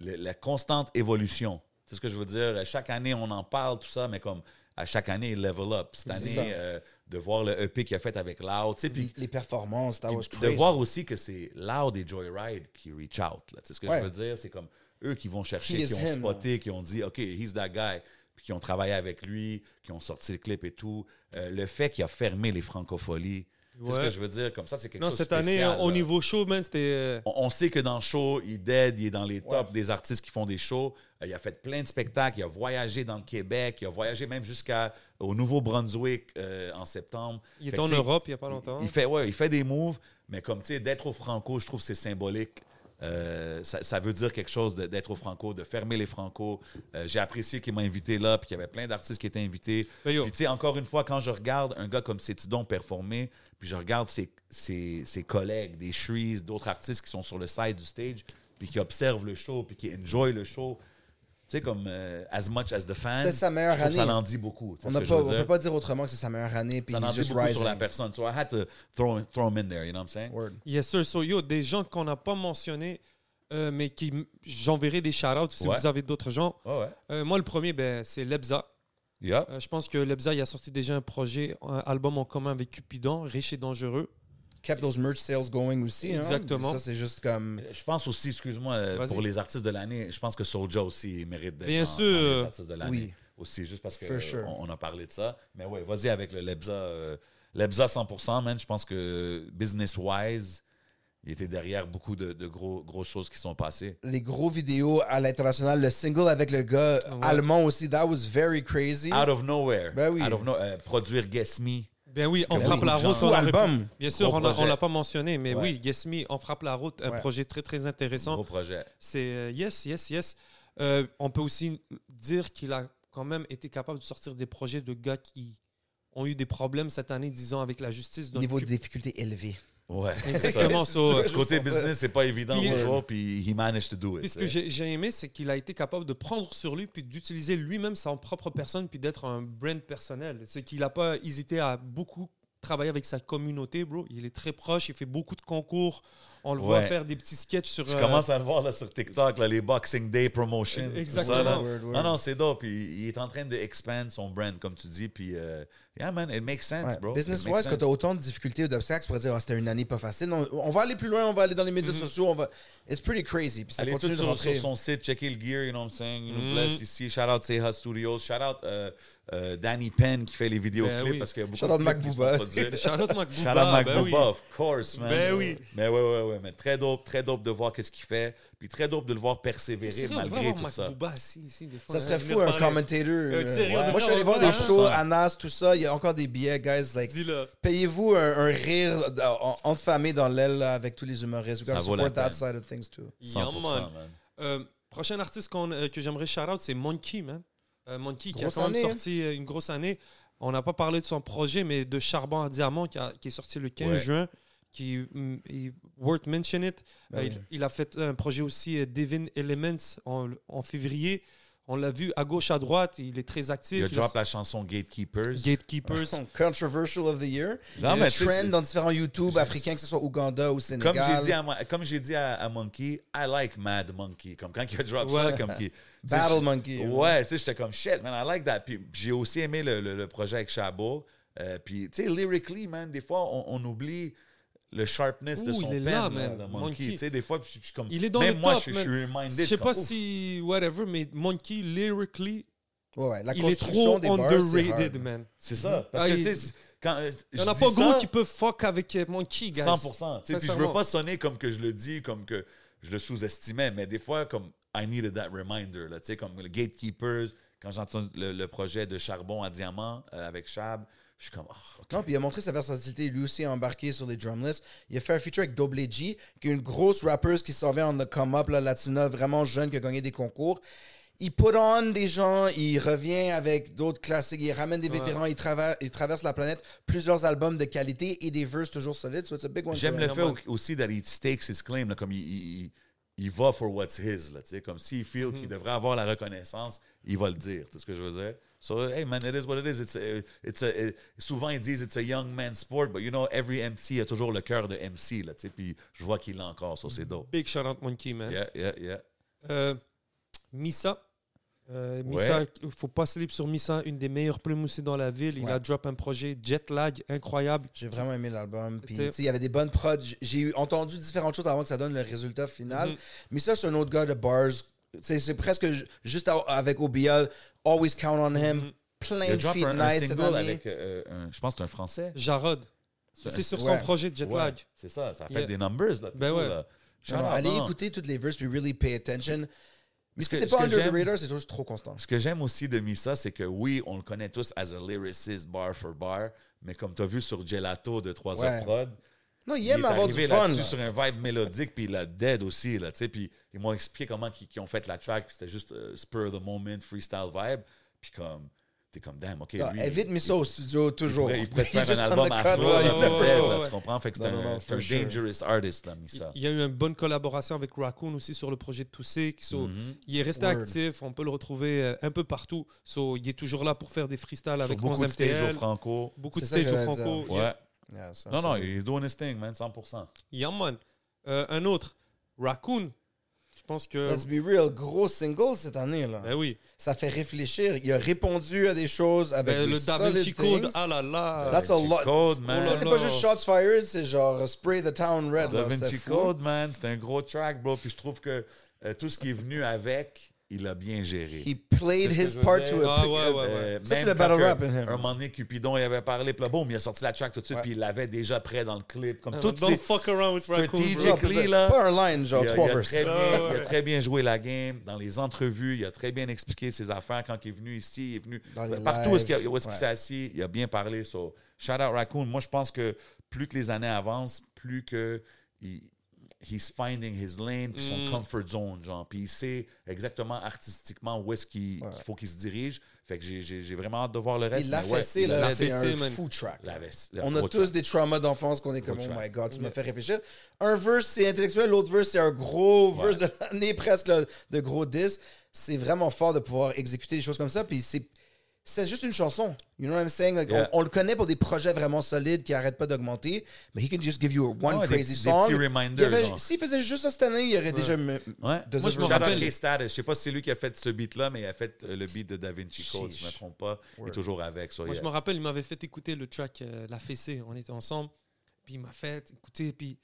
le- la constante évolution. C'est ce que je veux dire. Chaque année, on en parle, tout ça, mais comme à chaque année, il level up. Cette année, euh, de voir le EP qu'il a fait avec Loud, tu sais, puis Les performances, that was puis de voir aussi que c'est Loud et Joyride qui reach out. Tu sais ce que Ouais. je veux dire? C'est comme eux qui vont He chercher, qui ont him, spoté, qui ont dit, OK, he's that guy, puis qui ont travaillé avec lui, qui ont sorti le clip et tout. Euh, le fait qu'il a fermé les francopholies, tu sais ce Ouais. que je veux dire? Comme ça, c'est quelque Non, chose cette de année, spécial, au là. niveau show, man, c'était. euh, On, on sait que dans le show, il dead, il est dans les tops Ouais. des artistes qui font des shows. Euh, il a fait plein de spectacles, il a voyagé dans le Québec, il a voyagé même jusqu'au Nouveau-Brunswick euh, en septembre. il que, en Europe il n'y a pas longtemps. Il fait, ouais, il fait des moves, mais comme tu sais, d'être au Franco, je trouve que c'est symbolique. Euh, ça, ça veut dire quelque chose d'être au Franco, de fermer les Franco. Euh, J'ai apprécié qu'il m'a invité là, puis qu'il y avait plein d'artistes qui étaient invités. Ben, Puis tu sais, encore une fois, quand je regarde un gars comme Cétidon performer, puis je regarde ses, ses, ses collègues, des Shrees, d'autres artistes qui sont sur le side du stage, puis qui observent le show, puis qui enjoy le show, sais, comme euh, as much as the fans. C'était sa meilleure je année. Ça en dit beaucoup. On ne peut dire. pas dire autrement que c'est sa meilleure année. Puis Ça en dit beaucoup rising. sur la personne. So I had to throw, throw him in there, you know what I'm saying? Word. Yes, sir. So, yo, des gens qu'on n'a pas mentionnés, euh, mais qui j'enverrai des shout-outs si Ouais. vous avez d'autres gens. Ouais, ouais. Euh, moi, le premier, ben, c'est Lebza. Yeah. Euh, je pense que Lebza, il a sorti déjà un projet, un album en commun avec Cupidon, riche et dangereux. Kept those merch sales going aussi. hein. Exactement. Ça, c'est juste comme. Je pense aussi, excuse-moi, euh, pour les artistes de l'année, je pense que Soulja aussi mérite d'être Bien sûr. les artistes de l'année. Oui. aussi, juste parce sure. qu'on on a parlé de ça. Mais ouais, vas-y avec le Lebza. euh, Lebza 100%, man. Je pense que business-wise, il était derrière beaucoup de, de gros, grosses choses qui sont passées. Les gros vidéos à l'international, le single avec le gars allemand aussi, that was very crazy. Out of nowhere. Ben oui. Out of no- euh, produire Guess Me. Ben oui, on frappe oui, la route. on album. Bien sûr, Gros on projet. l'a pas mentionné, mais Ouais. oui, Guess Me, on frappe la route, un Ouais. projet très très intéressant. Gros projet. C'est euh, yes, yes, yes. Euh, on peut aussi dire qu'il a quand même été capable de sortir des projets de gars qui ont eu des problèmes cette année, disons, avec la justice. Donc, Niveau de difficulté élevé. Ouais. Exactement, Ça. Ce côté business, c'est pas évident Puis- toujours, puis he managed to do it. Puis ce que j'ai aimé, c'est qu'il a été capable de prendre sur lui, puis d'utiliser lui-même sa propre personne, puis d'être un brand personnel. C'est qu'il n'a pas hésité à beaucoup travailler avec sa communauté, bro. Il est très proche, il fait beaucoup de concours. On le voit faire des petits sketchs sur... Je euh, commence à le voir là, sur TikTok, là, les Boxing Day promotions. tout ça, Exactement. là. Word, word. Non, non, c'est dope. Il, il est en train de expand son brand, comme tu dis. Puis, euh, yeah, man, it makes sense, Ouais. bro. It Business makes wise, quand sense. tu as autant de difficultés ou d'obstacles, tu pourrais dire, Ah, c'était une année pas facile. Non, on va aller plus loin, on va aller dans les médias sociaux, on va. It's pretty crazy. Puis ça Allez tout continue de sur, rentrer. sur son site, checker le gear, you know what I'm saying? Il nous Mm. blesse ici. Shout out Seha Studios. Shout out euh, euh, Danny Penn qui fait les vidéoclips Ben oui. parce qu'il y a beaucoup Shout de out clips Mac Booba. produits. Shout-out Mac Shout Booba, out Mac ben Booba, oui. of course, man. Ben oui. Mais ouais, ouais, ouais. Mais très dope, très dope de voir qu'est-ce qu'il fait. Puis très dope de le voir persévérer Sérieux, malgré tout Mac ça. Booba assis ici, des fois. Ça serait hein, fou, un commentator. Euh, sérieux, Ouais. on Moi, je suis allé voir des shows, ça. Anas, tout ça. Il y a encore des billets, guys. Like, payez-vous un, un rire en- entre familles dans l'aile avec tous les humoristes. We Ça gotta vaut la support that peine. side of things too. 100%, Yeah, man. man. Euh, prochain artiste euh, que j'aimerais shout-out, c'est Monkey, man. Euh, Monkey qui a quand même année, hein. sorti une grosse année. On n'a pas parlé de son projet, mais de Charbon à Diamant qui, a- qui est sorti le 15 Ouais. juin, qui mm, est worth mention it. Ben Euh, oui. il, a fait un projet aussi, euh, Divine Elements, en, en février. On l'a vu à gauche, à droite. Il est très actif. Il a Il drop la chanson Gatekeepers. Gatekeepers. Controversial of the year. Non, mais trend dans différents YouTube africains, que ce soit Ouganda ou Comme Sénégal. j'ai dit, à, comme j'ai dit à, à Monkey, I like Mad Monkey. Comme quand il a drop ça, comme qui. Battle Monkey. Ouais, tu sais, j'étais comme shit, man, I like that. Puis j'ai aussi aimé le, le- le projet avec Chabot. Euh, puis, tu sais, lyrically, man, des fois, on, on oublie le sharpness de son il est pen, là, là, man. le Monkey. Monkey. Tu sais, des fois, je je suis comme. Il est dans même le moi, top, je, suis reminded. Je sais pas comme, si, whatever, mais Monkey, lyrically, Ouais, ouais, la il est trop des bars, c'est underrated, hard. man. C'est ça. Parce Ah, que, il- tu sais, quand. euh, Il y en a pas gros ça, qui peuvent fuck avec euh, Monkey, guys. 100%. Tu sais, Puis je veux pas sonner comme que je le dis, comme que je le sous-estimais, mais des fois, comme I needed that reminder. Là, tu sais, comme le Gatekeepers, quand j'entends le, le projet de Charbon à Diamant euh, avec Chab, je suis comme, ah, ok. Non, puis il a montré sa versatilité. Lui aussi a embarqué sur les drumless. Il a fait un feature avec Doble G, qui est une grosse rappeuse qui s'en vient en the come-up, là, latina, vraiment jeune, qui a gagné des concours. Il put on des gens, il revient avec d'autres classiques, il ramène des vétérans, il, traverse, il traverse la planète, plusieurs albums de qualité et des verses toujours solides. So it's a big one. J'aime le fait au- aussi that he stakes his claim, là, comme il, il, il- va for what's his. Là, tu sais, comme s'il feel Mm-hmm. qu'il devrait avoir la reconnaissance, il va le dire. Tu sais ce que je veux dire? So, hey man, it is what it is. It's a- it's a- it- souvent, ils disent it's a young man's sport, but you know, every MC a toujours le cœur de MC. Là, tu sais, puis je vois qu'il l'a encore, ça c'est dope. Big shout out Monkey, man. Yeah, yeah, yeah. Euh, Missa. Euh, Missa, il faut pas slip sur Missa, une des meilleures plumes aussi dans la ville. Il Ouais. a drop un projet Jet Lag incroyable. J'ai vraiment aimé l'album. Puis, il y avait des bonnes prods. J'ai entendu différentes choses avant que ça donne le résultat final. Mhm. Mais ça, c'est un autre gars de bars. C'est presque ju- juste avec OBL. Always count on him. Mhm. Plein Il a de feats nice cette single année. avec, euh, un- je pense que c'est un français. Jarod. C'est C'est un- sur Ouais. son projet Jet Ouais, Lag. c'est ça, ça a fait Yeah. des numbers. Là, Ben ouais. là. Allez non. écouter toutes les verses puis really pay attention. Mais Ce si que- c'est ce pas que under the radar, c'est toujours trop constant. Ce que j'aime aussi de Misa, c'est que oui, on le connaît tous as a lyricist bar for bar, mais comme tu as vu sur Gelato de 3 Ouais. heures prod, Non, il il aime est avoir du arrivé fun. là. sur un vibe mélodique, puis il a dead aussi, là, tu sais, puis ils m'ont expliqué comment ils, ils ont fait la track, puis c'était juste euh, spur of the moment, freestyle vibe, puis comme, t'es comme, damn, OK, Ah, lui, Évite il- Missa au studio, il toujours. pourrait, il pourrait faire un album afro, cut, il tu comprends? Fait que c'est un, non, un for sure. dangerous artist, là, Misa. Il y a eu une bonne collaboration avec Raccoon aussi sur le projet de Toussé. qui sont- Mhm. Il est resté Word. actif, on peut le retrouver euh, un peu partout. So, il est toujours là pour faire des freestyles avec beaucoup 11 de stages MTL. au Franco. Beaucoup de ça stages au Franco. Ouais. Yeah. Non, non, he's doing his thing, man, 100%. Yeah, man. Euh, un autre, Raccoon. Je pense que. Let's be real, gros single cette année. là. Ben oui. Ça fait réfléchir. Il a répondu à des choses avec Ben, des le Da Vinci Code, things. ah là là. That's a lot. Code, man. Ça, c'est Oh pas juste là. shots fired, c'est genre uh, spray the town red. Da Vinci. Code, man, c'est un gros track, bro. Puis je trouve que euh, tout ce qui est venu avec, il a bien géré. He played his part to a Ah, ouais, ouais, ouais. Euh, Ça, c'est le battle rap in him. Un moment donné, Cupidon, il avait parlé, puis là, boum, il a sorti la track tout de suite, puis il l'avait déjà prêt dans le clip. Comme tout, Don't fuck around with Raccoon, bro. strategically, là. Pas un line, genre il a, trois verses. très bien, il a très bien joué la game dans les entrevues. Il a très bien expliqué ses affaires quand il est venu ici. Il est venu partout où est-ce qu'il s'est assis. Il a bien parlé. So, shout out Raccoon. Moi, je pense que plus que les années avancent, plus que il- he's finding his lane, puis son Mm. comfort zone, genre. Puis il sait exactement artistiquement où est-ce qu'il Ouais. faut qu'il se dirige. Fait que j'ai- vraiment hâte de voir le reste. Il l'a ouais, fessé, là, c'est un man. fou track. On a tous track. des traumas d'enfance qu'on est comme, oh track. my god, tu me fais réfléchir. Un verse, c'est intellectuel, l'autre verse, c'est un gros Ouais. verse de l'année, presque, là, de gros 10. C'est vraiment fort de pouvoir exécuter des choses comme ça. Puis c'est. C'est juste une chanson. You know what I'm saying? Like, Yeah. on, on le connaît pour des projets vraiment solides qui n'arrêtent pas d'augmenter. Mais he can just give you a one des crazy des song. petits y reminders, genre. S'il faisait juste ça cette année, il aurait déjà. me- Ouais. Moi, je me rappelle- K-Status. Je sais pas si c'est lui qui a fait ce beat-là, mais il a fait euh, le beat de Da Vinci Code, si je ne me trompe pas. Il est toujours avec. so Moi, yeah. je me rappelle, il m'avait fait écouter le track euh, La Fessée. On était ensemble. Puis il m'a fait écouter. Puis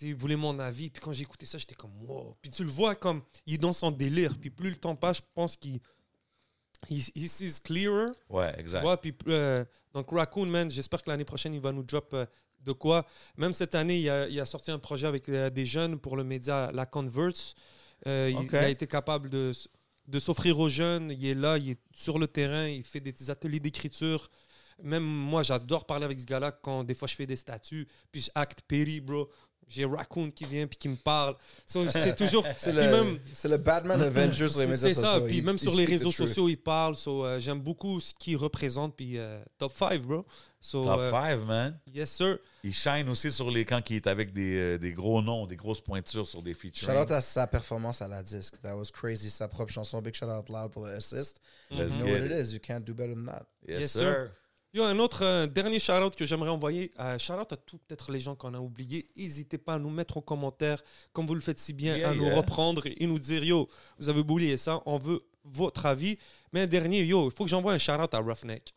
il voulait mon avis. Puis quand j'ai écouté ça, j'étais comme wow. Puis tu le vois comme il est dans son délire. Puis plus le temps passe, je pense qu'il he, he sees clearer. Ouais, exact. puis, euh, donc Raccoon, man, j'espère que l'année prochaine, il va nous drop euh, de quoi. Même cette année, il a, il a sorti un projet avec euh, des jeunes pour le média La Converse. Il- a été capable de, de s'offrir aux jeunes. Il est là, il est sur le terrain, il fait des ateliers d'écriture. Même moi, j'adore parler avec ce gars-là quand des fois je fais des statuts, puis je acte Perry, bro. J'ai Raccoon qui vient puis qui me parle. So, c'est toujours. C'est le, même- c'est le Batman Avenger sur les c'est médias c'est sociaux. ça. Puis même il sur les réseaux sociaux, il parle. So, euh, J'aime beaucoup ce qu'il représente. Puis euh, top 5, bro. So, Top euh, 5, man. yes, sir. Il shine aussi sur les quand il est avec des, euh, des gros noms, des grosses pointures sur des features. Shout out à sa performance à la disque. That was crazy. Sa propre chanson. Big shout out loud pour le assist. You know what it it. is. You can't do better than that. Yes, Yes, sir. sir. Yo, un autre dernier shout-out que j'aimerais envoyer. Euh, shout-out à tous peut-être les gens qu'on a oubliés. N'hésitez pas à nous mettre en commentaire, comme vous le faites si bien, Yeah, à nous reprendre et nous dire Yo, vous avez oublié ça, on veut votre avis. Mais un dernier, yo, il faut que j'envoie un shout-out à Roughneck.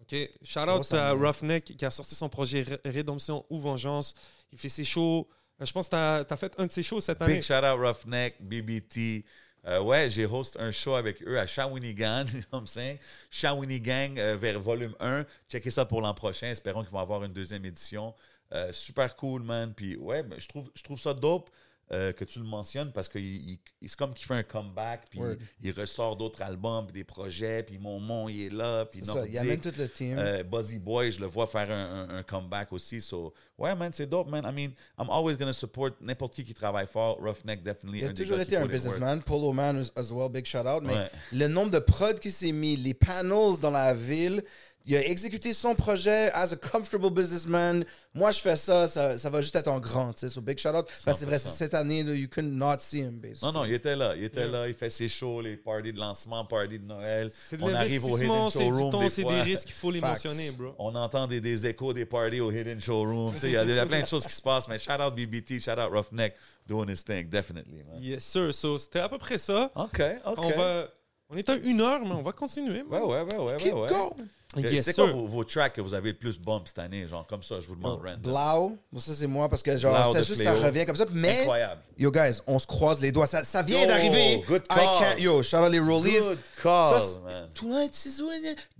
OK? Shout-out à. Roughneck qui a sorti son projet Ré- Rédemption ou Vengeance. Il fait ses shows. Euh, Je pense que tu as, fait un de ses shows cette année. Big shout out Roughneck, BBT. Euh, ouais, j'ai host un show avec eux à Shawinigan, I'm saying? Shawinigan euh, vers volume 1. Checkez ça pour l'an prochain. Espérons qu'ils vont avoir une deuxième édition. Euh, super cool, man. Puis ouais, ben, je, trouve, je trouve ça dope euh, que tu le mentionnes parce que c'est comme qu'il fait un comeback, puis il, il ressort d'autres albums, puis des projets, puis mon mon il est là, puis C'est ça. Il y a même Nordique. tout le team. Euh, Buzzy Boy, je le vois faire un, un- un comeback aussi. So, ouais, man, c'est dope, man. I mean, I'm always going to support n'importe qui qui travaille fort. Roughneck, definitely. Il a toujours été un businessman, polo man as- as well, big shout out. Mais Ouais. le nombre de prods qui s'est mis, les panels dans la ville, il a exécuté son projet as a comfortable businessman. Moi, je fais ça, ça, ça va juste être en grand, tu sais. So big shout out. Parce que c'est vrai, 100%. cette année, là, you could not see him, basically. Non, non, il était là. Il était là. Il fait ses shows, les parties de lancement, parties de Noël. C'est de On arrive au Hidden Showroom. des c'est fois. des risques, il faut les Facts. mentionner, bro. On entend des, des échos des parties au Hidden Showroom. Tu sais, Il y, a- plein de choses qui se passent. Mais shout out BBT, shout out Roughneck, doing his thing, definitely. Man. Yes, sir. So, c'était à peu près ça. OK, OK. On, va, on est à une heure, mais on va continuer. Ouais, ouais, ouais, ouais. Keep ouais, ouais. going. Yes, c'est quoi vos, vos tracks que vous avez le plus bump cette année? Genre, comme ça, je vous demande, random. Blau, bon, ça c'est moi parce que genre, Blau ça de juste ça revient comme ça. Mais, Incroyable. yo guys, on se croise les doigts. Ça, ça vient d'arriver. good I call. can't- Yo, shout out les rollies. Good call, Ça, c'est- man.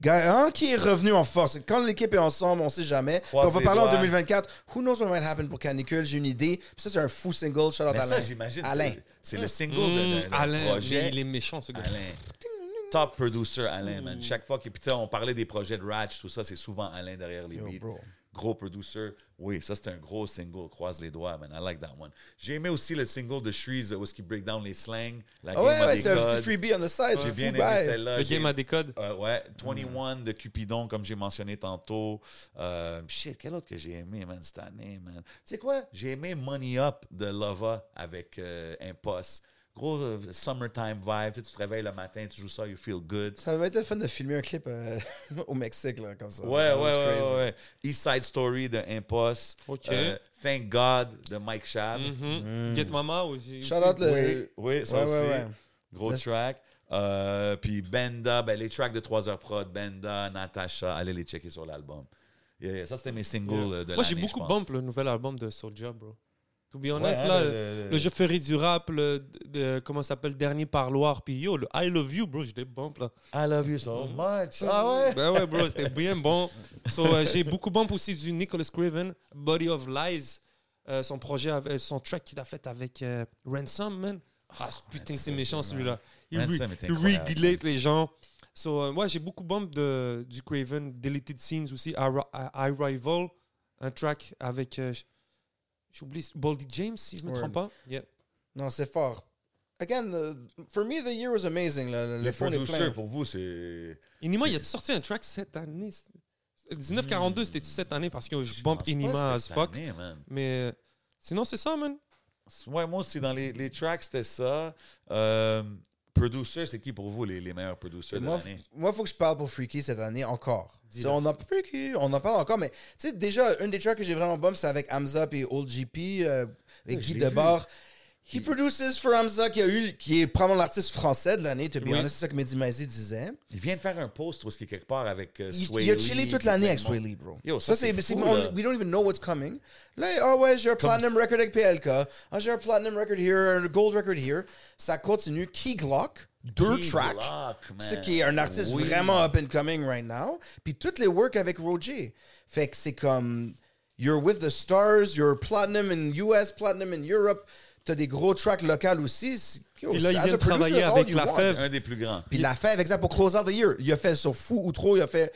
Hein, qui est revenu en force. Quand l'équipe est ensemble, on sait jamais. On va parler en doigts. 2024. Who knows what might happen pour Canicule? J'ai une idée. Puis ça, c'est un fou single. Shout out Alain. ça, j'imagine, Alain. c'est- le single Mmh, Alain, mais projet. il est méchant, ce gars. Alain. Top producer Alain, man. Chaque fois que puis tu sais, on parlait des projets de Ratch, tout ça, c'est souvent Alain derrière les Yo, beats. bro. Gros producer. Oui, ça c'était un gros single. Croise les doigts, man. I like that one. J'ai aimé aussi le single de Shreeze où est-ce qu'il break down les slangs. La Ah game ouais, c'est un petit freebie on the side. J'ai J'ai bien aimé celle-là. Le J'ai- game a des codes. euh, ouais, 21 de Cupidon, comme j'ai mentionné tantôt. Euh, shit, quel autre que j'ai aimé, man, cette année, man? Tu sais quoi? J'ai aimé Money Up de Lova avec euh, Impost. Gros euh, summertime vibe. Tu, sais, tu te réveilles le matin, tu joues ça, you feel good. Ça va être le fun de filmer un clip euh, au Mexique, là, comme ça. Ouais, That ouais, ouais, crazy. ouais. East Side Story de Impost. Ok. Euh, Thank God de Mike Shab. Mhm. Get Mama aussi. Shout out le. Oui, oui, ça Ouais, aussi. ouais, ouais. Gros Le- track. Euh, puis Benda, ben, les tracks de 3 heures prod, Benda, Natasha, allez les checker sur l'album. Yeah, yeah, ça, c'était mes singles euh, de Moi, j'ai l'année, beaucoup bump le nouvel album de Soulja, bro. To be honest, Ouais, là, le, le- le jeu ferry du rap, le, de- comment ça s'appelle, dernier parloir, puis yo, le I love you, bro, je l'ai bump là. I love you so much. Ah ouais? Ben ouais, bro, c'était bien bon. So, euh, j'ai beaucoup bump aussi du Nicholas Craven, Body of Lies, euh, son projet, avec- son track qu'il a fait avec euh, Ransom, man. Ah, putain, c'est méchant celui-là. Il, re- Ransom est il incroyable. regulate les gens. So, euh, ouais, j'ai beaucoup bump de, du Craven, Deleted Scenes aussi, Arri- Arrival, un track avec, euh, j'oublie, Boldy James, si je me Word. trompe pas. Yeah. Non, c'est fort. Again, the- for me, the year was amazing. Le, le Les phone est plein. pour vous, c'est. Inima, il a sorti un track cette année. 1942, c'était cette année? Parce que je bump Inima as fuck. année. Mais euh, sinon, c'est ça, man. Ouais, moi aussi, dans les, les tracks, c'était ça. Euh, producer, c'est qui pour vous les, les meilleurs producers de Moi, l'année? moi, faut que je parle pour Freaky cette année encore. On en Freaky, on en parle encore, mais tu sais, déjà, une des tracks que j'ai vraiment bump, c'est avec Hamza et Old GP, euh, avec Ouais, Guy Debord. He produces for Hamza, qui, a eu, qui est probablement l'artiste français de l'année, to be Oui. honest, c'est ça que Mehdi disait. Il vient de faire un post où est-ce qu'il est quelque part avec euh, Il, Sway il a Lee, chillé toute l'année avec Sway. Lee, bro. Yo, ça, ça, c'est, we don't even know what's coming. Là, ah ouais, j'ai un Comme platinum ça- record avec PLK. Ah, j'ai un platinum record here, un gold record here. Ça continue. Key Glock, deux Key tracks. Glock, man. qui est un artiste Oui. vraiment up and coming right now. Puis toutes les work avec Roger. Fait que c'est comme You're with the stars, you're platinum in US, platinum in Europe. T'as des gros tracks locaux aussi. Et là, il vient de travailler avec La. Fève. Un des plus grands. Puis l'a avec ça pour Close Out the Year. Il a fait sur Fou ou Trop. Il a fait.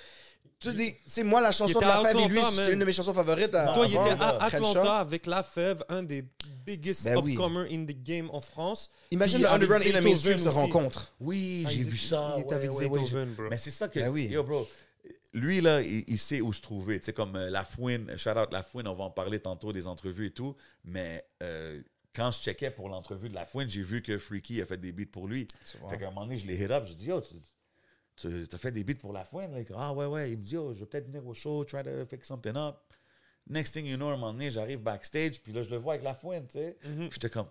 Tu sais, C'est moi la chanson était de la Fève et lui, Atlanta, c'est une de mes chansons favorites. à- Toi, il avant, était à Crenshaw. Atlanta avec La Fève, un des biggest Ben oui. upcomers in the game en France. Imagine le underground et Zaytoven mainstream se aussi. rencontrent. Oui, Ah, j'ai vu ça. il est ouais, avec bro. Mais c'est ça que. Ben. Yo, bro. Lui, là, il, il sait où se trouver. Tu sais, comme euh, La Fouine, shout out La Fouine, on va en parler tantôt des entrevues et tout. Mais euh, quand je checkais pour l'entrevue de La Fouine, j'ai vu que Freaky a fait des beats pour lui. Fait qu'à un moment donné, je l'ai hit up. Je dis, yo, tu tu- t'as fait des beats pour La Fouine? Like, ah ouais, ouais. Il me dit, yo, je vais peut-être venir au show, try to fix something up. Next thing you know, à un moment donné, j'arrive backstage, puis là, je le vois avec La Fouine, tu sais. Puis j'étais comme,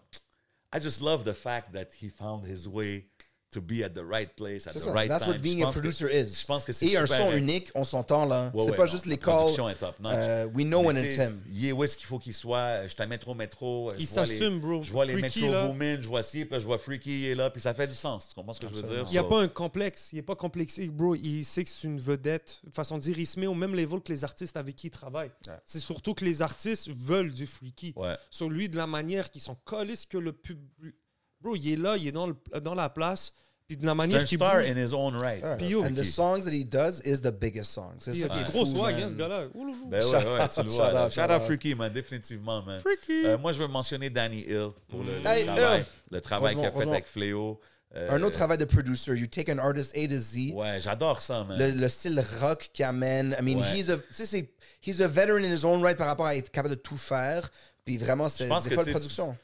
I just love the fact that he found his way to be at the right place at the ça. right That's time. what being a pense que- producer is. Je pense que c'est Et un son unique, on s'entend là. Ouais, c'est ouais, pas non, juste les calls. production est top notch. euh, we know when it's him. Il est où est-ce qu'il faut qu'il soit? Je t'amène métro, métro. Il s'assume, bro. Je vois les Freaky, Metro là. Boomin, je vois ci, puis je vois Freaky, il est là, puis ça fait du sens. Tu comprends ce que je veux dire? Il n'y a So- pas un complexe. Il n'est pas complexé, bro. Il sait que c'est une vedette. De façon de dire, il se met au même level que les artistes avec qui il travaille. Ouais. C'est surtout que les artistes veulent du freaky. Ouais. Sur lui, de la manière qu'ils sont collés, ce que le public. Bro, il est là, il est dans, le- dans la place. Puis de la manière qu'il star bouge. in his own right. Puis yo, And the Freaky. songs that he does is the biggest song. C'est Il ça a qui des est gros swag, hein, ce gars-là. Ben ouais, Shout ouais, out, tu le shout vois. Shout shout out. Freaky, man, définitivement, man. Freaky. Euh, moi, je veux mentionner Danny Hill pour le, le Hey, travail, le travail qu'il a fait avec Fléau. Euh, Un autre travail de producer. You take an artist A to Z. Ouais, j'adore ça, man. Le, le style rock qu'il amène. I mean, Ouais. he's a, tu sais, c'est- he's a veteran in his own right par rapport à être capable de tout faire. Puis vraiment, c'est des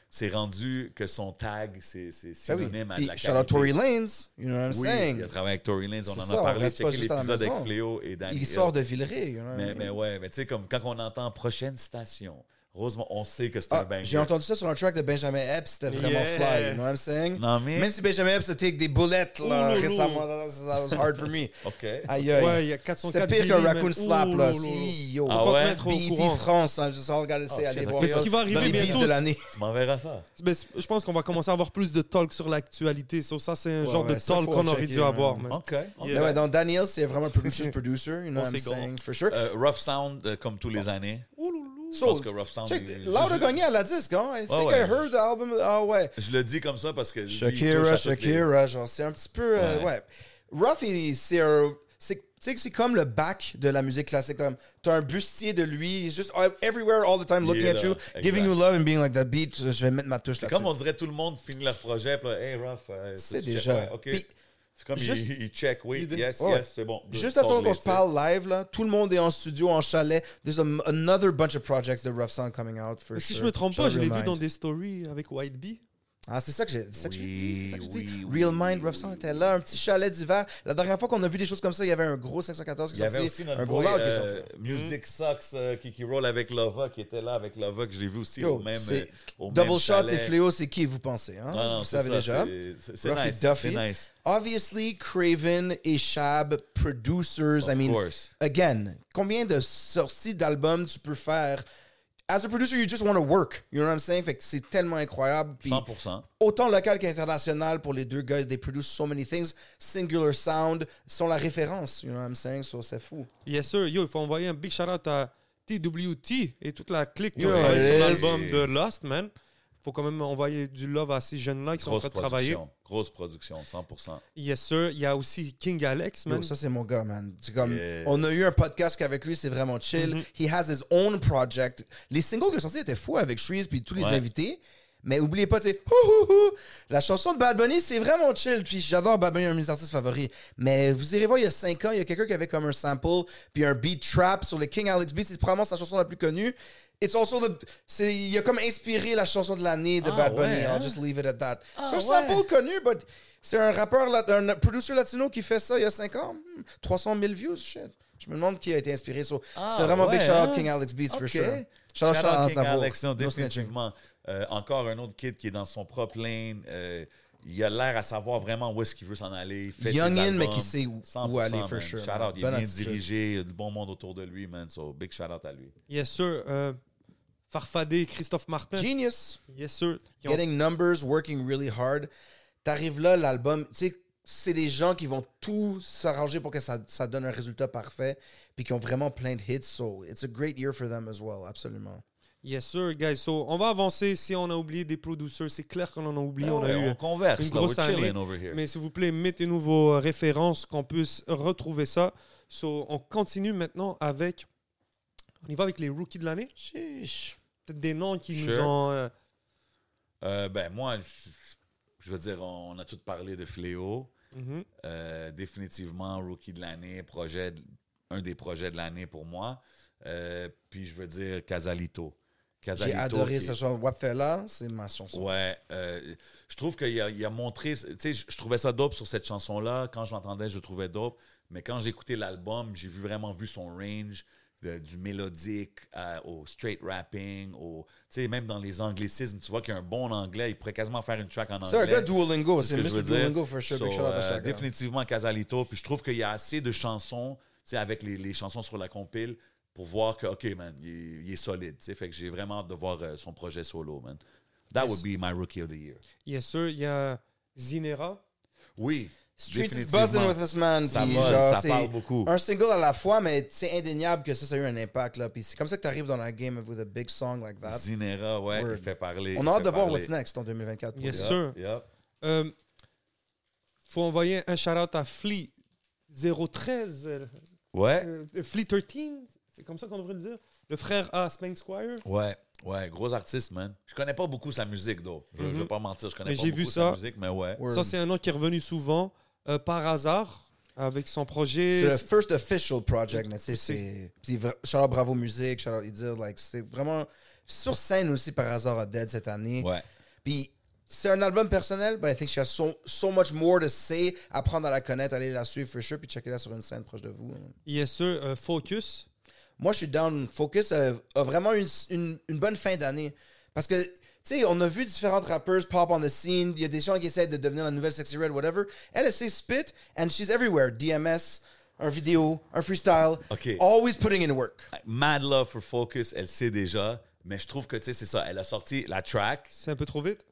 c'est rendu que son tag, c'est c'est Ben synonyme à de la shout out qualité. Tory Lanez. You know what I'm saying? il a travaillé avec Tory Lanez, on en a parlé, la l'épisode avec. Fléau et Danny Il sort de Villeray. You know mais ouais, mais tu sais, comme quand on entend prochaine station, Rosemont, on sait que c'est un Ah, banger. J'ai entendu ça sur un track de Benjamin Epps, c'était vraiment Yeah. fly, you know what I'm saying? Non, mais. Même si Benjamin Epps a take des boulettes là, récemment, that was, that was hard for me. OK. Aïe aïe. Ouais, il y a 404 C'était pire qu'un raccoon slap Ouh, là. Si, yo. Ah ouais? te mettre au BET courant. France, hein, just all gotta say, Oh, allez voir. Mais ce qui va dans arriver bientôt, de l'année. Tu m'enverras ça. C'est- je pense qu'on va commencer à avoir plus de talk sur l'actualité. So, ça, c'est un Ouais, genre ouais, de talk qu'on aurait dû avoir. OK. Mais ouais, donc Daniel, c'est vraiment un producer's producer, you know what I'm saying, for sure. Euh, Rough Sound, euh, comme tous les années. Loulou. Je So, pense que Rough Sound. check, il- Loud a je- gagné à la disque, hein? I think. I heard the album. Ah ouais. Je le dis comme ça parce que. Shakira, Shakira, genre, c'est un petit peu. euh, Ouais. il- c'est un. Tu sais que c'est comme le back de la musique classique. Comme, t'as un bustier de lui, just everywhere all the time looking at you, exact. giving you love and being like that beat. Je vais mettre ma touche là-dessus. comme on dirait tout le monde finit leur projet, puis là, hey, Ruff. euh, C'est déjà. ouais, OK. Puis, C'est comme juste- il, il check, oui, Il- yes, Ouais. yes, c'est bon. Juste avant qu'on se parle live, là, tout le monde est en studio, en chalet. There's a- another bunch of projects de Rough Sound coming out, for Si sure. je me trompe pas, je l'ai vu dans des stories avec White Bee. Ah, c'est ça que j'ai ça que j'ai j'ai Oui, dit. oui, Real Mind, Rough Sound était là, un petit chalet d'hiver. La dernière fois qu'on a vu des choses comme ça, il y avait un gros 514 qui Il y est avait sorti, aussi notre un gros boy, qui est euh, sorti. Music Sucks euh, qui, qui roll avec Lova, qui était là avec Lova, que je l'ai vu aussi Yo, au même. c'est- euh, au Double même Shot et Fléau, c'est qui vous pensez? Hein? Non, non, vous savez ça, déjà. c'est- nice. Duffy. C'est nice. Obviously, Craven et Shab, producers. Of I mean, course. again, combien de sorties d'albums tu peux faire? As a producer, you just want to work. You know what I'm saying? Fait que c'est tellement incroyable. Puis 100%. autant local qu'international pour les deux gars, they produce so many things. Singular Sound sont la référence. You know what I'm saying? So c'est fou. Yes, sir. Yo, il faut envoyer un big shout out à TWT et toute la clique qui ont travaillé sur l'album de Lost, man. faut quand même envoyer du love à ces jeunes-là qui sont en train de travailler. Grosse production, 100%. Yes, sir. Il y a aussi King Alex, man. Yo, ça, c'est mon gars, man. C'est comme, Yeah. On a eu un podcast avec lui, c'est vraiment chill. Mhm. He has his own project. Les singles sont sortis étaient fous avec Shreeze puis tous les Ouais. invités. Mais oubliez pas, tu sais, hou, hou, hou. la chanson de Bad Bunny, c'est vraiment chill. Puis j'adore Bad Bunny, un de mes artistes favoris. Mais vous irez voir, il y a 5 ans, il y a quelqu'un qui avait comme un sample, puis un beat trap sur le King Alex Beat. C'est probablement sa chanson la plus connue. It's also the. c'est- Il a comme inspiré la chanson de l'année de Ah, Bad Bunny. ouais, hein? I'll just leave it at that. Ah, c'est un ouais. sample connu, but c'est un rappeur, un producer latino qui fait ça il y a 5 ans. Hmm, 300 000 views, shit. Je me demande qui a été inspiré. So, Ah, c'est vraiment big ouais, shout out hein? King Alex Beats for Ok. sure. Shout out, Shout out King. Alex, non, No définitivement. Euh, encore un autre kid qui est dans son propre lane. euh, il a l'air à savoir vraiment où est-ce qu'il veut s'en aller. Il fait ses Youngin, mais albums. qui sait où- 100%, où aller, for sure, Shout man. out. Il est bien dirigé. Il y a du bon monde autour de lui, man. So, big shout out à lui. Yes, sir. Euh, Farfadé, Christophe Martin. Genius. Yes, sir. Ont- Getting numbers, working really hard. T'arrives là, l'album, tu sais, c'est des gens qui vont tout s'arranger pour que ça, ça donne un résultat parfait, puis qui ont vraiment plein de hits. So, it's a great year for them as well, absolument. Yes, sir, guys. So, on va avancer. Si on a oublié des producers, c'est clair qu'on en a oublié. on a Ouais, eu on converse. une grosse année. Mais s'il vous plaît, mettez-nous vos euh, références, qu'on puisse retrouver ça. So, on continue maintenant avec. On y va avec les rookies de l'année. Peut-être des noms qui nous ont. euh, Euh, ben, moi, je, je veux dire, on a tous parlé de Fléau. mhm. Euh, définitivement, rookie de l'année, projet, de- un des projets de l'année pour moi. Puis je veux dire Casalito. J'ai adoré ce chanson. Wapfella, c'est ma chanson. Ouais, euh, je trouve qu'il a, il a montré, tu sais, je, trouvais ça dope sur cette chanson-là. Quand je l'entendais, je le trouvais dope. Mais quand écouté l'album, j'ai vu, vraiment vu son range de- du mélodique à- au straight rapping, au, tu sais, même dans les anglicismes, tu vois qu'il y a un bon anglais. Il pourrait quasiment faire une track en anglais. C'est un gars Duolingo, C'est c'est ce que je Mr. veux dire. Duolingo for sure. So, euh, définitivement Casalito. Puis je trouve qu'il y a assez de chansons, tu sais, avec les, les chansons sur la compile, pour voir que, OK, man, il, est- il est solide. tu sais. Fait que j'ai vraiment hâte de voir euh, son projet solo, man. That Yes. would be my rookie of the year. Yes, sir. Il y a Zinera. Oui. Streets is buzzing with this man. Ça puis buzz, genre, ça parle beaucoup. Un single à la fois, mais c'est indéniable que ça, ça a eu un impact. Là. Puis c'est comme ça que tu arrives dans la game with a big song like that. Zinera, ouais, Word. il fait parler. On a hâte de voir what's next en 2024. pour Yes, sir. Yep. Euh, faut envoyer un shout-out à Flea 013. euh, Ouais. euh, Flea 13. C'est comme ça qu'on devrait le dire. Le frère à Spank Squire. Ouais, ouais, gros artiste, man. Je connais pas beaucoup sa musique, though. Je, je Mhm. vais pas mentir, je connais Mais pas beaucoup vu sa musique, mais ouais. Word. Ça, c'est un nom qui est revenu souvent euh, par hasard avec son projet. C'est le first official project, mais tu sais, C'est- out Bravo Musique, out Idir, like, c'est vraiment. Sur scène aussi par hasard à Dead cette année. Ouais. Puis c'est un album personnel, but I think she has so, so much more to say. Apprendre à la connaître, aller la suivre for sure, puis checker la sur une scène proche de vous. Yes, sir. euh, Focus? Moi, je suis down. Focus a vraiment une, une, une bonne fin d'année. Parce que, sais, on a vu différentes rappers pop on the scene. Il y a des gens qui essaient de devenir la nouvelle Sexy Red, whatever. Elle, elle sait spit, and she's everywhere. DMS, un vidéo, un freestyle. OK. Always putting in work. Mad Love for Focus, elle sait déjà, mais je trouve que, tu sais, c'est ça. Elle a sorti la track. C'est un peu trop vite?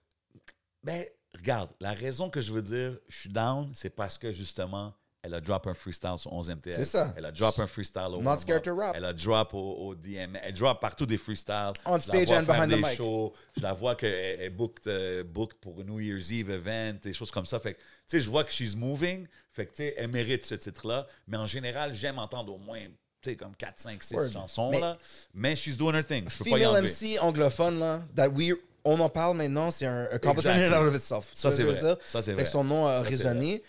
Ben, regarde, la raison que je veux dire je suis down, c'est parce que, justement, elle a drop un freestyle sur 11 MTL. C'est ça. Elle a drop un freestyle au Not warm-up. scared to rap. Elle a drop au, au DM. Elle drop partout des freestyles. On Je stage and behind the mic. shows. Je la vois qu'elle est booked, euh, booked pour New Year's Eve event, des choses comme ça. Fait que, tu sais, je vois que she's moving. Fait que, tu sais, elle mérite ce titre-là. Mais en général, j'aime entendre au moins, tu sais, comme 4, 5, 6 Word. chansons, Mais- là. Mais she's doing her thing. Je peux pas y Female. MC anglophone, là, that we, on en parle maintenant, c'est un accomplishment in Exactly. and out of itself. Ça, c'est vrai. Ça, c'est Fait vrai. que son nom a résonné.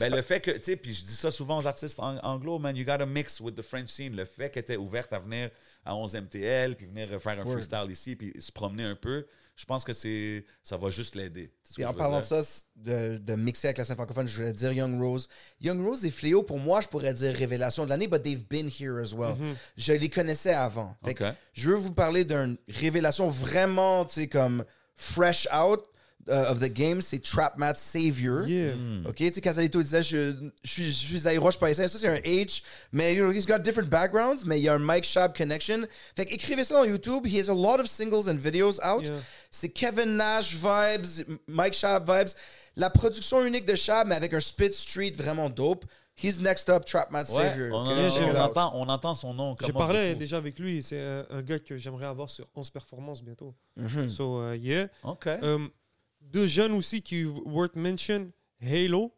Ben, le fait que, tu sais, puis je dis ça souvent aux artistes ang- anglo, man, you gotta mix with the French scene. Le fait qu'elle était ouverte à venir à 11 MTL, puis venir faire un freestyle ici, puis se promener un peu, je pense que c'est ça va juste l'aider. Que en parlant de ça, de, de mixer avec la scène francophone, je voulais dire Young Rose. Young Rose et Fléau, pour moi, je pourrais dire révélation de l'année, but they've been here as well. Je les connaissais avant. Fait que. Je veux vous parler d'une révélation vraiment, tu sais, comme fresh out uh, of the game, c'est Trap Mat Savior. Yeah. Ok, tu sais, Casalito disait, je, je suis, je suis Zairo, je. Ça, c'est un H. Mais, you know, he's got different backgrounds, mais il y a un Mike Shab connection. Fait que écrivez ça dans YouTube. He has a lot of singles and videos out. Yeah. C'est Kevin Nash vibes, Mike Shab vibes. La production unique de Shab, mais avec un spit street vraiment dope. He's next up, Trap Mat Ouais, Savior. on, ok? on- entend, on entend son nom. J'ai parlé beaucoup. déjà avec lui. C'est un, un gars que j'aimerais avoir sur 11 performances bientôt. Mhm. So, uh, yeah. OK. Euh, deux jeunes aussi qui worth mention. Halo,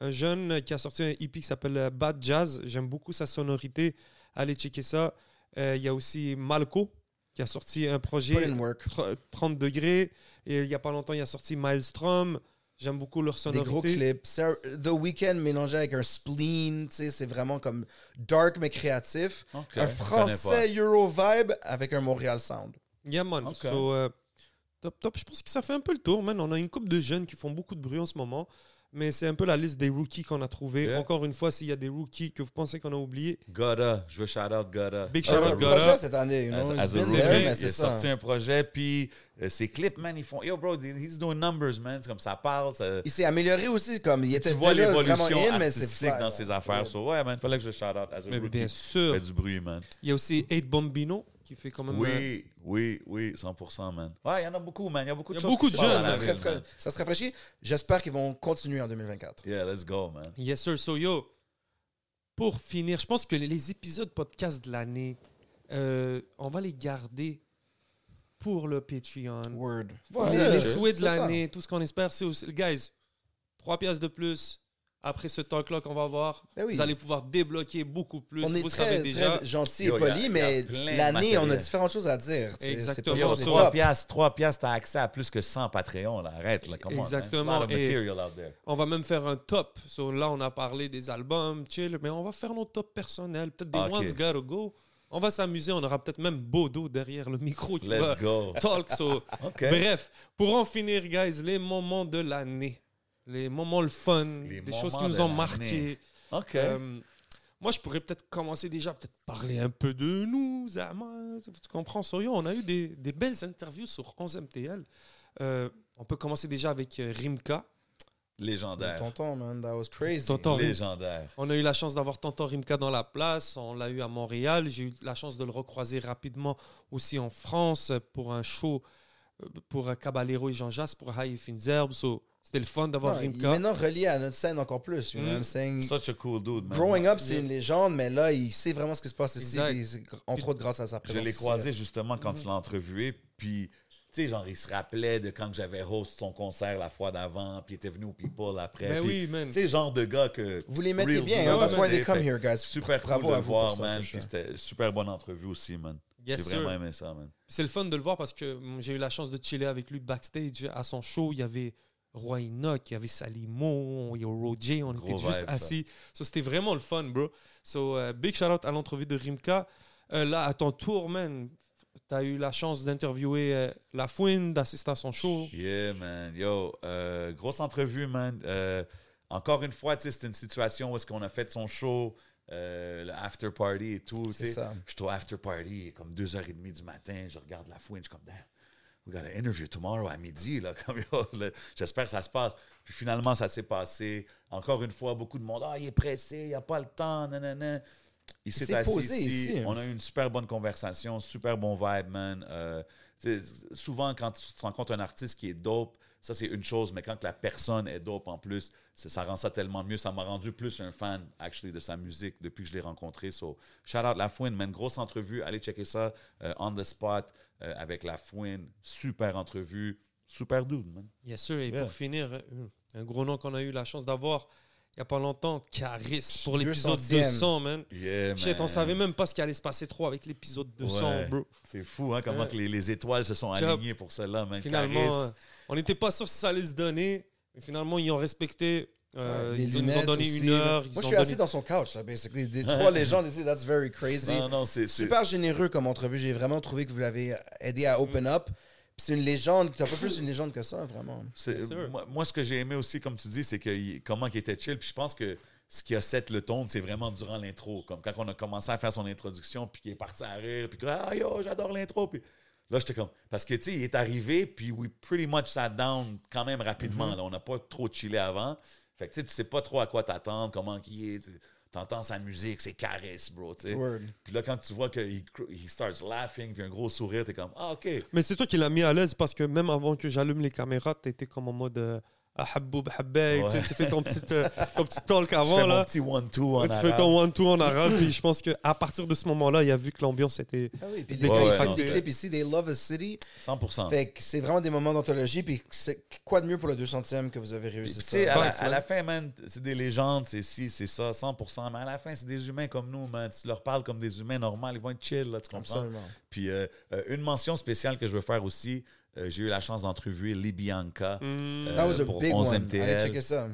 un jeune qui a sorti un EP qui s'appelle euh, Bad Jazz. J'aime beaucoup sa sonorité. Allez checker ça. Euh, Il y a aussi Malco qui a sorti un projet Put in work. tr- 30 degrés. Et il n'y a pas longtemps, il a sorti Maelstrom. J'aime beaucoup leur Des sonorité. gros clips. Un- The Weeknd mélangé avec un spleen, tu sais, c'est vraiment comme dark mais créatif. Un français Euro vibe avec un Montréal sound. Yeah, man. Ok. So, euh, top, top. Je pense que ça fait un peu le tour, man. On a une couple de jeunes qui font beaucoup de bruit en ce moment. Mais c'est un peu la liste des rookies qu'on a trouvé. Yeah. Encore une fois, s'il y a des rookies que vous pensez qu'on a oubliés, Gotta. Je veux shout out Gotta. Big shout un out projet Gotta. cette année, you know. As, as a rookie, il a sorti un projet, puis euh, ses clips, man, ils font Yo, bro, he's doing numbers, man. C'est comme ça parle. Ça, Il s'est amélioré aussi, comme il était tu vois l'évolution in, mais c'est artistique dans ses affaires. So, ouais, man, fallait que je shout out as a Mais rookie. bien sûr. Fait du bruit, man. Il y a aussi 8 Bombino qui fait quand même. euh, Oui, oui, oui, 100%, man. Ouais, il y en a beaucoup, man. Il y a beaucoup de Il y a choses beaucoup de jeunes, Ça se ça se rafraîchit. J'espère qu'ils vont continuer en 2024. Yeah, let's go, man. Yes, sir. So, yo, pour finir, je pense que les épisodes podcast de l'année, euh, on va les garder pour le Patreon. Word. les, Voilà, les souhaits de l'année, tout ce qu'on espère, c'est aussi. Guys, 3 pièces de plus. Après ce talk-là qu'on va avoir, Ben oui. vous allez pouvoir débloquer beaucoup plus. On est vous très, savez déjà. très gentil et poli, mais l'année, on a différentes choses à dire. tu. Exactement. Pas Yo, juste so- des 3 tops. piastres, 3 piastres, t'as accès à plus que 100 Patreon, là. Arrête, là. Man. Exactement, of et-. On va même faire un top. So, là, on a parlé des albums, chill, mais on va faire nos tops personnels. Peut-être des Ok. One's Gotta Go. On va s'amuser. On aura peut-être même Bodo derrière le micro va Let's go. talk. So. Bref, pour en finir, guys, les moments de l'année. Les moments le fun, Les des choses qui nous ont marqués. OK. Euh, moi, je pourrais peut-être commencer déjà, peut-être parler un peu de nous, Zama. Tu comprends, Soyo? On a eu des, des belles interviews sur 11MTL. Euh, on peut commencer déjà avec euh, Rimka. Légendaire. Tonton, man, that was crazy. Tonton Légendaire. On a eu la chance d'avoir Tonton Rimka dans la place. On l'a eu à Montréal. J'ai eu la chance de le recroiser rapidement aussi en France pour un show euh, pour Caballero et Jean Jass pour High. So, C'était le fun d'avoir Ouais, il est Rimka. maintenant relié à notre scène encore plus. You know Mm. what I'm saying? Such a cool dude, man. Growing up, c'est une légende, mais là, il sait vraiment ce qui se passe ici. Entre autres, grâce à sa Je présence. l'ai ici, croisé justement quand tu l'as entrevué, puis tu sais, genre, il se rappelait de quand j'avais host son concert la fois d'avant, puis il était venu au People après. Ben puis, oui, man. Tu sais, genre de gars que. Vous les mettez bien, hein, that's why they come here, guys. Super Bravo cool de à vous voir, man. Puis c'était super bonne entrevue aussi, man. Yes, J'ai vraiment aimé ça, man. C'est le fun de le voir parce que mm, j'ai eu la chance de chiller avec lui backstage à son show. Il y avait Roy Enoch, il y avait Salimo, il y a Roger, on Gros était juste vibe, ça. assis. So, c'était vraiment le fun, bro. So, euh, big shout out à l'entrevue de Rimka. Euh, là, à ton tour, man, tu as eu la chance d'interviewer euh, La Fouine, d'assister à son show. Yeah, man. Yo, euh, grosse entrevue, man. Encore une fois, c'était une situation où est-ce qu'on a fait son show, euh, le after party et tout. C'est ça. Je suis au after party, comme 2h30 du matin, je regarde la fouine, je suis comme, damn, we got an interview tomorrow à midi, là, comme, j'espère que ça se passe. Puis finalement, ça s'est passé. Encore une fois, beaucoup de monde, ah, il est pressé, il n'a pas le temps, nanana. Il s'est assis posé ici, ici. on a eu une super bonne conversation, super bon vibe, man. Euh, souvent, quand tu rencontres un artiste qui est dope, ça c'est une chose, mais quand la personne est dope en plus, ça, ça rend ça tellement mieux. Ça m'a rendu plus un fan, actually, de sa musique depuis que je l'ai rencontré. So, shout out La Fouine, man. Grosse entrevue. Allez checker ça euh, on the spot euh, avec La Fouine. Super entrevue. Super dude, man. Yes, sir. Et Yeah. pour finir, un gros nom qu'on a eu la chance d'avoir il n'y a pas longtemps, Caris, pour l'épisode 200e. 200, man. Yeah, Shit, on man. savait même pas ce qui allait se passer trop avec l'épisode 200, Ouais. bro. C'est fou, hein, comment Ouais. que les, les étoiles se sont alignées pour celle-là, man. Finalement, Caris. On n'était pas sûr si ça allait se donner, mais finalement, ils ont respecté. euh, ils nous ont donné aussi, une heure. ils Moi, je suis assis dans son couch, là, basically. Des trois légendes ici, that's very crazy. Non, non, c'est... Super généreux comme entrevue. J'ai vraiment trouvé que vous l'avez aidé à open up. Puis c'est une légende. C'est un peu plus une légende que ça, vraiment. C'est- Bien sûr. moi, moi, ce que j'ai aimé aussi, comme tu dis, c'est que comment il était chill. Puis je pense que ce qui a set le ton, c'est vraiment durant l'intro. Comme quand on a commencé à faire son introduction, puis qu'il est parti à rire, puis que ah yo, j'adore l'intro. Puis Là, j'étais comme. Parce que, tu sais, il est arrivé, puis we pretty much sat down quand même rapidement. Mm-hmm. là. On n'a pas trop chillé avant. Fait que, tu sais, tu sais pas trop à quoi t'attendre, comment il est. tu- T'entends sa musique, ses caresses, bro, tu sais. Puis là, quand tu vois qu'il he starts laughing, puis un gros sourire, t'es comme, ah, OK. Mais c'est toi qui l'as mis à l'aise parce que même avant que j'allume les caméras, t'étais comme en mode euh, ah, haboub, habbaï. Tu sais, Ouais. Tu fais ton petit, euh, ton petit talk Je avant là. petit one-two en tu fais ton one-two en arabe. puis je pense qu'à partir de ce moment-là, il a vu que l'ambiance était. Ah oui, puis Ouais, les gars, ouais, ils font non, des clips ici, they love a city. 100%. Fait que c'est vraiment des moments d'anthologie. Puis quoi de mieux pour le 200e que vous avez réussi ça? à, la- à la fin, man, c'est des légendes, c'est ci, c'est ça, 100%. Mais à la fin, c'est des humains comme nous, man. Tu leur parles comme des humains normaux, ils vont être chill, là, tu comprends? Absolument. Puis euh, euh, une mention spéciale que je veux faire aussi, euh, j'ai eu la chance d'entrevuer Libianca euh, That was a pour big 11 one. Allez MTL.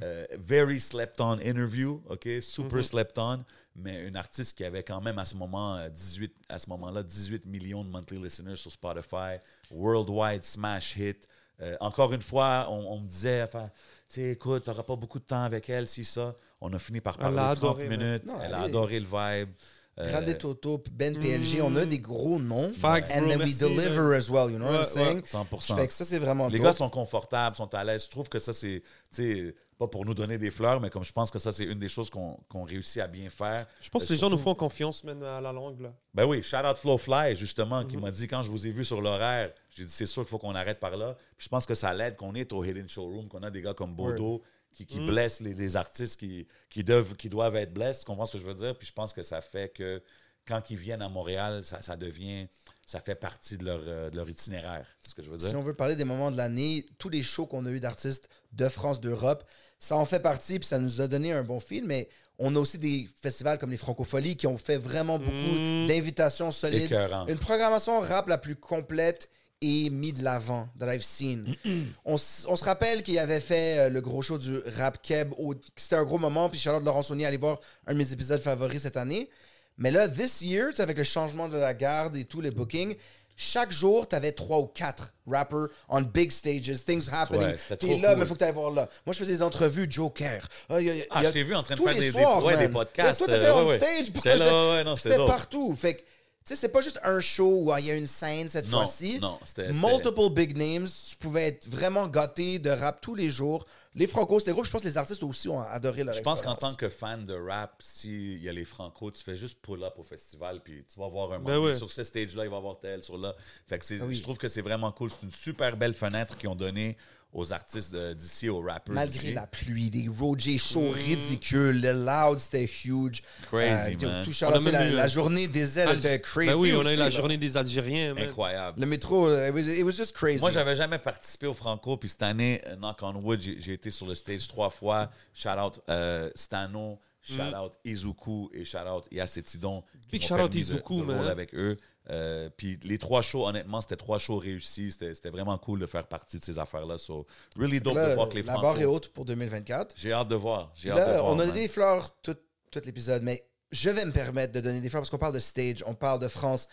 Euh, very slept on interview, ok, super slept on, mais une artiste qui avait quand même à ce moment euh, 18 à ce moment-là 18 millions de monthly listeners sur Spotify, worldwide smash hit. Euh, encore une fois, on, on me disait, enfin, tu sais, écoute, t'auras pas beaucoup de temps avec elle, si ça. On a fini par parler l'a 30 adoré, minutes. Non, elle elle a est- adoré le vibe. Euh, Grande Toto, Ben PLG, on a des gros noms. Facts, and bro, then merci, we deliver as well, you know what I'm Ouais, saying? 100%. Fait que ça, c'est vraiment Les dope. gars sont confortables, sont à l'aise. Je trouve que ça, c'est, tu sais, pas pour nous donner des fleurs, mais comme je pense que ça, c'est une des choses qu'on, qu'on réussit à bien faire. Je pense Euh, que les gens nous font confiance, même à la langue. Là. Ben oui, shout out Flowfly, justement, qui m'a dit quand je vous ai vu sur l'horaire, j'ai dit c'est sûr qu'il faut qu'on arrête par là. Puis je pense que ça l'aide qu'on est au Hidden Showroom, qu'on a des gars comme Bodo qui, qui blessent les, les artistes qui, qui, doivent, qui doivent être blessés. Tu comprends ce que je veux dire? Puis je pense que ça fait que quand ils viennent à Montréal, ça, ça devient, ça fait partie de leur, euh, de leur itinéraire. C'est ce que je veux dire? Si on veut parler des moments de l'année, tous les shows qu'on a eu d'artistes de France, d'Europe, ça en fait partie, puis ça nous a donné un bon fil, mais on a aussi des festivals comme les Francopholies qui ont fait vraiment beaucoup Mm. d'invitations solides. Écœurant. Une programmation rap la plus complète et mis de l'avant that I've seen. on, on se rappelle qu'il avait fait euh, le gros show du Rap Keb. C'était un gros moment. Puis Charlotte Laurent Saunier allait voir un de mes épisodes favoris cette année. Mais là, this year, avec le changement de la garde et tous les bookings, chaque jour, tu avais trois ou quatre rappers on big stages, things happening. Ouais, T'es là, cool. mais faut que tu ailles voir là. Moi, je faisais des entrevues Joker. Ah, y a- y a- Ah, je t'ai vu en train de faire des, des- soirs, ouais, des podcasts. Toi, t'étais euh, on ouais, stage. C'était partout. Fait que, sais, c'est pas juste un show où ah, il y a une scène cette Non, fois-ci. non, c'était- c'était- Multiple big names. Tu pouvais être vraiment gâté de rap tous les jours. Les Franco, c'était gros. Je pense que les artistes aussi ont adoré leur Je pense qu'en tant que fan de rap, s'il y a les Franco, tu fais juste pull up au festival, puis tu vas voir un Ben moment. ouais. Sur ce stage-là, il va y avoir tel, sur là. Fait que c'est- Ah oui. je trouve que c'est vraiment cool. C'est une super belle fenêtre qu'ils ont donnée aux artistes d'ici, aux rappers Malgré la pluie, les Roger shows ridicules, le loud, c'était huge. Crazy, tout- man. Tout On a Charlotte, même la, eu- la journée des ailes était crazy. Ben oui, on a eu la là. journée des Algériens. man. Incroyable. Le métro, euh, it was, it was just crazy. Moi, j'avais jamais participé au Franco, puis cette année, euh, knock on wood, j'ai été sur le stage trois fois. Shout out euh, Stano, shout out Izuku et shout out Yasetidon. qui Big shout out Izuku, man. avec eux. Euh, puis les trois shows, honnêtement, c'était trois shows réussis. C'était vraiment cool de faire partie de ces affaires-là. So, really dope Là, de voir que les la barre est haute pour 2024. J'ai hâte de voir. J'ai hâte de voir. on a donné des fleurs tout, tout l'épisode, mais je vais me permettre de donner des fleurs parce qu'on parle de stage, on parle de France.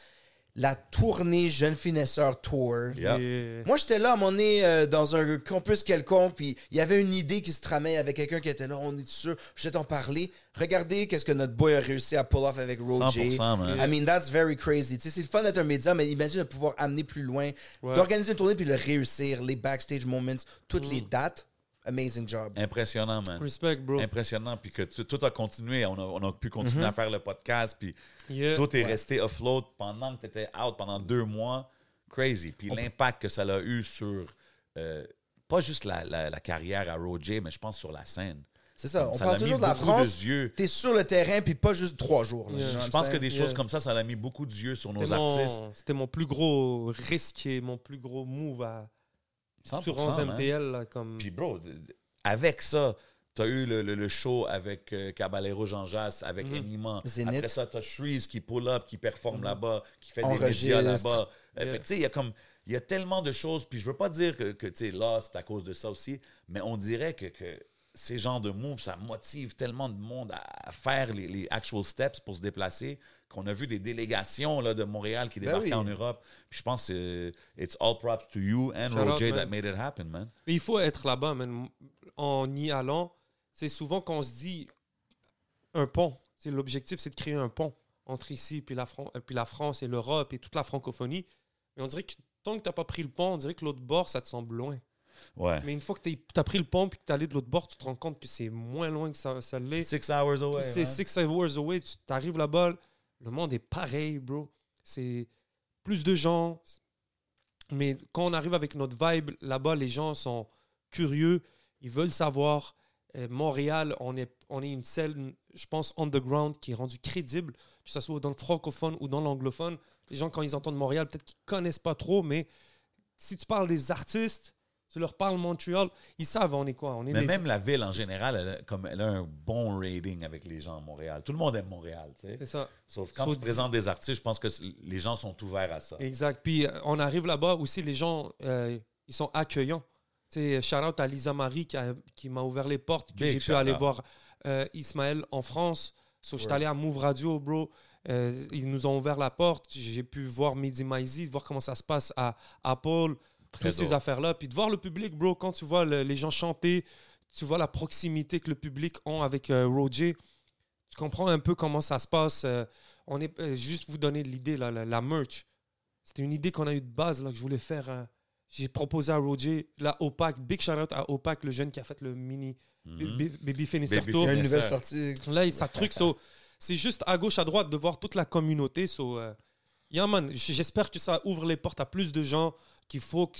La tournée Jeune Finesseur Tour. Yeah. Moi, j'étais là à moment donné euh, dans un campus quelconque, puis il y avait une idée qui se tramait avec quelqu'un qui était là, on est sûr, je vais t'en parler. Regardez qu'est-ce que notre boy a réussi à pull off avec Roger. 100%, man. I mean, that's very crazy. Tu sais, c'est le fun d'être un média, mais imagine de pouvoir amener plus loin, Ouais. d'organiser une tournée puis le réussir, les backstage moments, toutes Mm. les dates. Amazing job. Impressionnant, man. Respect, bro. Impressionnant. Puis que tu- tout a continué. On a, on a pu continuer à faire le podcast. Puis Yeah. Tout est resté afloat pendant que tu étais out pendant deux mois. Crazy. Puis l'impact que ça a eu sur euh, pas juste la, la- la carrière à Roger, mais je pense sur la scène. C'est ça, on Ça parle l'a toujours mis de la beaucoup France. d'yeux. T'es sur le terrain, puis pas juste trois jours. là. Yeah. Je pense que des choses comme ça, ça l'a mis beaucoup d'yeux sur nos C'était artistes. mon, c'était mon plus gros risque et mon plus gros move à, 100%, sur 11 man. MTL. là, comme... Puis, bro, avec ça, tu as eu le, le- le show avec euh, Caballero Jean Jass, avec Mhm. Enima. Zénith. Après ça, tu as Shreeze qui pull up, qui performe là-bas, qui fait Enregistre. des médias là-bas. Euh, Yeah. tu sais, il y a comme. Il y a tellement de choses, puis je veux pas dire que, que tu sais, là, c'est à cause de ça aussi, mais on dirait que, que ces genres de moves, ça motive tellement de monde à, à faire les, les actual steps pour se déplacer, qu'on a vu des délégations là, de Montréal qui Ben débarquaient oui. en Europe. Puis je pense que c'est- it's all props to you and Shout Roger that made it happen, man. Mais il faut être là-bas, man. En y allant, c'est souvent qu'on se dit un pont. C'est L'objectif, c'est de créer un pont entre ici puis la, Fran- euh, puis la France et l'Europe et toute la francophonie. Mais on dirait que tant que t'as pas pris le pont, on dirait que l'autre bord, ça te semble loin. Ouais. Mais une fois que tu as pris le pont puis que tu allé de l'autre bord, tu te rends compte que c'est moins loin que ça, ça l'est. Six hours away. c'est six hours away. Tu arrives là-bas, le monde est pareil, bro. C'est plus de gens. Mais quand on arrive avec notre vibe, là-bas, les gens sont curieux. Ils veulent savoir. Euh, Montréal, on est, on est une scène, je pense, underground qui est rendue crédible, que ce soit dans le francophone ou dans l'anglophone. Les gens, quand ils entendent Montréal, peut-être qu'ils connaissent pas trop, mais si tu parles des artistes, tu leur parles Montréal, ils savent on est quoi. On est Mais les- même la ville en général, elle a, comme, elle a un bon rating avec les gens à Montréal. Tout le monde aime Montréal. tu sais. C'est ça. Sauf quand tu présentes des artistes, je pense que les gens sont ouverts à ça. Exact. Puis euh, on arrive là-bas aussi, les gens, euh, ils sont accueillants. Tu sais, shout out à Lisa Marie qui, a- qui m'a ouvert les portes, que j'ai pu aller voir euh, Ismaël en France. So, je suis allé à Move Radio, bro. Euh, ils nous ont ouvert la porte. J'ai pu voir Midi Maizy, voir comment ça se passe à Apple, Très toutes ces affaires-là. Puis de voir le public, bro, quand tu vois le- les gens chanter, tu vois la proximité que le public ont avec euh, Roger, tu comprends un peu comment ça se passe. euh, on est euh, juste vous donner l'idée, là, la, la merch. C'était une idée qu'on a eu de base là, que je voulais faire. euh, J'ai proposé à Roger, la OPAC, big shout out à OPAC, le jeune qui a fait le mini Mhm. Baby Baby Finisher Il y a une nouvelle sortie. Là, ça truc, so, c'est juste à gauche, à droite de voir toute la communauté. So, euh, yeah, man, j'espère que ça ouvre les portes à plus de gens, qu'il faut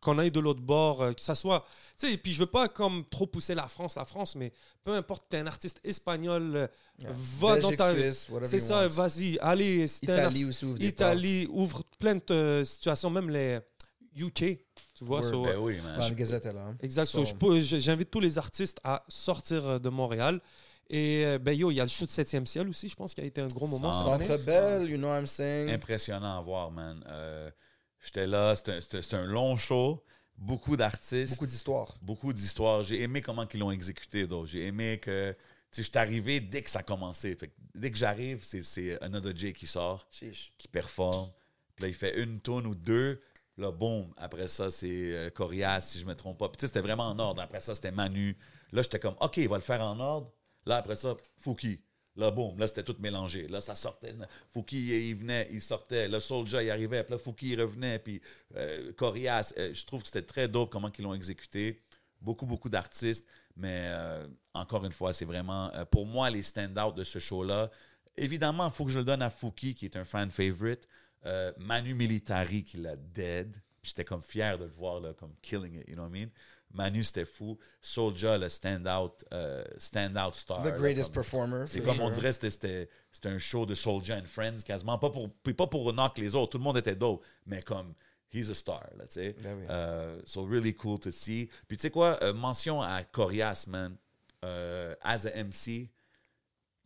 qu'on aille de l'autre bord, euh, que ça soit... Tu sais, et puis je veux pas comme trop pousser la France, la France, mais peu importe, t'es un artiste espagnol, euh, va Belgique, dans ta... C'est you ça, vas-y, allez. t'es un Italie aussi ouvre Italie ouvre plein de euh, situations, même les UK, tu vois. So, Ben oui, man. la Gazette, elle, hein. Exact. So- so, je peux- je- J'invite tous les artistes à sortir de Montréal. Et ben yo, il y a le show de 7e ciel aussi, je pense qu'il a été un gros moment. Centre Belle, you know what I'm saying? Impressionnant à voir, man. Euh, J'étais là, c'était un- long show, beaucoup d'artistes. Beaucoup d'histoires. beaucoup d'histoires. J'ai aimé comment ils l'ont exécuté, donc J'ai aimé que. Tu sais, je suis arrivé dès que ça a commencé. Fait que dès que j'arrive, c'est- c'est Another J qui sort, Chiche. qui performe. Puis là, il fait une tonne ou deux. Là, boum. Après ça, c'est euh, Corias, si je me trompe pas. Puis tu sais, c'était vraiment en ordre. Après ça, c'était Manu. Là, j'étais comme, OK, il va le faire en ordre. Là, après ça, Fouki. Là, boum. Là, c'était tout mélangé. Là, ça sortait. Fouki, il venait, il sortait. Le Soulja, il arrivait. Puis là, Fouki, il revenait. Puis euh, Corias. euh, je trouve que c'était très dope comment ils l'ont exécuté. Beaucoup, beaucoup d'artistes. Mais euh, encore une fois, c'est vraiment, pour moi, les stand-out de ce show-là. Évidemment, il faut que je le donne à Fouki, qui est un fan favorite. Manu Militari, qui l'a dead. J'étais comme fier de le voir là, comme killing it, you know what I mean? Manu, c'était fou. Soulja, le stand-out euh, stand-out star. The là, greatest comme- performer. c'est comme on dirait c'était un show de Soulja and Friends quasiment pas pour puis pas pour knock les autres tout le monde était dope mais comme he's a star là tu sais Ben oui. Euh, so really cool to see puis tu sais quoi euh, mention à Corias man euh, as a MC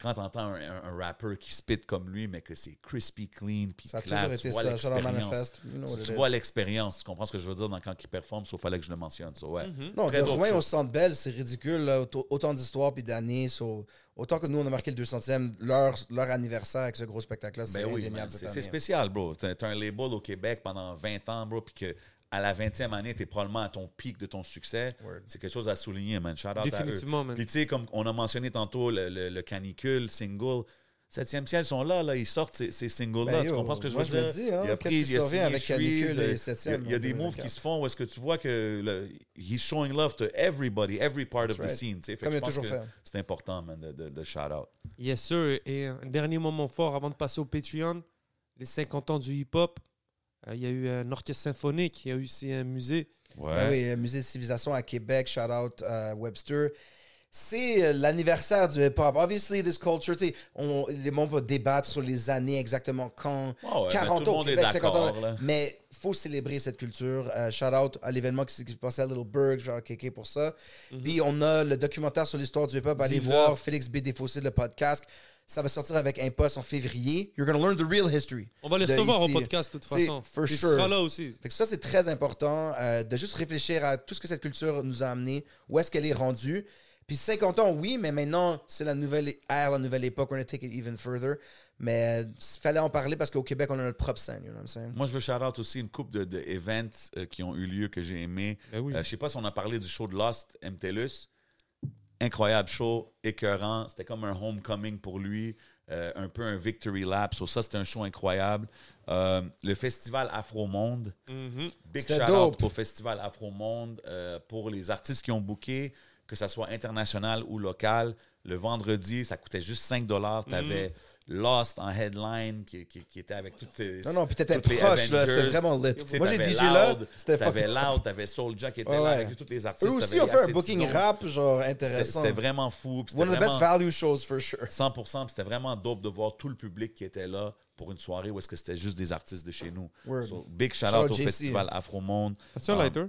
quand t'entends un, un, un rapper qui spit comme lui mais que c'est crispy clean puis Ça a clap, toujours tu été vois ça. L'expérience. You know tu, vois l'expérience comprends ce que je veux dire dans quand il performe sauf fallait que je le mentionne so, ouais Non, Très de Rouen au Centre Bell, c'est ridicule. là, autant- d'histoires puis d'années. so, autant que nous, on a marqué le 200e, leur, leur anniversaire avec ce gros spectacle-là, c'est Ben oui, c'est spécial, bro. T'as t'as un label au Québec pendant 20 ans, bro, puis que à la 20e année, t'es probablement à ton pic de ton succès. Word. C'est quelque chose à souligner, man. Shout out à eux. Définitivement, man. Puis tu sais, comme on a mentionné tantôt, le, le- le canicule, single, Septième ciel sont là, là, ils sortent ces, ces singles-là. Ben, tu yo, comprends ce que je moi, veux je dire? dis, hein, Il a qu'est-ce qui il a s'en vient signé avec Canicule et euh, Septième Il y a, il y a en des moves 2024. qui se font où est-ce que tu vois que le, he's showing love to everybody, every part of the scene. tu. Fait Comme il a je toujours fait. C'est important, man, de, de, de shout out. Yes, sir. Et un dernier moment fort avant de passer au Patreon, les 50 ans du hip-hop. Euh, Il y a eu un orchestre symphonique, il y a eu aussi un musée. Ouais. Ben oui, euh, Musée de civilisation à Québec, shout out euh, Webster. C'est euh, l'anniversaire du hip-hop. Obviously, this culture, tu sais, les gens vont débattre sur les années exactement quand. Ah ouais, 40 mais tout le ans Québec, 50 ans. là. Mais faut célébrer cette culture. Euh, shout out à l'événement qui s'est passé à Little Burg, genre KK pour ça. Puis on a le documentaire sur l'histoire du hip-hop. Allez voir Félix B. Défaussé, le podcast. Ça va sortir avec un post en février. You're gonna learn the real history. On va les recevoir au podcast de toute façon. for sure. seras là aussi. Fait que ça, c'est très important euh, de juste réfléchir à tout ce que cette culture nous a amené, où est-ce qu'elle est rendue. Puis 50 ans, oui, mais maintenant, c'est la nouvelle ère, la nouvelle époque. We're going to take it even further. Mais il fallait en parler parce qu'au Québec, on a notre propre scène. You know what I'm saying? Moi, je veux shout out aussi une couple de, de events euh, qui ont eu lieu que j'ai aimé. Ben oui. Euh, je sais pas si on a parlé du show de Lost, MTLUS. Incroyable show, écœurant. C'était comme un homecoming pour lui. euh, un peu un victory lap. So, ça, c'était un show incroyable. Euh, le festival Afro Monde. Mhm. Big shout out au festival Afro Monde euh, pour les artistes qui ont booké, que ça soit international ou local. Le vendredi, ça coûtait juste 5 dollars. Tu avais Lost en headline qui, qui- qui était avec toutes ces. Non, non, puis t'étais proche, là. Avengers. C'était vraiment lit. Moi, j'ai DJ là. Loud, C'était T'avais Loud, t'avais Soulja qui était Ouais, là ouais. avec tous les artistes. Eux aussi ont fait un booking rap, genre C'était intéressant. c'était vraiment fou. puis c'était One of the best vraiment- value shows, for sure. 100%, puis c'était vraiment dope de voir tout le public qui était là pour une soirée où est-ce que c'était juste des artistes de chez nous. So, big shout out au JC. festival Afro Monde. As-tu un Um, lighter?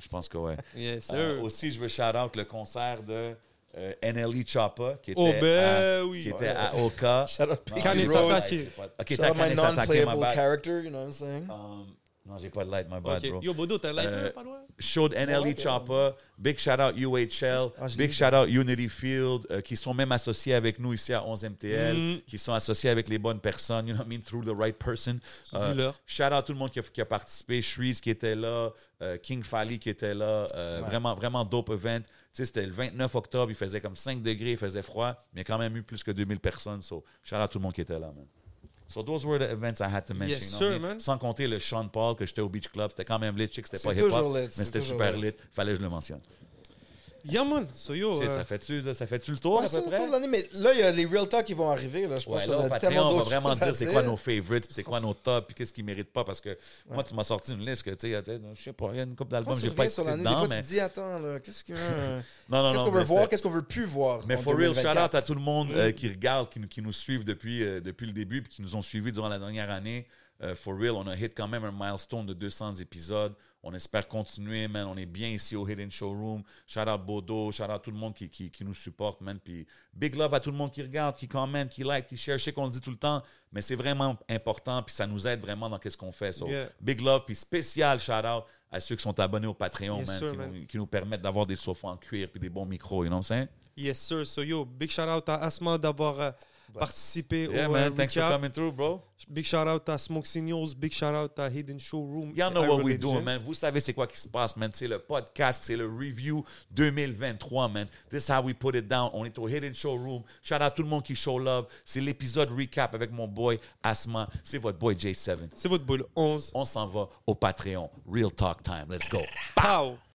Je pense que ouais. Yes, Euh, aussi, je veux shout out le concert de euh, NLE Choppa qui était, Oh, à, ben oui. qui était à Oka. Shout out Non, P. Kane j'ai Satake. pas- j'ai pas- Ok, Shout t'as out my bad. character, you know what I'm saying? Um, non, j'ai pas de light, my bad, Ok. bro. Yo, Bodo, t'as un lighter, Euh, pas loin? Showed NLE Choppa, big shout out UHL, Ah, big shout out Unity Field, euh, qui sont même associés avec nous ici à 11MTL, Mm. qui sont associés avec les bonnes personnes, you know what I mean, through the right person. Euh, Dis-leur. shout out tout le monde qui a, qui a participé, Shreeze qui était là, euh, King Fally qui était là, euh, vraiment, vraiment dope event. C'était le 29 octobre, il faisait comme 5 degrés, il faisait froid, mais il y a quand même eu plus que 2000 personnes. So, shout out tout le monde qui était là, man. So those were the events I had to mention. Yes, sir, man. Sans compter le Sean Paul que j'étais au Beach Club, c'était quand même lit, chick, c'était pas hip-hop, mais c'était super lit. lit. Fallait que je le mentionne. Yeah, man. So, yo. Shit, euh, ça fait-tu le tour Ouais, à peu le près? tour de l'année, mais là, il y a les Real Talk qui vont arriver. Là. Je pense Ouais, qu'on là, au a tellement on va vraiment dire c'est quoi nos favorites, puis c'est quoi nos tops, puis qu'est-ce qui mérite pas, parce que moi, tu m'as sorti une liste que, tu sais, il y a peut-être, je sais pas, il y a une couple Quand d'albums, j'ai pas sur l'année, des fois, mais... tu te dis, attends, qu'est-ce Non, non, qu'on veut mais voir, qu'est-ce qu'on veut plus voir Mais for real, shout 2024. out à tout le monde euh, qui regarde, qui, nous- qui nous suivent depuis, euh, depuis le début, puis qui nous ont suivis durant la dernière année. Euh, for real, on a hit quand même un milestone de 200 épisodes. On espère continuer, man. On est bien ici au Hidden Showroom. Shout out Bodo, shout out tout le monde qui, qui, qui nous supporte, man. Puis big love à tout le monde qui regarde, qui commente, qui like, qui share. Je sais qu'on le dit tout le temps, mais c'est vraiment important, puis ça nous aide vraiment dans ce qu'on fait. So, Yeah. big love, puis spécial shout out à ceux qui sont abonnés au Patreon, Yes, man, sir, qui, man. Nous, qui nous permettent d'avoir des sofas en cuir puis des bons micros, you know what I'm saying? Yes, sir. So, yo, big shout out à Asma d'avoir euh, participé Yeah, au euh, man. Thanks for coming through, bro. Big shout out à Smoke Signals. Big shout out à Hidden Showroom. Y'all know what Ira we Religion. doing, man. Vous savez c'est quoi qui se passe, man. C'est le podcast, c'est le review 2023, man. This is how we put it down. On est au Hidden Showroom. Shout out tout le monde qui show love. C'est l'épisode recap avec mon boy Asma. C'est votre boy J7. C'est votre boy le 11. On s'en va au Patreon. Real talk time. Let's go. Pow!